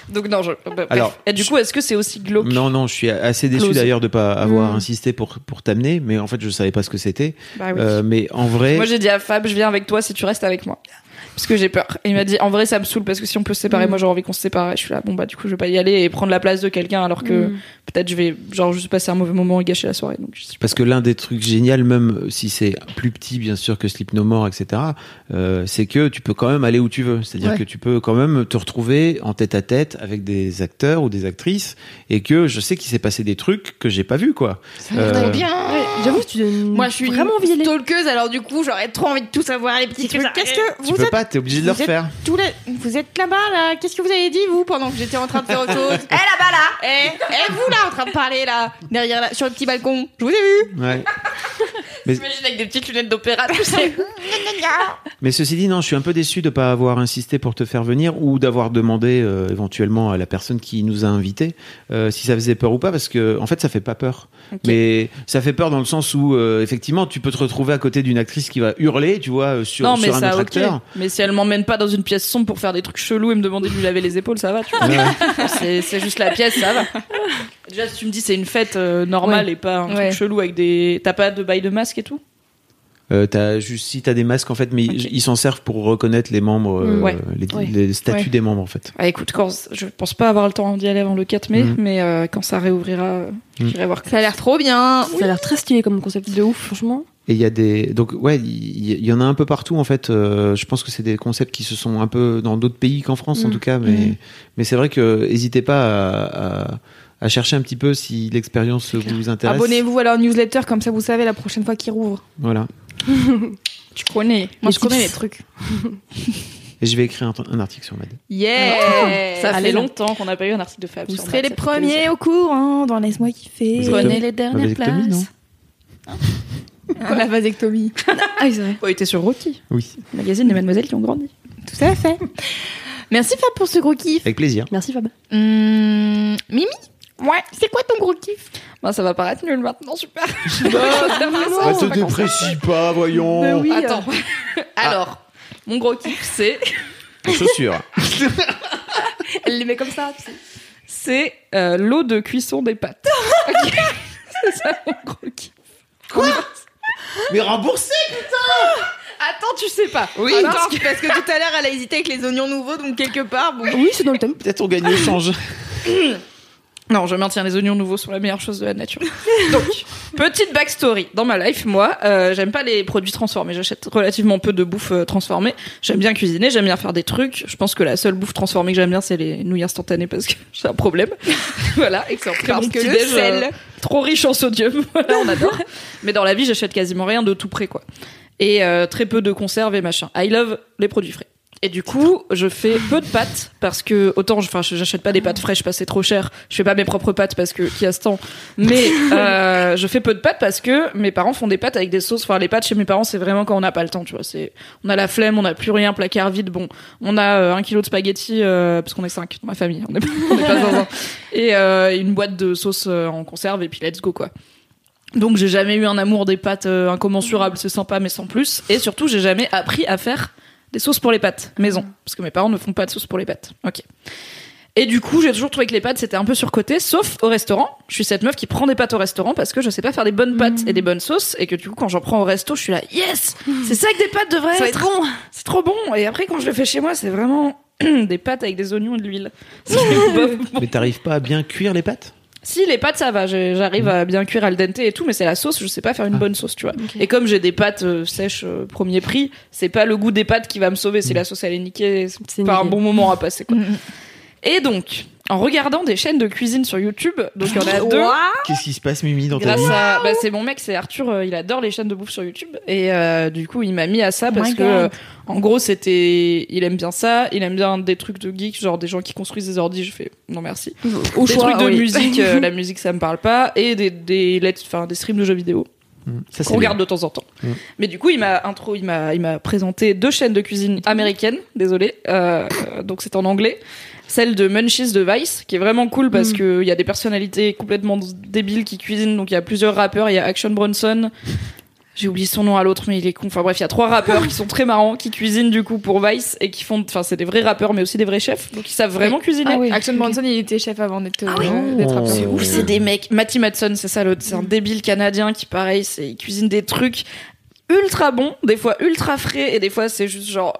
Donc non, je... bah, bref.
Alors,
Et du coup, est-ce que c'est aussi glauque
Non, non, je suis assez déçu d'ailleurs de pas avoir
Mm.
insisté pour pour t'amener, mais en fait je savais pas ce que c'était.
Bah oui.
Euh, mais en vrai,
Moi, j'ai dit à Fab, je viens avec toi si tu restes avec moi. Parce que j'ai peur. Et il m'a dit, en vrai, ça me saoule parce que si on peut se séparer,
Mm.
moi j'ai envie qu'on se sépare. Et je suis là, bon bah du coup, je vais pas y aller et prendre la place de quelqu'un alors que
Mm.
peut-être je vais, genre, juste passer un mauvais moment et gâcher la soirée. Donc, je suis
parce que l'un des trucs géniaux, même si c'est plus petit bien sûr que Sleep No More, etc., euh, c'est que tu peux quand même aller où tu veux. C'est-à-dire
Ouais.
que tu peux quand même te retrouver en tête à tête avec des acteurs ou des actrices, et que je sais qu'il s'est passé des trucs que j'ai pas vu quoi. Euh,
bien
Ouais, J'avoue, tu
Moi, je suis
vraiment aller.
stalkeuse, alors du coup, j'aurais trop envie de tout savoir, les petits trucs. Qu'est-ce que vous
peux pas, t'es obligé de le refaire.
tous les... Vous êtes là-bas, là Qu'est-ce que vous avez dit, vous, pendant que j'étais en train de faire autre chose Eh, là-bas, là Eh, eh, vous, là, en train de parler, là Derrière, là, sur le petit balcon Je vous ai vu
Ouais. Mais-
T'imagines avec des petites lunettes d'opéra, tu sais.
Mais ceci dit, non, je suis un peu déçu de pas avoir insisté pour te faire venir ou d'avoir demandé euh, éventuellement à la personne qui nous a invités euh, si ça faisait peur ou pas, parce que en fait, ça fait pas peur. Mais ça fait peur dans le sens où euh, effectivement, tu peux te retrouver à côté d'une actrice qui va hurler, tu vois, sur,
non, mais
sur un
ça,
autre
ok.
acteur.
Mais si elle m'emmène pas dans une pièce sombre pour faire des trucs chelous et me demander de lui laver les épaules, ça va, tu vois.
Ouais.
c'est, juste la pièce, ça va. Déjà, si tu me dis c'est une fête euh, normale et pas un
Ouais.
truc chelou avec des. T'as pas de bail de masque et tout?
Euh, t'as juste si t'as des masques en fait, mais ils- ils s'en servent pour reconnaître les membres, euh,
Mm. Ouais.
les,
Ouais.
les statuts
Ouais.
des membres en fait.
Ah, écoute, quand, je pense pas avoir le temps d'y aller avant le 4 mai,
Mhm.
mais euh, quand ça réouvrira,
Mhm.
j'irai voir.
Ça a l'air trop bien.
Ça a l'air très stylé comme concept de ouf, franchement.
Et il y a des donc ouais, il y, en a un peu partout en fait. Euh, je pense que c'est des concepts qui se sont un peu dans d'autres pays qu'en France en
Mm.
tout cas, mais
Mm.
mais c'est vrai que n'hésitez pas à, à, à chercher un petit peu si l'expérience vous intéresse.
Abonnez-vous à leur newsletter, comme ça vous savez la prochaine fois qu'ils rouvrent.
Voilà.
Tu connais.
Moi
Les
je connais
tips.
les trucs.
Et je vais écrire un, un article sur Mad.
Yeah
Ça
Allez,
fait longtemps qu'on n'a pas eu un article de Fab.
Vous
sur
serez les premiers
plaisir.
au courant dans Laisse-moi kiffer.
Vous
Prenez les dernières places.
La vasectomie.
Ah, c'est vrai.
Oh, il était sur Rocky,
Oui,
le magazine des mademoiselles qui ont grandi.
Tout à fait. Merci Fab pour ce gros kiff.
avec plaisir.
Merci Fab.
Hum, Mimi Ouais, c'est quoi ton gros kiff?
Bah, ça va paraître nul maintenant, super.
Bah, te déprécie pas, voyons.
oui.
Attends. Alors, mon gros kiff, c'est.
Les chaussures.
Elle les met comme ça, tu sais.
C'est euh, l'eau de cuisson des pâtes. Ok. c'est ça mon gros kiff.
Mais remboursé.
Attends, tu sais pas.
Oui,
Attends,
parce que, parce que tout à l'heure elle a hésité avec les oignons nouveaux, donc quelque part, bon.
Oui, c'est dans le thème.
Peut-être on gagne le change.
Non, je maintiens les oignons nouveaux sont la meilleure chose de la nature. Donc, petite backstory. Dans ma life, moi, euh, j'aime pas les produits transformés. J'achète relativement peu de bouffe euh, transformée. J'aime bien cuisiner, j'aime bien faire des trucs. Je pense que la seule bouffe transformée que j'aime bien, c'est les nouilles instantanées parce que j'ai un problème. voilà, et que c'est
Parce que le
déj,
sel.
euh, trop riche en sodium. voilà, on adore. Mais dans la vie, j'achète quasiment rien de tout près, quoi. Et euh, très peu de conserves et machin. I love les produits frais. Et du coup, je fais peu de pâtes parce que autant, enfin, j'achète pas des pâtes fraîches, parce que c'est trop cher. Je fais pas mes propres pâtes parce que qui a ce temps. Mais euh, je fais peu de pâtes parce que mes parents font des pâtes avec des sauces. Enfin, les pâtes chez mes parents, c'est vraiment quand on n'a pas le temps, tu vois. C'est, on a la flemme, on n'a plus rien, placard vide. Bon, on a euh, un kilo de spaghettis euh, parce qu'on est cinq dans ma famille. On est, on est pas zinzin. Et euh, une boîte de sauce euh, en conserve et puis let's go quoi. Donc j'ai jamais eu un amour des pâtes incommensurable, c'est sympa mais sans plus. Et surtout j'ai jamais appris à faire des sauces pour les pâtes maison, parce que mes parents ne font pas de sauce pour les pâtes. Ok. Et du coup j'ai toujours trouvé que les pâtes c'était un peu surcoté, sauf au restaurant. Je suis cette meuf qui prend des pâtes au restaurant parce que je sais pas faire des bonnes pâtes et des bonnes sauces, et que du coup quand j'en prends au resto je suis là yes, c'est ça que des pâtes devraient être.
être bon.
C'est trop bon. Et après quand je le fais chez moi c'est vraiment des pâtes avec des oignons et de l'huile.
Mais t'arrives pas à bien cuire les pâtes?
Si les pâtes ça va, j'arrive à bien cuire al dente et tout, mais c'est la sauce, je sais pas faire une bonne sauce, tu vois. Et comme j'ai des pâtes euh, sèches euh, premier prix, c'est pas le goût des pâtes qui va me sauver, si la sauce elle est niquée, c'est
C'est
pas un bon moment à passer quoi. Et donc, en regardant des chaînes de cuisine sur YouTube, donc il y en a deux.
Qu'est-ce qui se passe, Mimi, dans ta
Grâce
vie
à, bah, c'est mon mec, c'est Arthur, euh, il adore les chaînes de bouffe sur YouTube et euh, du coup il m'a mis à ça parce
my
que
God.
euh, en gros c'était, il aime bien ça, il aime bien des trucs de geek, genre des gens qui construisent des ordis, je fais non merci.
Au
des
choix,
trucs de
oui.
musique, euh, la musique ça me parle pas et des des let's- enfin des streams de jeux vidéo
Mm. Ça, c'est
qu'on regarde de temps en temps.
Mm.
Mais du coup il m'a intro, il m'a il m'a présenté deux chaînes de cuisine américaines, désolé, euh, euh, donc c'est en anglais. Celle de Munchies de Vice, qui est vraiment cool parce
Mm.
que il y a des personnalités complètement débiles qui cuisinent. Donc il y a plusieurs rappeurs, il y a Action Bronson. J'ai oublié son nom à l'autre, mais il est con. Enfin bref, il y a trois rappeurs qui sont très marrants, qui cuisinent du coup pour Vice et qui font. Enfin, c'est des vrais rappeurs, mais aussi des vrais chefs. Donc ils savent vraiment cuisiner.
Ah oui.
Action Bronson, il était chef avant d'être
Ah oui.
euh, d'être rappeur.
C'est
Ouf, c'est des mecs. Matty Madson, c'est ça l'autre. C'est un débile canadien qui, pareil, c'est, il cuisine des trucs ultra bons, des fois ultra frais, et des fois c'est juste genre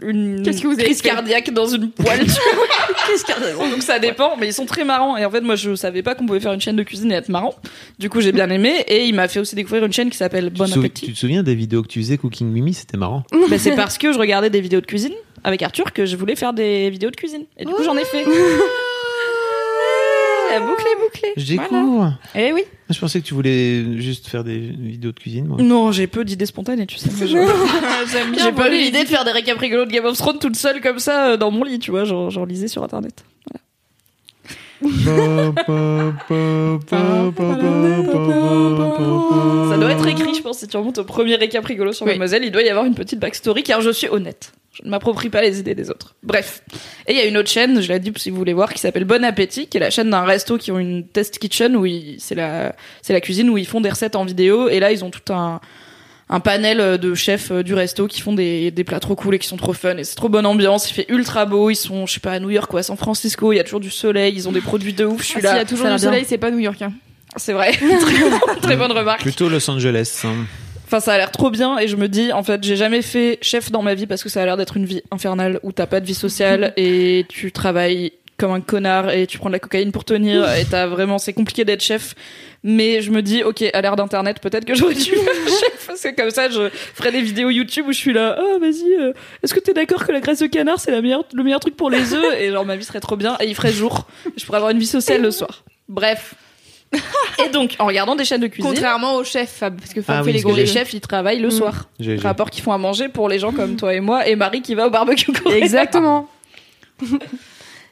une
Qu'est-ce que vous avez
crise cardiaque dans une poêle. cardiaque. Donc ça dépend, mais ils sont très marrants. Et en fait, moi, je savais pas qu'on pouvait faire une chaîne de cuisine et être marrant. Du coup, j'ai bien aimé. Et il m'a fait aussi découvrir une chaîne qui s'appelle Bon
tu,
Appétit.
tu te souviens des vidéos que tu faisais Cooking Mimi? C'était marrant.
Ben, c'est parce que je regardais des vidéos de cuisine avec Arthur que je voulais faire des vidéos de cuisine. Et du coup, j'en ai fait. La boucle
Je
Voilà.
découvre.
Eh oui.
Je pensais que tu voulais juste faire des vidéos de cuisine. Moi.
Non, j'ai peu d'idées spontanées, tu sais.
J'aime bien
J'ai pas eu l'idée de faire des récaps rigolos de Game of Thrones toute seule comme ça euh, dans mon lit, tu vois. J'en lisais sur internet. Ça doit être écrit, je pense, si tu remontes au premier récap rigolo sur
Oui.
Mademoiselle, il doit y avoir une petite backstory car je suis honnête. Je ne m'approprie pas les idées des autres. Bref. Et il y a une autre chaîne, je l'ai dit si vous voulez voir, qui s'appelle Bon Appétit, qui est la chaîne d'un resto qui ont une test kitchen où c'est la, c'est la cuisine où ils font des recettes en vidéo et là ils ont tout un, un panel de chefs euh, du resto qui font des, des plats trop cool et qui sont trop fun et c'est trop bonne ambiance. Il fait ultra beau, ils sont, je sais pas, à New York ou à San Francisco, il y a toujours du soleil, ils ont des produits de ouf, je suis
Ah, S'il y
là.
a toujours du soleil, c'est pas New York. hein.
C'est vrai. très, très bonne remarque.
Plutôt Los Angeles. hein.
Enfin, ça a l'air trop bien et je me dis, en fait, j'ai jamais fait chef dans ma vie parce que ça a l'air d'être une vie infernale où t'as pas de vie sociale et tu travailles comme un connard et tu prends de la cocaïne pour tenir et t'as vraiment, c'est compliqué d'être chef. Mais je me dis, ok, à l'ère d'internet, peut-être que j'aurais dû faire chef parce que comme ça, je ferais des vidéos YouTube où je suis là, oh, vas-y, euh, est-ce que t'es d'accord que la graisse de canard c'est la meilleure, le meilleur truc pour les œufs? Et genre ma vie serait trop bien et il ferait jour. Je pourrais avoir une vie sociale le soir. Bref. Et donc, en regardant des chaînes de cuisine.
Contrairement au chef, Fab, parce que Fab
Ah
fait
oui,
les gros
chefs, ils travaillent le soir.
J'ai- j'ai-
Rapport qu'ils font à manger pour les gens comme toi et moi, et Marie qui va au barbecue coréen.
Exactement.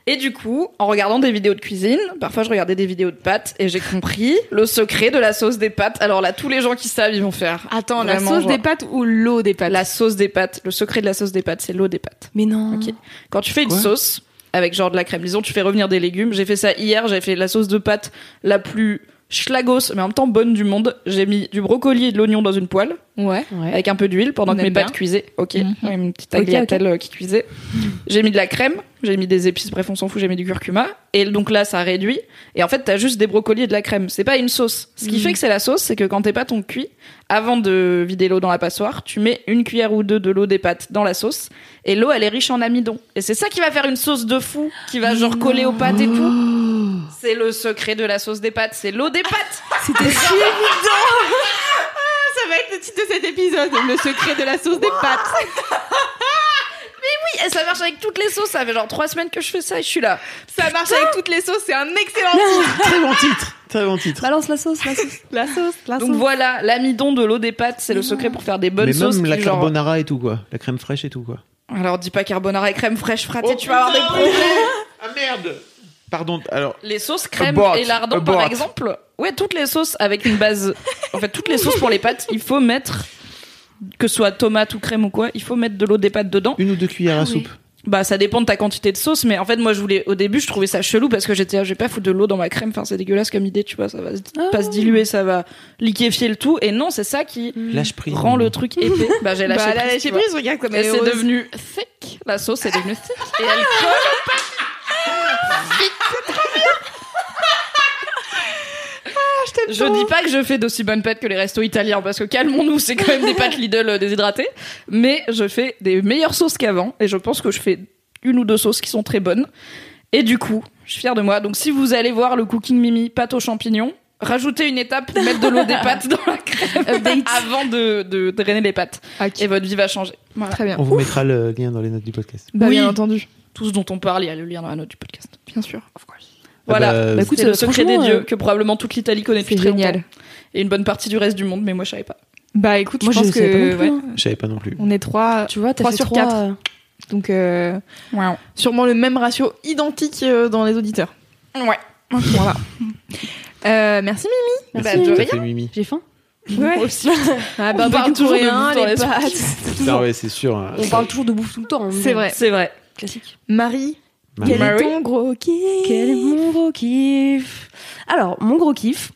Et du coup, en regardant des vidéos de cuisine, parfois je regardais des vidéos de pâtes et j'ai compris le secret de la sauce des pâtes. Alors là, tous les gens qui savent, ils vont faire.
Attends, la sauce
genre-
des pâtes ou l'eau des pâtes
La sauce des pâtes. Le secret de la sauce des pâtes, c'est l'eau des pâtes.
Mais non.
Ok. Quand tu fais une
Quoi
sauce avec genre de la crème, disons tu fais revenir des légumes. J'ai fait ça hier, j'ai fait la sauce de pâtes la plus schlagos, mais en même temps bonne du monde. J'ai mis du brocoli et de l'oignon dans une poêle
Ouais.
Ouais.
avec un peu d'huile pendant
On
que mes
bien.
pâtes cuisaient. Ok,
Mhm.
Une petite tagliatelle euh, qui cuisait. J'ai mis de la crème, j'ai mis des épices, bref, on s'en fout, j'ai mis du curcuma. Et donc là, ça réduit. Et en fait, t'as juste des brocolis et de la crème. C'est pas une sauce. Ce qui fait que c'est la sauce, c'est que quand tes pâtes ont cuit, avant de vider l'eau dans la passoire, tu mets une cuillère ou deux de l'eau des pâtes dans la sauce. Et l'eau, elle est riche en amidon. Et c'est ça qui va faire une sauce de fou, qui va genre coller aux pâtes et tout. C'est le secret de la sauce des pâtes, c'est l'eau des pâtes.
C'était si évident Ça va être le titre de cet épisode, le secret de la sauce des pâtes.
Oui, et ça marche avec toutes les sauces. Ça fait genre trois semaines que je fais ça et je suis là.
Ça marche avec toutes les sauces, c'est un excellent titre.
Très bon titre. Très bon titre.
Balance la sauce, la sauce.
La sauce, la
Donc voilà, l'amidon de l'eau des pâtes, c'est le secret pour faire des bonnes
Mais
sauces.
même la
qui, genre-
carbonara et tout quoi. La crème fraîche et tout quoi.
Alors dis pas carbonara et crème fraîche frappée,
Oh,
tu vas avoir des problèmes.
Ah merde. Pardon. Alors.
Les sauces crème
Abort,
et lardon par
abort.
exemple. Ouais, toutes les sauces avec une base. En fait, toutes les sauces pour les pâtes, il faut mettre que ce soit tomate ou crème ou quoi, il faut mettre de l'eau des pâtes dedans.
Une ou deux cuillères à
oui.
soupe.
Bah ça dépend de ta quantité de sauce, mais en fait moi je voulais au début je trouvais ça chelou parce que j'étais je vais pas foutre de l'eau dans ma crème, enfin c'est dégueulasse comme idée, tu vois, ça va se- pas se diluer, ça va liquéfier le tout et non c'est ça qui
Lâche prise.
rend le truc épais. Bah j'ai lâché
Bah, la
prise,
lâché prise, regarde comme elle est
c'est devenu thick. La sauce est devenue thick. Et elle colle. Je dis pas que je fais d'aussi bonnes pâtes que les restos italiens parce que calmons-nous, c'est quand même des pâtes Lidl euh, déshydratées. Mais je fais des meilleures sauces qu'avant et je pense que je fais une ou deux sauces qui sont très bonnes. Et du coup, je suis fière de moi. Donc si vous allez voir le Cooking Mimi pâte aux champignons, rajoutez une étape, mettre de l'eau des pâtes dans la crème avant de, de drainer les pâtes. Et votre vie va changer. Voilà.
Très bien.
On vous mettra le lien dans les notes du podcast.
Bah,
Oui.
bien entendu.
Tout ce dont on parle, il y a le lien dans la note du podcast.
Bien sûr.
Voilà.
Ah bah,
Bah, écoute,
c'est le secret des dieux
euh,
que probablement toute l'Italie connaît depuis
C'est
très
génial.
longtemps. Et une bonne partie du reste du monde, mais moi je savais pas.
Bah écoute,
Moi,
je
je
pense
savais pas non
que
plus,
ouais,
hein.
Je savais pas non plus.
on est trois,
Tu vois, t'as
Trois
fait
sur
trois,
quatre.
euh,
donc euh, sûrement le même ratio identique euh, dans les auditeurs.
Ouais.
Voilà. Euh, merci Mimi.
Bah,
Merci.
de rien.
fait Mimi.
J'ai faim.
Ouais.
Aussi.
Ah,
On
barbecue
parle toujours de bouffe dans
les
l'esprit.
pâtes.
Ah ouais, c'est sûr. hein.
On parle toujours de bouffe tout le temps. hein.
C'est vrai.
C'est vrai.
Classique.
Marie,
Marie.
quel est ton gros kiff
Quel est mon gros kiff Alors, mon gros kiff.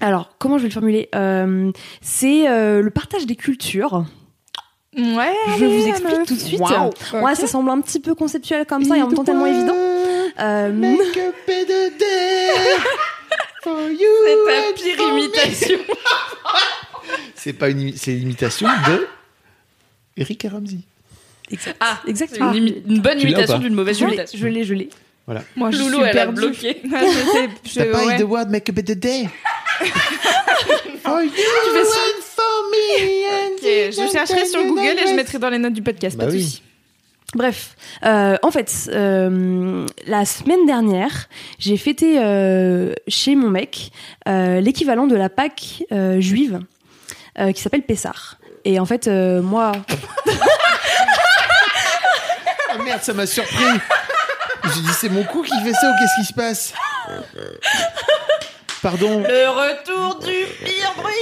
Alors, comment je vais le formuler Euh, C'est euh, le partage des cultures.
Ouais.
Je
allez,
vous explique tout de suite.
Waouh.
Ouais, ça semble un petit peu conceptuel comme ça et en même temps tellement évident. Euh,
Make a better day for you
C'est ta pire imitation.
C'est pas une, c'est l'imitation de Eric et
Ah,
exactement.
une, imi- une bonne
Tu
imitation d'une mauvaise
Je l'ai,
imitation.
je l'ai, je l'ai.
Moi, je
Loulou,
suis
elle a bloqué.
Je sais, je-
T'as pas
ouais.
eu the word make a better day For you
fais ça.
and for me and
Ok, je chercherai sur Google et je mettrai dans les notes du podcast.
Bah
pas de
oui.
souci.
Bref, euh, en fait, euh, la semaine dernière, j'ai fêté euh, chez mon mec euh, l'équivalent de la Pâque euh, juive euh, qui s'appelle Pessar. Et en fait, euh, moi,
Ah merde, ça m'a surpris J'ai dit c'est mon coup qui fait ça ou qu'est-ce qui se passe Pardon.
Le retour du pire bruit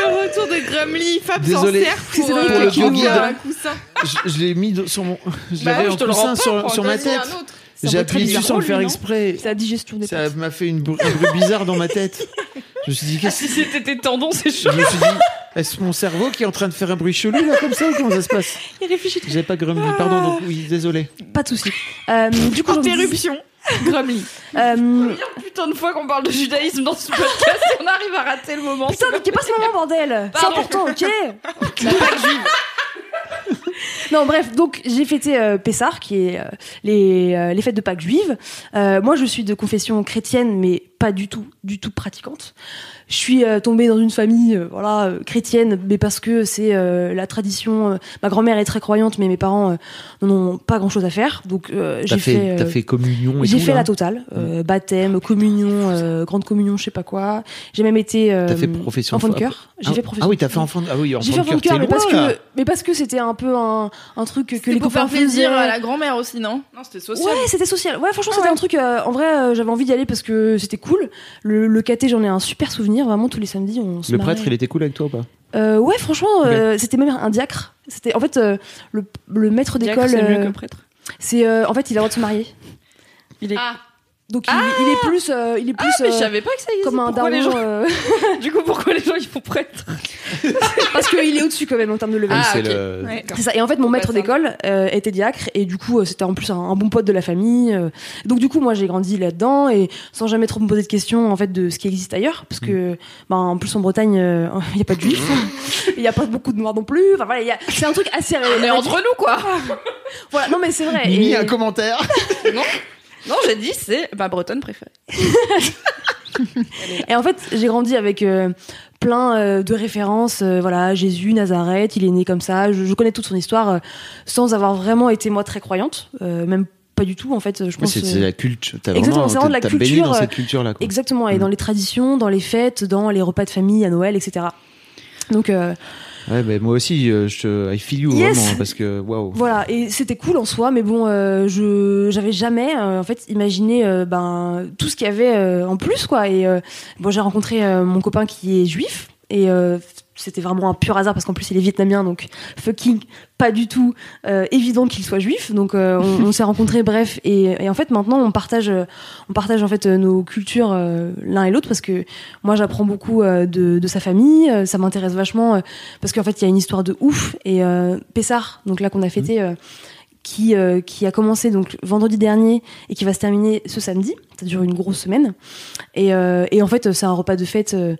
Le retour de Grumly, Fab s'en
Désolé.
sert
C'est
pour,
vrai
euh,
que
pour
le guide-
un coussin.
Je, je l'ai mis sur mon. Je
Bah
l'avais en coussin
pas,
sur, sur ma tête. J'ai appuyé dessus sans le faire exprès.
C'est la digestion des
Ça m'a fait une br- un bruit bizarre dans ma tête. Je me suis dit,
Ah,
qu'est-ce
si c'était tes tendons, c'est chaud.
Je me suis dit, est-ce mon cerveau qui est en train de faire un bruit chelou là comme ça ou comment ça se passe
Il réfléchit.
J'avais pas grumblé, pardon, donc oui, désolé.
Pas de souci. Euh, du coup,
Interruption. Grumly.
Euh,
Putain de fois qu'on parle de judaïsme dans ce podcast, on arrive à rater le moment.
Putain, mais pas ce moment, bordel C'est
Pardon.
important, ok Non, bref, donc j'ai fêté euh, Pessah, qui est euh, les, euh, les fêtes de Pâques juives. Euh, moi, je suis de confession chrétienne, mais pas du tout, du tout pratiquante. Je suis euh, tombée dans une famille, euh, voilà, euh, chrétienne, mais parce que c'est euh, la tradition. euh, ma grand-mère est très croyante, mais mes parents euh, n'en ont pas grand-chose à faire. Donc euh, j'ai
fait,
fait,
t'as
euh,
fait communion et
j'ai fait
là
la totale, euh, baptême, communion, euh, grande communion, je sais pas quoi. J'ai même été euh,
T'as fait profession
enfant de cœur. J'ai
ah,
fait profession.
Ah oui, t'as fait enfant. Ah oui,
J'ai fait enfant de cœur, mais parce que, mais parce que c'était un peu un, un truc que,
Que
les
pour
copains
faire plaisir
faisaient.
à la grand-mère aussi, non?
Non, c'était social.
Ouais, c'était social. Ouais, franchement, c'était un truc. en vrai, j'avais envie d'y aller parce que c'était cool. Le, le caté, j'en ai un super souvenir. Vraiment, tous les samedis, on se
Le
marrait.
prêtre, il était cool avec toi ou pas
Euh, ouais, franchement, euh, c'était même un diacre. C'était en fait euh, le, le maître
Diacre,
d'école.
c'est mieux
euh,
que prêtre.
c'est euh, en fait, il a le droit de se marier.
Il est.
Ah.
Donc il, il est plus, euh, il est plus
Ah, mais je
euh,
savais pas que ça existait.
comme un
pourquoi
daron.
les gens...
euh,
Du coup, pourquoi les gens ils font prêtre
parce qu'il est au-dessus quand même en termes de level.
Ah,
c'est
ok.
le.
Ouais.
C'est ça. Et en fait, mon maître d'école euh, était diacre et du coup, euh, c'était en plus un, un bon pote de la famille. euh. Donc du coup, moi, j'ai grandi là-dedans et sans jamais trop me poser de questions en fait de ce qui existe ailleurs, parce que, ben, en plus en Bretagne, euh, il n'y a pas de juifs, il n'y a pas beaucoup de noirs non plus. Enfin voilà, a- c'est un truc assez.
On est entre nous, quoi.
Voilà, non mais c'est vrai.
Mimi,
Et-
un commentaire.
non, non, j'ai dit c'est ma bretonne préférée.
Et en fait, j'ai grandi avec euh, plein euh, de références. euh, voilà, Jésus, Nazareth, il est né comme ça. Je, je connais toute son histoire euh, sans avoir vraiment été moi très croyante, euh, même pas du tout en fait. Je pense.
c'est la culture.
Exactement, c'est vraiment de la culture,
dans cette culture-là. quoi.
Exactement, et
Mm.
dans les traditions, dans les fêtes, dans les repas de famille à Noël, etc. Donc euh,
Ouais, mais moi aussi, euh, je te, I feel you
Yes.
vraiment parce que waouh.
voilà, et c'était cool en soi, mais bon, euh, je j'avais jamais euh, en fait imaginé euh, ben tout ce qu'il y avait en plus quoi. Et bon, j'ai rencontré mon copain qui est juif et c'était vraiment un pur hasard parce qu'en plus il est vietnamien donc fucking pas du tout euh, évident qu'il soit juif. Donc euh, on, on s'est rencontrés bref et, et en fait maintenant on partage euh, on partage en fait nos cultures euh, l'un et l'autre parce que moi j'apprends beaucoup de, de sa famille ça m'intéresse vachement parce qu'en fait il y a une histoire de ouf. Et Pessar donc là qu'on a fêté euh, qui, euh, qui a commencé donc vendredi dernier et qui va se terminer ce samedi. Ça dure une grosse semaine. Et, euh, et en fait, c'est un repas de fête euh,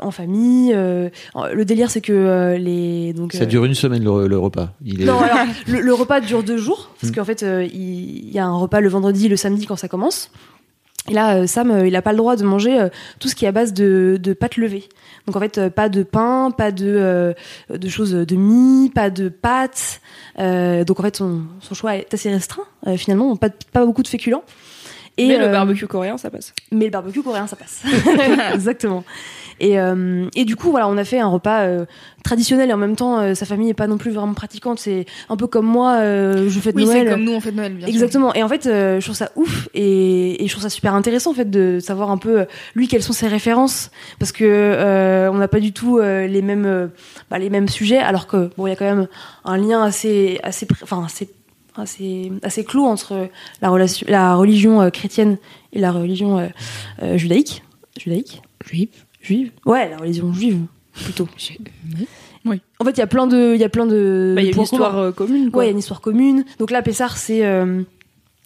en famille. le délire, c'est que les donc
Ça dure une semaine le, le repas. Il est...
non, alors, le, le repas dure deux jours, parce
Mm.
qu'en fait, il il y a un repas le vendredi et le samedi quand ça commence. Et là, euh, Sam, euh, il n'a pas le droit de manger euh, tout ce qui est à base de, de pâtes levées. Donc en fait, pas de pain, pas de, choses de mie, pas de pâtes. Donc en fait, son, choix est assez restreint, finalement, pas, pas beaucoup de féculents. Et,
Mais le
euh,
barbecue coréen, ça passe.
mais le barbecue coréen, ça passe. Exactement. Et, euh, et du coup, voilà, on a fait un repas euh, traditionnel et en même temps, euh, sa famille est pas non plus vraiment pratiquante. C'est un peu comme moi, je
Oui, c'est
Noël.
comme nous, on fait de Noël, bien sûr.
Exactement. Et en fait, je trouve ça ouf et, et je trouve ça super intéressant en fait de savoir un peu lui quelles sont ses références parce que on n'a pas du tout les mêmes bah, les mêmes sujets alors que bon il y a quand même un lien assez assez enfin assez assez assez clos entre la relation la religion euh, chrétienne et la religion euh, euh, judaïque judaïque?
Juive.
juive ouais la religion juive plutôt
Oui.
en fait il y a plein de il y a plein de
Bah, Il y a une histoire euh, commune, quoi.
Ouais, il y a une histoire commune. Donc là, Pessar, c'est euh,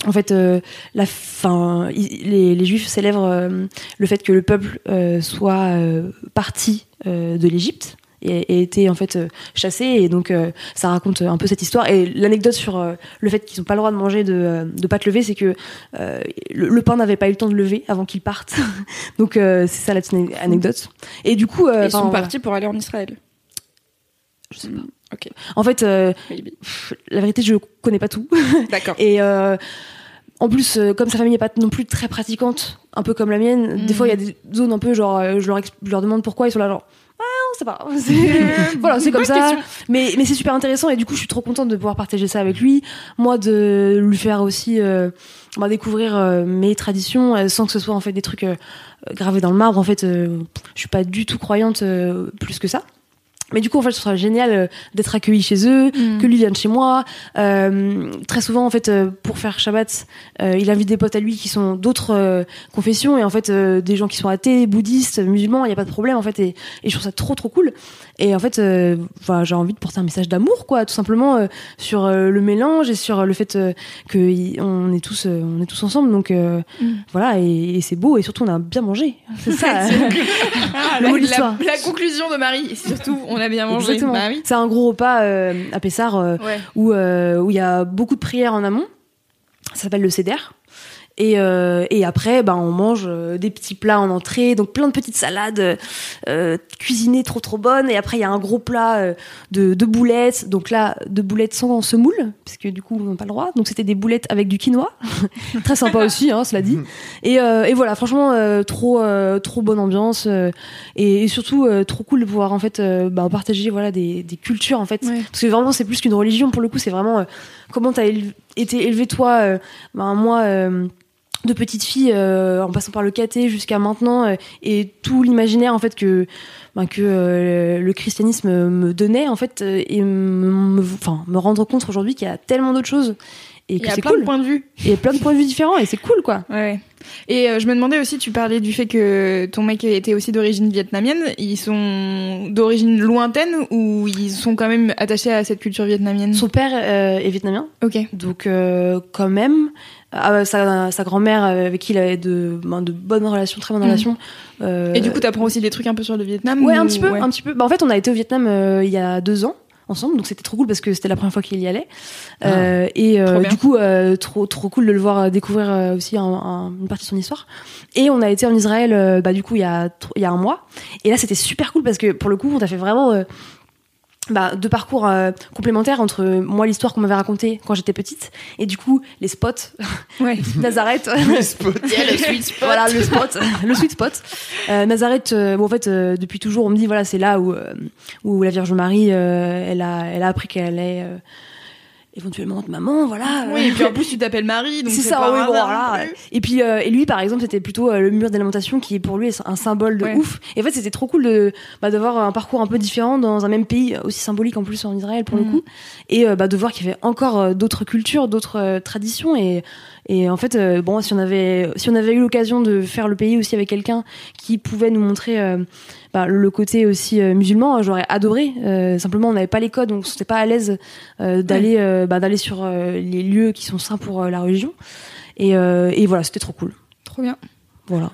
en fait euh, la fin. Les, les Juifs célèbrent euh, le fait que le peuple euh, soit euh, parti euh, de l'Égypte et, et été en fait euh, chassé. Et donc euh, ça raconte un peu cette histoire. Et l'anecdote sur euh, le fait qu'ils n'ont pas le droit de manger de, euh, de pâte levée, c'est que euh, le, le pain n'avait pas eu le temps de lever avant qu'ils partent. donc euh, c'est ça la petite anecdote. Et du coup, euh,
Ils sont partis pour aller en Israël.
Je sais pas.
Ok.
En fait, euh, pff, la vérité, je connais pas tout.
D'accord.
Et euh, en plus, euh, comme sa famille n'est pas non plus très pratiquante, un peu comme la mienne, des
Mhm.
fois il y a des zones un peu genre, euh, je, leur, je leur demande pourquoi, ils sont là genre, c'est pas voilà, c'est comme ça.
question.
Mais, mais c'est super intéressant et du coup, je suis trop contente de pouvoir partager ça avec lui. Moi, de lui faire aussi euh, bah, découvrir euh, mes traditions euh, sans que ce soit en fait des trucs euh, gravés dans le marbre. En fait, je suis pas du tout croyante plus que ça. Mais du coup, en fait, ce sera génial euh, d'être accueilli chez eux,
Mm.
que lui vienne chez moi. Euh, très souvent, en fait, euh, pour faire Shabbat, euh, il invite des potes à lui qui sont d'autres euh, confessions et en fait, euh, des gens qui sont athées, bouddhistes, musulmans, il n'y a pas de problème en fait. Et, et je trouve ça trop trop cool. Et en fait, euh, j'ai envie de porter un message d'amour, quoi, tout simplement euh, sur euh, le mélange et sur le fait que y- on est tous, on est tous ensemble. Donc
Mm.
voilà, et, et c'est beau et surtout on a bien mangé. C'est ça.
Ah,
Le
la,
mot de l'histoire.
la- la conclusion de Marie, et surtout, on a bien mangé. Bah oui.
C'est un gros repas à Pessard euh,
Ouais.
où où il y a beaucoup de prières en amont. Ça s'appelle le Seder. Et, euh, et après, ben, on mange euh, des petits plats en entrée, donc plein de petites salades euh, cuisinées trop trop bonnes. Et après, il y a un gros plat de, de boulettes. Donc là, de boulettes sans semoule, puisque du coup, on n'a pas le droit. Donc c'était des boulettes avec du quinoa. Très sympa aussi, hein, cela dit. Et, euh, et voilà, franchement, trop trop bonne ambiance. et, et surtout, trop cool de pouvoir en fait ben, partager voilà, des, des cultures en fait.
Ouais.
Parce que vraiment, c'est plus qu'une religion pour le coup, c'est vraiment comment t'as élevé- été élevé toi, ben, moi, de petite fille, euh, en passant par le caté jusqu'à maintenant, euh, et tout l'imaginaire en fait que ben, que euh, le christianisme me donnait en fait, et me, enfin, me rendre compte aujourd'hui qu'il y a tellement d'autres choses et
Il
que
y a
c'est
plein
cool.
de points de vue.
Et plein de points de vue différents et c'est cool quoi.
Ouais. Et je me demandais aussi, tu parlais du fait que ton mec était aussi d'origine vietnamienne. Ils sont d'origine lointaine ou ils sont quand même attachés à cette culture vietnamienne?
Son père est vietnamien.
Ok.
Donc quand même, ah, sa, sa grand-mère euh, avec qui il avait de, ben, de bonnes relations, très bonnes
Mhm.
relations. euh,
Et du coup, t'apprends aussi des trucs un peu sur le Vietnam
ouais,
ou-
un petit peu,
ouais.
un petit peu. Bah, en fait, on a été au Vietnam euh, il y a deux ans ensemble, donc c'était trop cool parce que c'était la première fois qu'il y allait. Euh, et
Ah.
Euh,
bien.
du coup, euh, trop trop cool de le voir découvrir aussi un- un- une partie de son histoire. Et on a été en Israël, bah du coup il y a il y a un mois. Et là, c'était super cool parce que pour le coup, on a fait vraiment bah, deux parcours euh, complémentaires entre moi l'histoire qu'on m'avait racontée quand j'étais petite et du coup les spots
Ouais.
Nazareth
le sweet spot.
voilà le spot le sweet spot euh, Nazareth euh, bon, en fait euh, depuis toujours on me dit voilà c'est là où euh, où la Vierge Marie euh, elle a elle a appris qu'elle allait euh, éventuellement être maman voilà
Oui, et puis en plus, tu t'appelles Marie, donc
c'est ça,
pas
oui, bon, voilà. Et puis, euh, et lui, par exemple, c'était plutôt euh, le mur d'alimentation qui est pour lui un symbole de
Ouais.
ouf. Et en fait, c'était trop cool de bah, d'avoir un parcours un peu différent dans un même pays, aussi symbolique en plus en Israël pour le
Mhm.
coup, et euh, bah, de voir qu'il y avait encore d'autres cultures, d'autres traditions. Et, et en fait, euh, bon, si on avait si on avait eu l'occasion de faire le pays aussi avec quelqu'un qui pouvait nous montrer euh, bah, le côté aussi euh, musulman, j'aurais adoré. Simplement, on n'avait pas les codes, donc on n'était pas à l'aise d'aller bah, d'aller sur les lieux qui sont saints pour la religion. Et, et voilà, c'était trop cool.
Trop bien.
Voilà.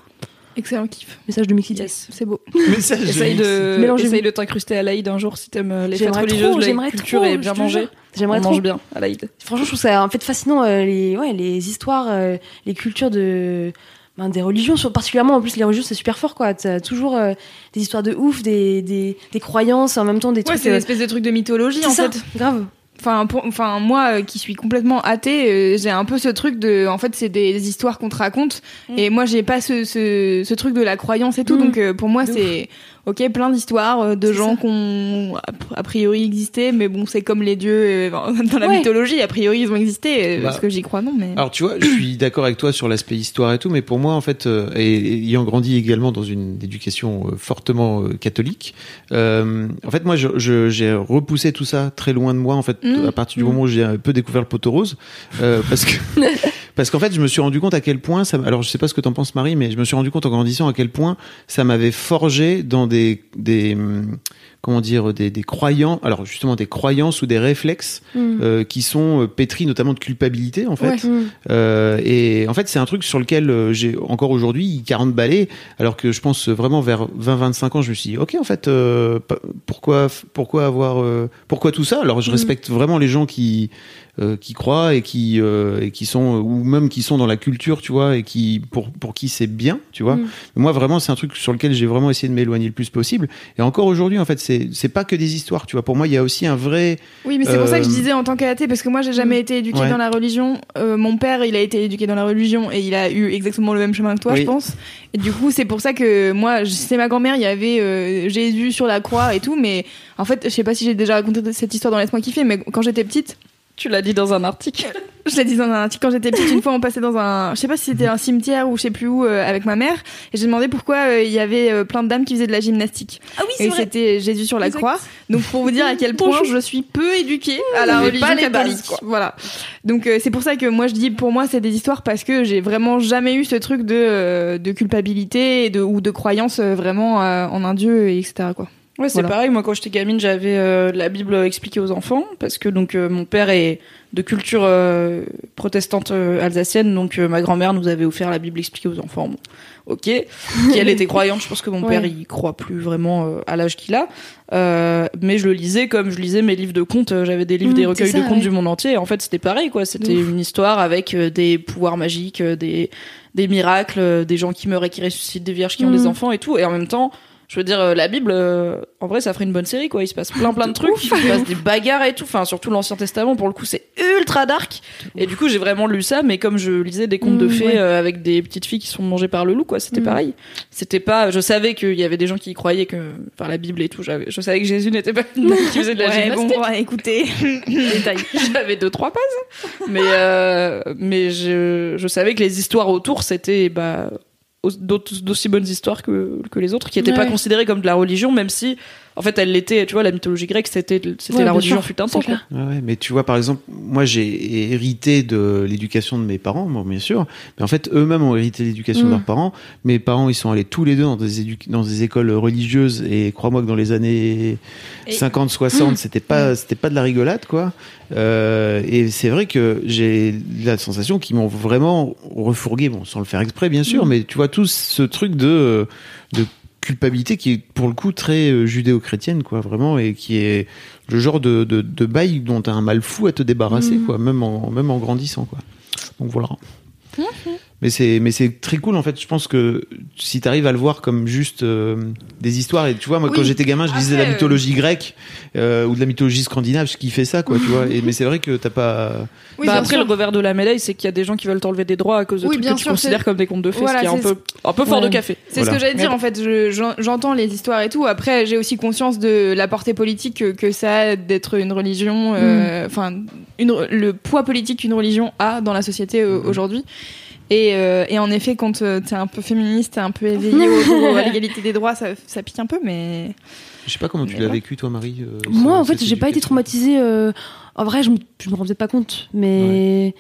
Excellent kiff.
Message de mixité.
Yes, c'est beau.
Message de
Essaye de, essaye de t'incruster à l'Aïd un jour si t'aimes euh, les fêtes religieuses, la
j'aimerais
culture
trop,
et bien manger.
J'aimerais
On
trop.
mange bien à l'Aïd.
Franchement, je trouve ça en fait fascinant euh, les ouais les histoires, euh, les cultures de ben, des religions, particulièrement en plus les religions c'est super fort quoi. T'as toujours euh, des histoires de ouf, des, des, des croyances en même temps des
Ouais,
trucs.
c'est une espèce de truc de mythologie
c'est
en
ça,
fait.
grave.
Enfin, pour, enfin, moi euh, qui suis complètement athée, euh, j'ai un peu ce truc de, en fait, c'est des histoires qu'on te raconte, et moi j'ai pas ce, ce, ce truc de la croyance et tout,
Mm.
donc euh, pour moi c'est, ok, plein d'histoires euh, de gens qui ont a priori existé, mais bon, c'est comme les dieux euh, dans la
Ouais.
mythologie, a priori ils ont existé, euh,
Bah,
parce que j'y crois non, mais.
Alors tu vois, je suis d'accord avec toi sur l'aspect histoire et tout, mais pour moi en fait, euh, et, et ayant grandi également dans une éducation euh, fortement euh, catholique, euh, en fait moi je- je- j'ai repoussé tout ça très loin de moi en fait
Mm.
à partir du moment où j'ai un peu découvert le poteau rose, euh, parce que parce qu'en fait je me suis rendu compte à quel point ça, alors je sais pas ce que t'en penses Marie, mais je me suis rendu compte en grandissant à quel point ça m'avait forgé dans des des hum, comment dire des, des croyants, alors justement des croyances ou des réflexes
Mm.
euh, qui sont euh, pétris notamment de culpabilité en fait.
Ouais.
Euh, et en fait, c'est un truc sur lequel euh, j'ai encore aujourd'hui 40 balais, alors que je pense vraiment vers 20-25 ans, je me suis dit, ok, en fait, euh, pourquoi, pourquoi avoir, euh, pourquoi tout ça? Alors, je
Mhm.
respecte vraiment les gens qui euh, qui croient et qui euh, et qui sont ou même qui sont dans la culture, tu vois, et qui pour pour qui c'est bien, tu vois.
Mhm.
Moi, vraiment, c'est un truc sur lequel j'ai vraiment essayé de m'éloigner le plus possible. Et encore aujourd'hui, en fait, c'est c'est pas que des histoires, tu vois. Pour moi, il y a aussi un vrai.
Oui, mais c'est pour ça que je
Euh,
disais en tant qu'athée, parce que moi j'ai jamais été éduquée
Ouais.
dans la religion. Euh, mon père, il a été éduqué dans la religion et il a eu exactement le même chemin que toi,
Oui.
je pense. Et du coup, c'est pour ça que moi, c'est ma grand-mère, il y avait euh, Jésus sur la croix et tout, mais en fait, je sais pas si j'ai déjà raconté cette histoire dans Laisse-moi kiffer, mais quand j'étais petite,
Tu l'as dit dans un article.
je l'ai dit dans un article, quand j'étais petite, une fois on passait dans un, je sais pas si c'était un cimetière ou je sais plus où, euh, avec ma mère, et j'ai demandé pourquoi euh, il y avait euh, plein de dames qui faisaient de la gymnastique.
Ah oui,
Et c'était Jésus sur la
Exact.
croix. Donc pour vous dire à quel point je suis peu éduquée à la
Mais
religion
pas les
catholique.
bases, quoi.
Voilà. Donc euh, c'est pour ça que moi je dis pour moi c'est des histoires parce que j'ai vraiment jamais eu ce truc de euh, de culpabilité et de ou de croyance euh, vraiment euh, en un dieu et etc quoi.
Ouais, c'est
Voilà.
pareil. Moi, quand j'étais gamine, j'avais euh, la Bible expliquée aux enfants parce que donc euh, mon père est de culture euh, protestante euh, alsacienne, donc euh, ma grand-mère nous avait offert la Bible expliquée aux enfants. Bon, ok. Qui elle était croyante. Je pense que mon
Ouais.
père il croit plus vraiment euh, à l'âge qu'il a, Euh, mais je le lisais comme je lisais mes livres de contes. Euh, J'avais des livres,
Mmh,
des
c'est
recueils
ça,
de contes
ouais.
du monde entier. Et en fait, c'était pareil, quoi. C'était une histoire avec euh, des pouvoirs magiques, euh, des des miracles, euh, des gens qui meurent et qui ressuscitent, des vierges qui ont des enfants et tout. Et en même temps, je veux dire, euh, la Bible, euh, en vrai, ça ferait une bonne série, quoi. Il se passe plein, plein de, trucs, il se passe des bagarres et tout. Enfin, surtout l'Ancien Testament, pour le coup, c'est ultra dark. Et du coup, j'ai vraiment lu ça, mais comme je lisais des contes de
Mhm,
fées
ouais.
euh, avec des petites filles qui se font manger par le loup, quoi. C'était
Mhm.
pareil. C'était pas, je savais qu'il y avait des gens qui y croyaient que, par la Bible et tout. Je savais que Jésus n'était pas qui faisait de la
Ouais, bon,
gymnastique.
ouais, écoutez, détail.
J'avais deux trois pages, mais euh, mais je, je savais que les histoires autour c'était bah d'aussi bonnes histoires que, que les autres qui n'étaient pas considérées comme de la religion même si en fait elle l'était tu vois la mythologie grecque c'était c'était
Ouais,
la religion
sûr,
fut un temps quoi.
Ouais, mais tu vois, par exemple, moi j'ai hérité de l'éducation de mes parents, bon, bien sûr, mais en fait eux-mêmes ont hérité de l'éducation de
Mm.
leurs parents. Mes parents, ils sont allés tous les deux dans des, édu- dans des écoles religieuses et crois-moi que dans les années
Et-
50, 60, c'était pas, c'était pas de la rigolade, quoi. Euh, et c'est vrai que j'ai la sensation qu'ils m'ont vraiment refourgué, bon, sans le faire exprès, bien sûr, mais tu vois, tout ce truc de, de culpabilité qui est pour le coup très euh, judéo-chrétienne, quoi, vraiment, et qui est le genre de, de, de bail dont t'as un mal fou à te débarrasser, quoi, même en, même en grandissant, quoi. Donc voilà. Mais c'est mais c'est très cool en fait. Je pense que si t'arrives à le voir comme juste euh, des histoires et tu vois moi quand j'étais gamin je lisais de la mythologie grecque euh, ou de la mythologie scandinave je kiffais ça quoi tu vois. Et, mais c'est vrai que t'as pas
Oui,
bah après
sûr.
le revers de la médaille c'est qu'il y a des gens qui veulent t'enlever des droits à cause de
Oui,
trucs
bien
que tu
sûr,
considères comme des contes de fées
Voilà,
ce qui est un peu un peu fort
Ouais.
de café
C'est
Voilà.
ce que j'allais dire en fait. Je- j'en- J'entends les histoires et tout. Après, j'ai aussi conscience de la portée politique que, que ça a d'être une religion. euh, Enfin, une le poids politique qu'une religion a dans la société euh, aujourd'hui. Et, euh, et en effet, quand euh, t'es un peu féministe, t'es un peu éveillé au- au- à l'égalité des droits, ça, ça pique un peu, mais
je sais pas comment tu l'as vécu toi Marie. euh,
Moi, en fait, j'ai pas été traumatisée. euh, En vrai, je me, je me rendais pas compte. Mais.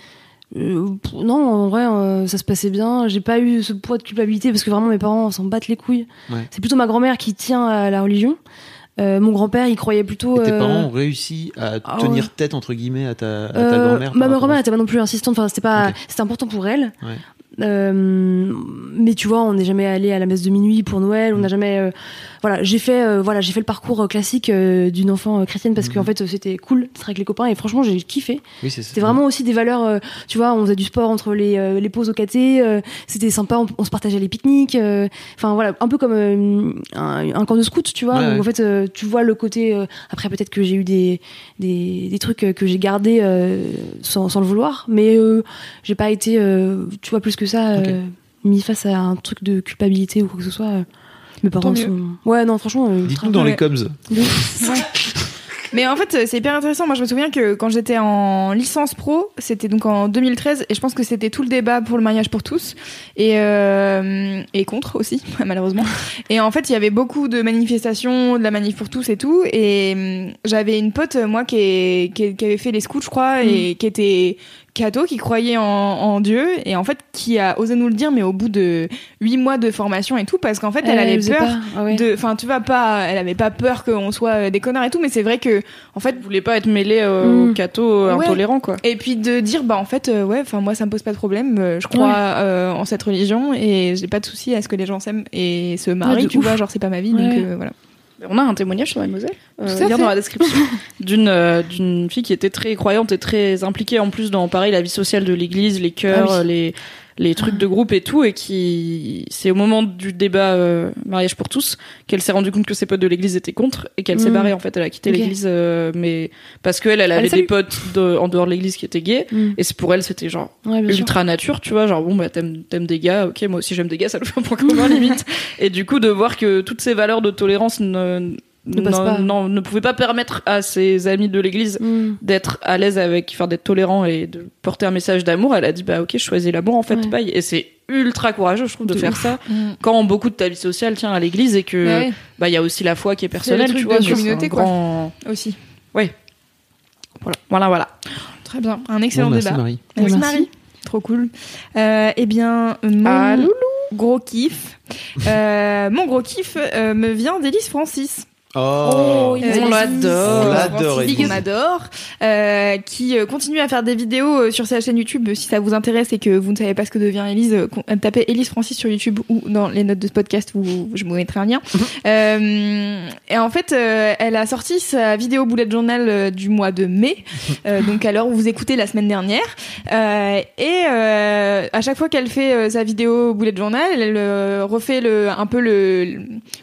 euh, non, en vrai, euh, ça se passait bien. J'ai pas eu ce poids de culpabilité parce que vraiment mes parents s'en battent les couilles.
Ouais.
C'est plutôt ma grand-mère qui tient à la religion. Euh, mon grand-père, il croyait plutôt.
Et tes
euh,
parents ont réussi à
ah
tenir
ouais.
tête entre guillemets à ta, à ta
Euh,
grand-mère.
ma grand-mère
ça
était pas non plus insistante. Enfin, c'était pas, c'était important pour elle.
Ouais.
Euh, mais tu vois, on n'est jamais allé à la messe de minuit pour Noël. On
Mm.
n'a jamais. euh, voilà, j'ai fait, euh, voilà, j'ai fait le parcours euh, classique euh, d'une enfant chrétienne parce
Mhm.
qu'en fait, euh, c'était cool d'être avec les copains et franchement, j'ai kiffé.
Oui,
C'était vraiment aussi des valeurs. tu vois, on faisait du sport entre les, les pauses au caté. c'était sympa. On, on se partageait les pique-niques. Enfin voilà, un peu comme un, un camp de scout, tu vois.
Ouais.
En fait, tu vois le côté. après, peut-être que j'ai eu des, des, des trucs que j'ai gardés sans, sans le vouloir, mais j'ai pas été, tu vois, plus que ça, mis face à un truc de culpabilité ou quoi que ce soit. Euh. Mes parents sont. Ouais, non, franchement. euh,
Dites-nous dans les coms.
Mais en fait, c'est hyper intéressant. Moi, je me souviens que quand j'étais en licence pro, c'était donc en 2013, et je pense que c'était tout le débat pour le mariage pour tous, et, euh, et contre aussi, malheureusement. Et en fait, il y avait beaucoup de manifestations, de la manif pour tous et tout, et hum, j'avais une pote, moi, qui, est- qui, est- qui avait fait les scouts, je crois, et qui était catho, qui croyait en, en Dieu, et en fait, qui a osé nous le dire, mais au bout de huit mois de formation et tout, parce qu'en fait, elle, avait peur
pas. Ah ouais.
de enfin tu vas pas elle avait pas peur qu'on soit des connards et tout mais c'est vrai que en fait
je voulais pas être mêlé euh,
Mm.
aux cathos euh,
Ouais.
intolérants quoi
et puis de dire bah en fait euh, ouais enfin moi ça me pose pas de problème euh, je crois
Ouais.
euh, en cette religion et j'ai pas de souci à ce que les gens s'aiment et se marient
Ouais, de
tu
ouf.
vois genre c'est pas ma vie donc euh, voilà
On a un témoignage sur Mademoiselle, euh,
fait.
dans la description, d'une euh, d'une fille qui était très croyante et très impliquée en plus dans pareil la vie sociale de l'Église, les chœurs,
Ah oui.
les les trucs de groupe et tout, et qui c'est au moment du débat euh, mariage pour tous qu'elle s'est rendue compte que ses potes de l'église étaient contre et qu'elle s'est
Mm.
barrée en fait. Elle a quitté l'église, euh, mais parce qu'elle elle avait
les
des potes de- en dehors de l'église qui étaient gays,
Mm.
et c'est pour elle c'était genre
Ouais, bien sûr.
ultra nature, tu vois, genre bon bah t'aimes t'aimes des gars, ok moi aussi j'aime des gars, ça nous fait un point commun limite. Et du coup de voir que toutes ces valeurs de tolérance ne
Ne
non- non, ne pouvaient pas permettre à ses amis de l'église
Mm.
d'être à l'aise avec, enfin d'être tolérant et de porter un message d'amour, elle a dit bah ok je choisis l'amour en fait,
Ouais.
bye. Et c'est ultra courageux je trouve de,
De
faire
ouf.
ça
Mm.
quand beaucoup de ta vie sociale tient à l'église et que
Bah ouais,
bah il y a aussi la foi qui est personnelle,
truc
tu
de
vois. c'est
communauté,
un
quoi.
grand-
aussi.
Voilà, voilà, voilà.
Très bien, un excellent
Bon, merci
débat.
Marie.
Merci,
Merci.
Marie. Trop cool. Euh, eh bien, mon
Ah,
gros kiff, euh, mon gros kiff euh, me vient d'Élise Francis.
Oh,
Euh,
on l'adore.
On l'adore.
On adore. euh, qui euh, continue à faire des vidéos euh, sur sa chaîne YouTube. Si ça vous intéresse et que vous ne savez pas ce que devient euh, euh, tapez Élise Francis sur YouTube ou dans les notes de ce podcast où je vous mettrai un lien. Euh, et en fait, euh, elle a sorti sa vidéo bullet journal euh, du mois de mai, euh, donc à l'heure où vous écoutez la semaine dernière. Euh, et euh, à chaque fois qu'elle fait euh, sa vidéo bullet journal, elle euh, refait le, un peu le, le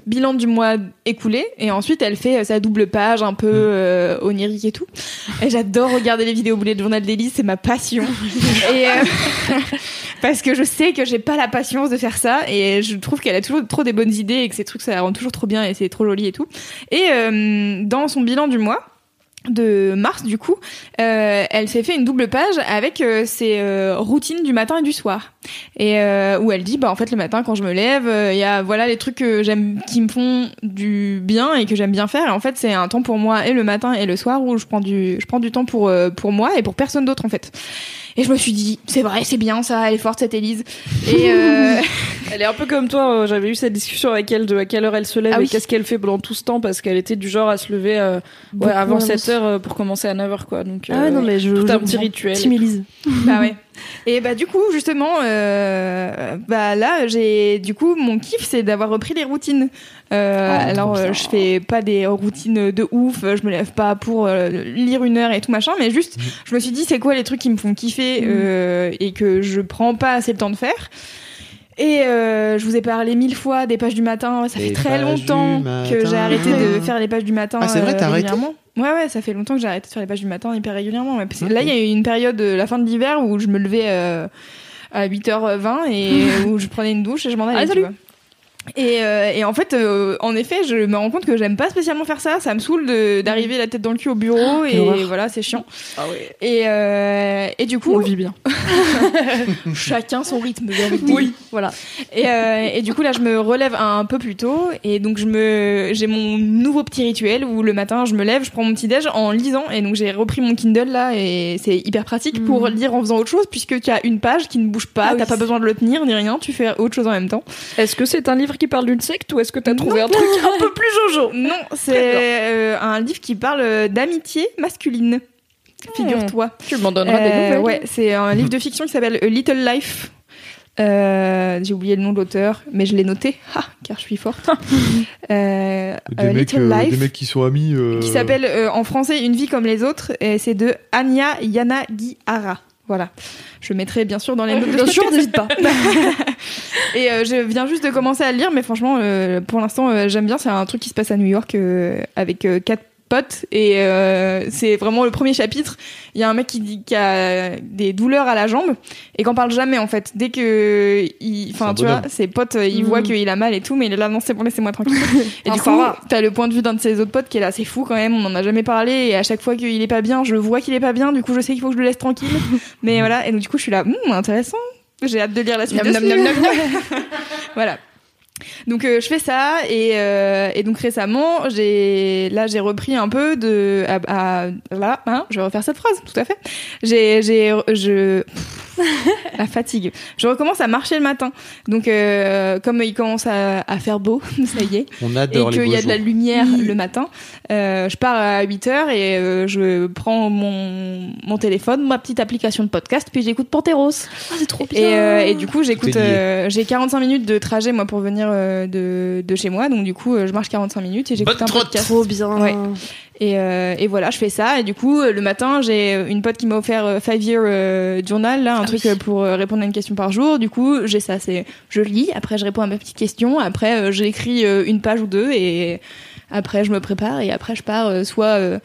bilan du mois écoulé et ensuite elle fait euh, sa double page un peu euh, onirique et tout. Et j'adore regarder les vidéos bullet journal d'Élise, c'est ma passion. et euh, parce que je sais que j'ai pas la patience de faire ça et je trouve qu'elle a toujours trop des bonnes idées et que ces trucs ça la rend toujours trop bien et c'est trop joli et tout. Et euh, dans son bilan du mois de mars du coup, euh, elle s'est fait une double page avec euh, ses euh, routines du matin et du soir. Et euh, où elle dit bah en fait le matin quand je me lève, euh, il y a voilà les trucs que j'aime qui me font du bien et que j'aime bien faire et en fait c'est un temps pour moi et le matin et le soir où je prends du je prends du temps pour euh, pour moi et pour personne d'autre en fait. Et je me suis dit c'est vrai, c'est bien ça, elle est forte cette Élise. Et euh,
Elle est un peu comme toi, euh, j'avais eu cette discussion avec elle de à quelle heure elle se lève
Ah
et qu'est-ce qu'elle fait pendant tout ce temps parce qu'elle était du genre à se lever euh, ouais, avant
à
7 heures euh, pour commencer à 9 heures quoi. Donc,
Ah ouais,
euh,
non, mais je.
tout
je
un petit rituel.
Team Élise.
bah ouais. Et bah du coup justement euh, bah là j'ai du coup mon kiff c'est d'avoir repris les routines. Euh,
Oh,
alors euh, je fais pas des routines de ouf, je me lève pas pour lire une heure et tout machin, mais juste je me suis dit c'est quoi les trucs qui me font kiffer euh, et que je prends pas assez le temps de faire? Et euh, je vous ai parlé mille fois des pages du matin. Ça
Les
fait très longtemps que j'ai arrêté de faire les pages du matin.
Ah, c'est vrai,
euh,
t'as arrêté
régulièrement. Ouais, ouais, ça fait longtemps que j'ai arrêté de faire les pages du matin hyper régulièrement. ouais. Parce que
Ok.
Là, il y a eu une période, euh, la fin de l'hiver, où je me levais euh, à 8h20 et où je prenais une douche et je m'en allais.
Ah,
tu
salut.
vois. Et, euh, et en fait, euh, en effet, je me rends compte que j'aime pas spécialement faire ça. Ça me saoule de- d'arriver la tête dans le cul au bureau et
horreur.
voilà, c'est chiant.
Ah ouais.
Et, euh, et du coup,
On vit bien.
chacun son rythme.
Oui, voilà.
Et, euh, et du coup là je me relève un peu plus tôt et donc je me j'ai mon nouveau petit rituel où le matin je me lève, je prends mon petit déj en lisant et donc j'ai repris mon Kindle là et c'est hyper pratique pour lire en faisant autre chose puisque tu as une page qui ne bouge pas,
Ah oui,
t'as pas besoin de le tenir ni rien, tu fais autre chose en même temps.
Est-ce que c'est un livre qui parle d'une secte ou est-ce que t'as trouvé un truc un peu plus jojo?
Non, c'est euh, un livre qui parle d'amitié masculine. Figure-toi.
Tu m'en donneras des
Euh,
nouvelles.
ouais, c'est un livre de fiction qui s'appelle A Little Life. Euh, J'ai oublié le nom de l'auteur, mais je l'ai noté, car je suis forte. Euh,
Des,
A
mecs,
Little
euh,
Life,
des mecs qui sont amis. euh,
qui s'appelle euh, en français Une vie comme les autres, et c'est de Anya Yanagihara. Voilà. Je mettrai bien sûr dans les notes
Bien sûr, n'hésite pas.
Et euh, je viens juste de commencer à le lire, mais franchement, euh, pour l'instant, euh, j'aime bien. C'est un truc qui se passe à New York avec quatre potes, et euh, c'est vraiment le premier chapitre. Il y a un mec qui dit qu'il a des douleurs à la jambe et qu'on parle jamais en fait. Dès que, il- enfin, tu vois, ses potes, euh, ils
Mhm.
voient qu'il a mal et tout, mais il est là, non, c'est bon, laissez-moi tranquille. et du coup, t'as le point de vue d'un de ses autres potes qui est là, c'est fou quand même. On en a jamais parlé, et à chaque fois qu'il est pas bien, je vois qu'il est pas bien. Du coup, je sais qu'il faut que je le laisse tranquille. mais voilà, et donc du coup, je suis là, Hum, intéressant. J'ai hâte de lire la suite. Livre. voilà. Donc euh, je fais ça et, euh, et donc récemment j'ai là j'ai repris un peu de à, à- là hein, je vais refaire cette phrase tout à fait. J'ai j'ai je la fatigue je recommence à marcher le matin donc euh, comme il commence à, à faire beau ça y est
On
et
adore les
qu'il y a de la lumière le matin, euh, je pars à 8 heures et euh, je prends mon, mon téléphone, ma petite application de podcast, puis j'écoute Panteros.
Ah, c'est trop bien.
Et, euh, et du coup, j'écoute. Euh, j'ai 45 minutes de trajet moi pour venir euh, de, de chez moi, donc du coup, euh, je marche 45 minutes et j'écoute
Bonne
un
trotte.
podcast.
Trop bien.
Ouais. Et, euh, et voilà, je fais ça. Et du coup, euh, le matin, j'ai une pote qui m'a offert euh, Five Year euh, Journal, là, un truc euh, pour euh, répondre à une question par jour. Du coup, j'ai ça. C'est, je lis, après je réponds à ma petite question, après euh, j'écris euh, une page ou deux, et après je me prépare, et après je pars euh, soit.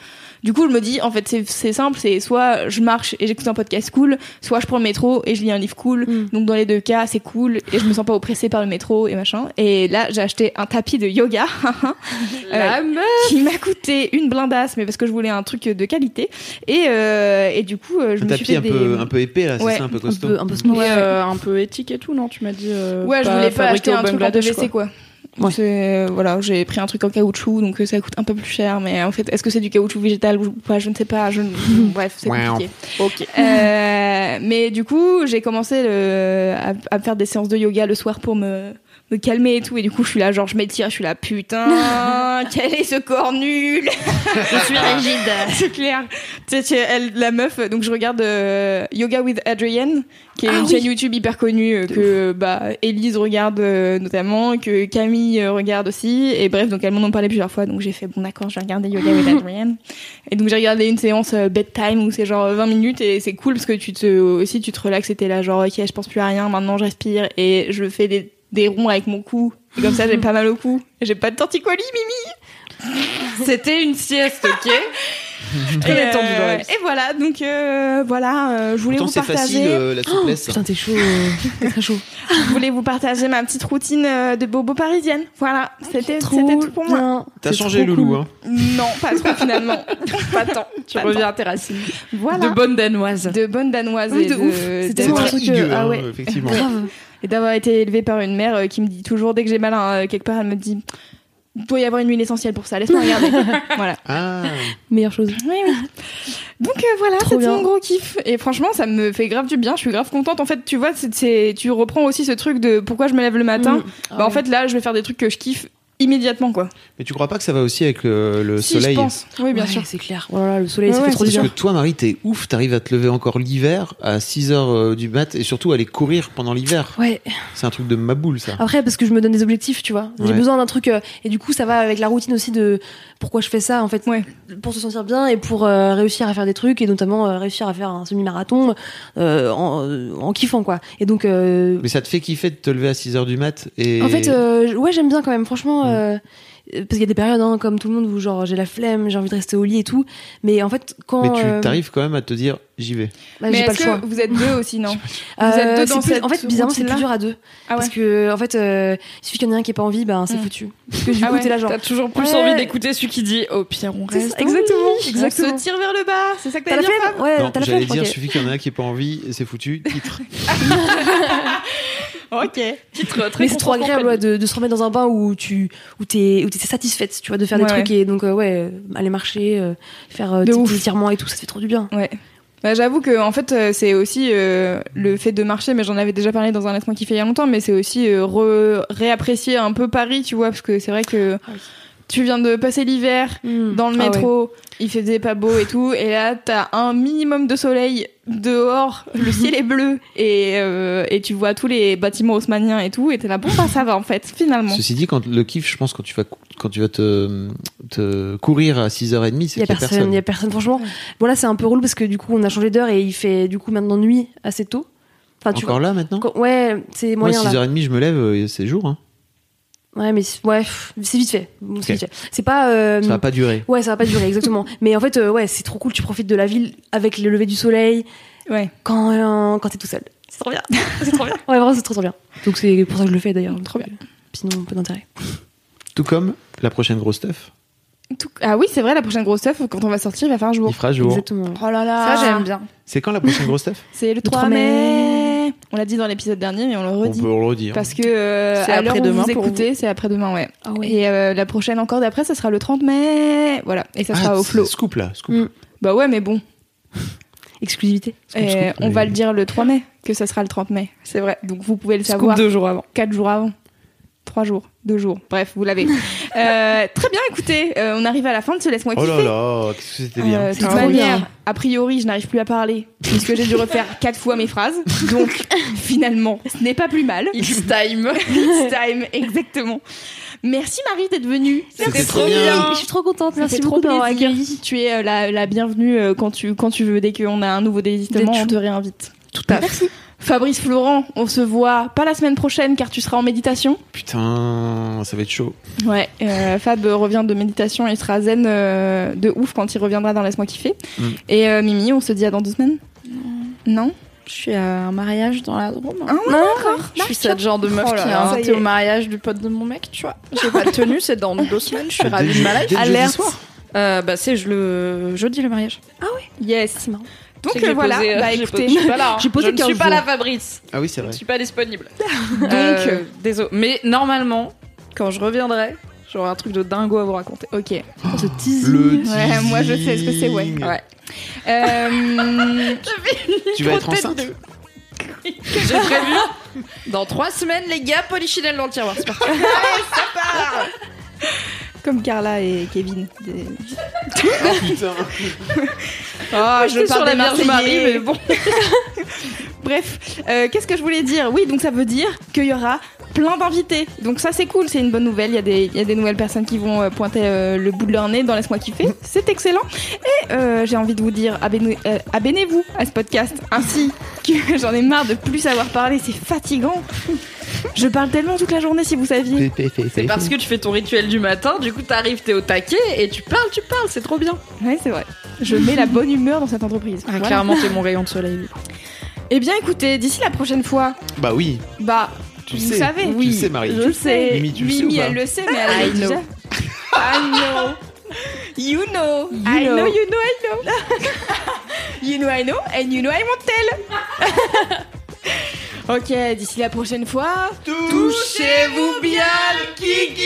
Euh, du coup, je me dis, en fait, c'est c'est simple, c'est soit je marche et j'écoute un podcast cool, soit je prends le métro et je lis un livre cool.
Mm.
Donc dans les deux cas, c'est cool et je me sens pas oppressée par le métro et machin. Et là, j'ai acheté un tapis de yoga
La
euh, qui m'a coûté une blindasse, mais parce que je voulais un truc de qualité. Et, euh, et du coup, euh, je
Un
me suis
tapis
fait
un
des...
peu, un peu épais, là, c'est
Ouais,
ça, un peu
Un
costaud.
peu, un peu.
Ouais, euh, un peu éthique et tout, non Tu m'as dit. euh,
Ouais, je voulais pas acheter un truc en PVC quoi.
Ouais.
C'est voilà, j'ai pris un truc en caoutchouc donc euh, ça coûte un peu plus cher mais en fait est-ce que c'est du caoutchouc végétal ou pas, je ne sais pas, je ne- bref, c'est compliqué.
Ok.
Euh, mais du coup, j'ai commencé le, à, à faire des séances de yoga le soir pour me, me calmer et tout. Et du coup, je suis là, genre, je m'étire, je suis là, putain, quel est ce corps nul
Je suis rigide.
C'est clair. Tu sais, tu- elle, la meuf, donc je regarde euh, Yoga with Adrienne, qui est
Ah
une
oui.
chaîne YouTube hyper connue euh, que bah, Elise regarde euh, notamment, que Camille euh, regarde aussi. Et bref, donc elles m'en ont parlé plusieurs fois. Donc j'ai fait, bon d'accord, je vais regarder Yoga with Adrienne. Et donc j'ai regardé une séance euh, bedtime où c'est genre 20 minutes et c'est cool parce que tu te, aussi tu te relaxes et t'es là genre, ok, je pense plus à rien, maintenant je respire et je fais des, des ronds avec mon cou. Et comme ça, j'ai pas mal au cou. J'ai pas de torticolis, Mimi
C'était une sieste, ok
et, euh, et voilà, donc euh, voilà, euh, je voulais
Pourtant,
vous
c'est facile,
partager,
euh, la souplesse.
Putain, t'es chaud. euh, très chaud.
je voulais vous partager ma petite routine euh, de bobo parisienne. Voilà, c'était c'était tout pour moi.
bien.
T'as changé,
trop
Loulou,
cool.
hein.
Non, pas trop finalement.
Pas tant. Tu
Pas
reviens à tes racines.
Voilà,
De bonne danoise.
de bonne danoise
Oui,
et
de
de,
ouf. Tellement un
Très
truc, ah
hein,
ouais.
effectivement.
Grave.
Et d'avoir été élevée par une mère euh, qui me dit toujours dès que j'ai mal à, quelque part, elle me dit il doit y avoir une huile essentielle pour ça. Laisse-moi regarder. voilà.
Ah,
Meilleure chose.
Oui, oui. Donc euh, voilà, c'était mon gros kiff. Et franchement, ça me fait grave du bien. Je suis grave contente. En fait, tu vois, c'est, c'est- tu reprends aussi ce truc de pourquoi je me lève le matin.
Mm.
bah, en fait, là, je vais faire des trucs que je kiffe immédiatement, quoi.
mais tu crois pas que ça va aussi avec le, le
si,
soleil
je pense. Oui, bien
Ouais,
sûr.
C'est clair. Oh là là, le soleil,
Ouais,
ça
ouais,
fait trop
Parce que toi, Marie, t'es ouf, t'arrives à te lever encore l'hiver à 6 heures euh, du mat et surtout aller courir pendant l'hiver.
Ouais.
C'est un truc de ma boule, ça.
Après, parce que je me donne des objectifs, tu vois. J'ai
Ouais.
besoin d'un truc. euh, et du coup, ça va avec la routine aussi de pourquoi je fais ça, en fait.
Ouais.
Pour se sentir bien et pour euh, réussir à faire des trucs et notamment euh, réussir à faire un semi-marathon euh, en, euh, en kiffant, quoi. Et donc. euh,
Mais ça te fait kiffer de te lever à 6 heures du mat et...
En fait, euh, ouais, j'aime bien quand même, franchement.
Mm.
euh, parce qu'il y a des périodes, hein, comme tout le monde, où genre j'ai la flemme, j'ai envie de rester au lit et tout. Mais en fait, quand.
Mais tu
euh,
t'arrives quand même à te dire j'y vais.
bah,
Mais
j'ai pas
est-ce
le choix.
que vous êtes deux aussi, non
Euh,
vous êtes deux dans
plus-
cette
En fait, bizarrement, c'est plus dur à deux.
Ah ouais.
Parce que, en fait, euh, il suffit qu'il y en ait un qui ait pas envie, ben c'est
Mm.
foutu. Parce que du
Ah
coup,
ouais,
t'es là genre.
T'as toujours plus
Ouais.
envie d'écouter celui qui dit au pire on reste.
ça, exactement,
On
exactement.
se tire vers le bas. C'est ça que
T'as
t'as
la
dit,
flemme
Fab?
Ouais, t'as la
j'allais
flemme
dire,
Ok.
suffit qu'il y en a un qui ait pas envie, c'est foutu, titre.
Ok.
Titre très
Mais c'est trop agréable ouais, de, de se remettre dans un bain où tu où t'es où t'es satisfaite, tu vois, de faire des trucs et donc euh, ouais, euh, aller marcher, euh, faire
De
des étirements et tout, ça fait trop du bien.
Ouais. Bah, J'avoue que en fait c'est aussi euh, le fait de marcher, mais j'en avais déjà parlé dans un laisse-moi kiffer il y a longtemps, mais c'est aussi euh, re- réapprécier un peu Paris, tu vois, parce que c'est vrai que
Ah oui.
Tu viens de passer l'hiver dans le
Ah ouais.
métro, il faisait pas beau et tout, et là t'as un minimum de soleil dehors, le ciel est bleu et euh, et tu vois tous les bâtiments haussmanniens et tout, et t'es là bon bah ça va en fait finalement.
Ceci dit, quand le kiff, je pense, quand tu vas, quand tu vas te, te courir à 6h30, c'est
Il y
qu'il
a personne, il y a personne. Franchement, bon là c'est un peu relou parce que du coup on a changé d'heure et il fait du coup maintenant nuit assez tôt. Enfin tu
Encore là maintenant?
Ouais, c'est
Moi,
moyen là.
6h30, je me lève, euh, c'est jour. Hein.
Ouais, mais c'est- ouais, c'est vite fait. Bon, c'est pas. euh,
Ça va pas durer.
Ouais, ça va pas durer exactement. mais en fait, euh, ouais, c'est trop cool. Tu profites de la ville avec le lever du soleil
Ouais.
quand euh, quand t'es tout seul. C'est trop bien. c'est trop bien. Ouais, vraiment, c'est trop trop bien. Donc c'est pour ça que je le fais d'ailleurs. Trop bien. Sinon, peu d'intérêt.
Tout comme la prochaine grosse stuff.
Tout- Ah oui c'est vrai la prochaine grosse stuff quand on va sortir il va faire jour.
Il fera jour.
Exactement.
Oh là là.
Ça j'aime bien.
C'est quand la prochaine grosse stuff
C'est le
3
3 mai. On l'a dit dans l'épisode dernier, mais on le
On
redit.
peut le redire.
Parce que euh,
C'est
à l'heure où
après-demain
vous
pour
écoutez, c'est après-demain, ouais.
Ah ouais.
Et euh, la prochaine encore d'après, ça sera le 30 mai. Voilà. Et ça
Ah,
sera au flow.
Scoop là, scoop.
Mm.
Bah ouais, mais bon.
Exclusivité.
Scoop,
Et
scoop,
on va le dire le 3 mai, que ça sera le 30 mai. C'est vrai. Donc vous pouvez le
Scoop
savoir
deux jours avant.
4 jours avant. 3 jours, 2 jours. Bref, vous l'avez. Euh, très bien, écoutez, euh, on arrive à la fin de ce Laisse-moi
Oh
kiffer.
là là, qu'est-ce que c'était bien.
Euh, de toute
C'est trop
manière,
bien.
a priori, je n'arrive plus à parler puisque j'ai dû refaire quatre fois mes phrases. Donc, finalement, ce n'est pas plus mal.
It's time.
It's time, exactement. Merci Marie d'être venue.
C'était trop bien.
Je suis trop contente. Merci beaucoup d'avoir accueilli.
Tu es euh, la, la bienvenue euh, quand tu, quand tu veux. Dès qu'on a un nouveau désistement, on te réinvite. Tout à fait. Fabrice Florent, on se voit pas la semaine prochaine car tu seras en méditation.
Putain, ça va être chaud.
Ouais, euh, Fab revient de méditation et sera zen euh, de ouf quand il reviendra dans Laisse-moi kiffer.
Mm.
Et euh, Mimi, on se dit à dans deux semaines Non
Je suis à un mariage dans la Drôme.
Ah ouais, d'accord.
Je suis cette genre de meuf
Oh là
qui a invité au mariage du pote de mon mec, tu vois. J'ai pas tenu, c'est dans deux semaines, je suis ravie de ma life.
Alerte.
soir.
Euh, bah c'est je le jeudi le mariage.
Yes.
C'est marrant.
Donc euh, voilà,
posé, euh,
bah
j'ai
écoutez,
posé- je suis pas là. hein.
Posé
je ne
15
suis pas
jours.
là Fabrice.
Ah oui, c'est
Je
vrai.
ne suis pas disponible.
Donc,
Euh, désolé. Mais normalement, quand je reviendrai, j'aurai un truc de dingo à vous raconter.
ok.
Ce teasing.
Le
Ouais, moi, je sais ce que c'est, ouais.
Ouais.
Euh,
Tu vas être enceinte
J'ai prévu. Dans trois semaines, les gars, polichinelle dans le tiroir. C'est parti.
Comme Carla et Kevin. Des-
Putain.
Oh, je
J'étais
parle
sur la
des
Vierge Marie, mais bon.
Bref, euh, qu'est-ce que je voulais dire? Oui, donc ça veut dire qu'il y aura plein d'invités. Donc ça c'est cool, c'est une bonne nouvelle. Il y a des, il y a des nouvelles personnes qui vont euh, pointer euh, le bout de leur nez dans Laisse-moi kiffer. C'est excellent. Et euh, j'ai envie de vous dire, abonnez- abonnez-vous à ce podcast. Ainsi que j'en ai marre de plus savoir parler, c'est fatigant. Je parle tellement toute la journée si vous saviez.
C'est parce que tu fais ton rituel du matin, du coup t'arrives, t'es au taquet et tu parles, tu parles, c'est trop bien.
Ouais, c'est vrai. Je mets la bonne humeur dans cette entreprise.
Ah,
Voilà.
Clairement, t'es mon rayon de soleil.
Eh bien écoutez, d'ici la prochaine fois,
Bah oui,
bah,
tu
vous
sais.
savez.
Tu le sais, Marie.
Je le sais.
Mimi, tu le sais ou pas
elle le sait, mais elle
I know.
déjà. I know. You know. I
know.
know, you know, I know. you know, I know, and you know, I won't tell. Ok, d'ici la prochaine fois, touchez-vous bien le kiki.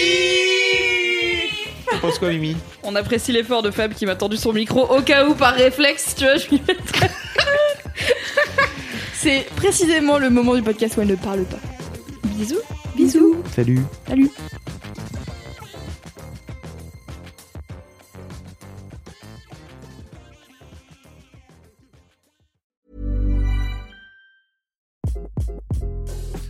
Tu penses quoi, Mimi?
On apprécie l'effort de Fab qui m'a tendu son micro au cas où par réflexe, tu vois, je lui mettrais.
C'est précisément le moment du podcast où elle ne parle pas. Bisous. Bisous.
Salut.
Salut.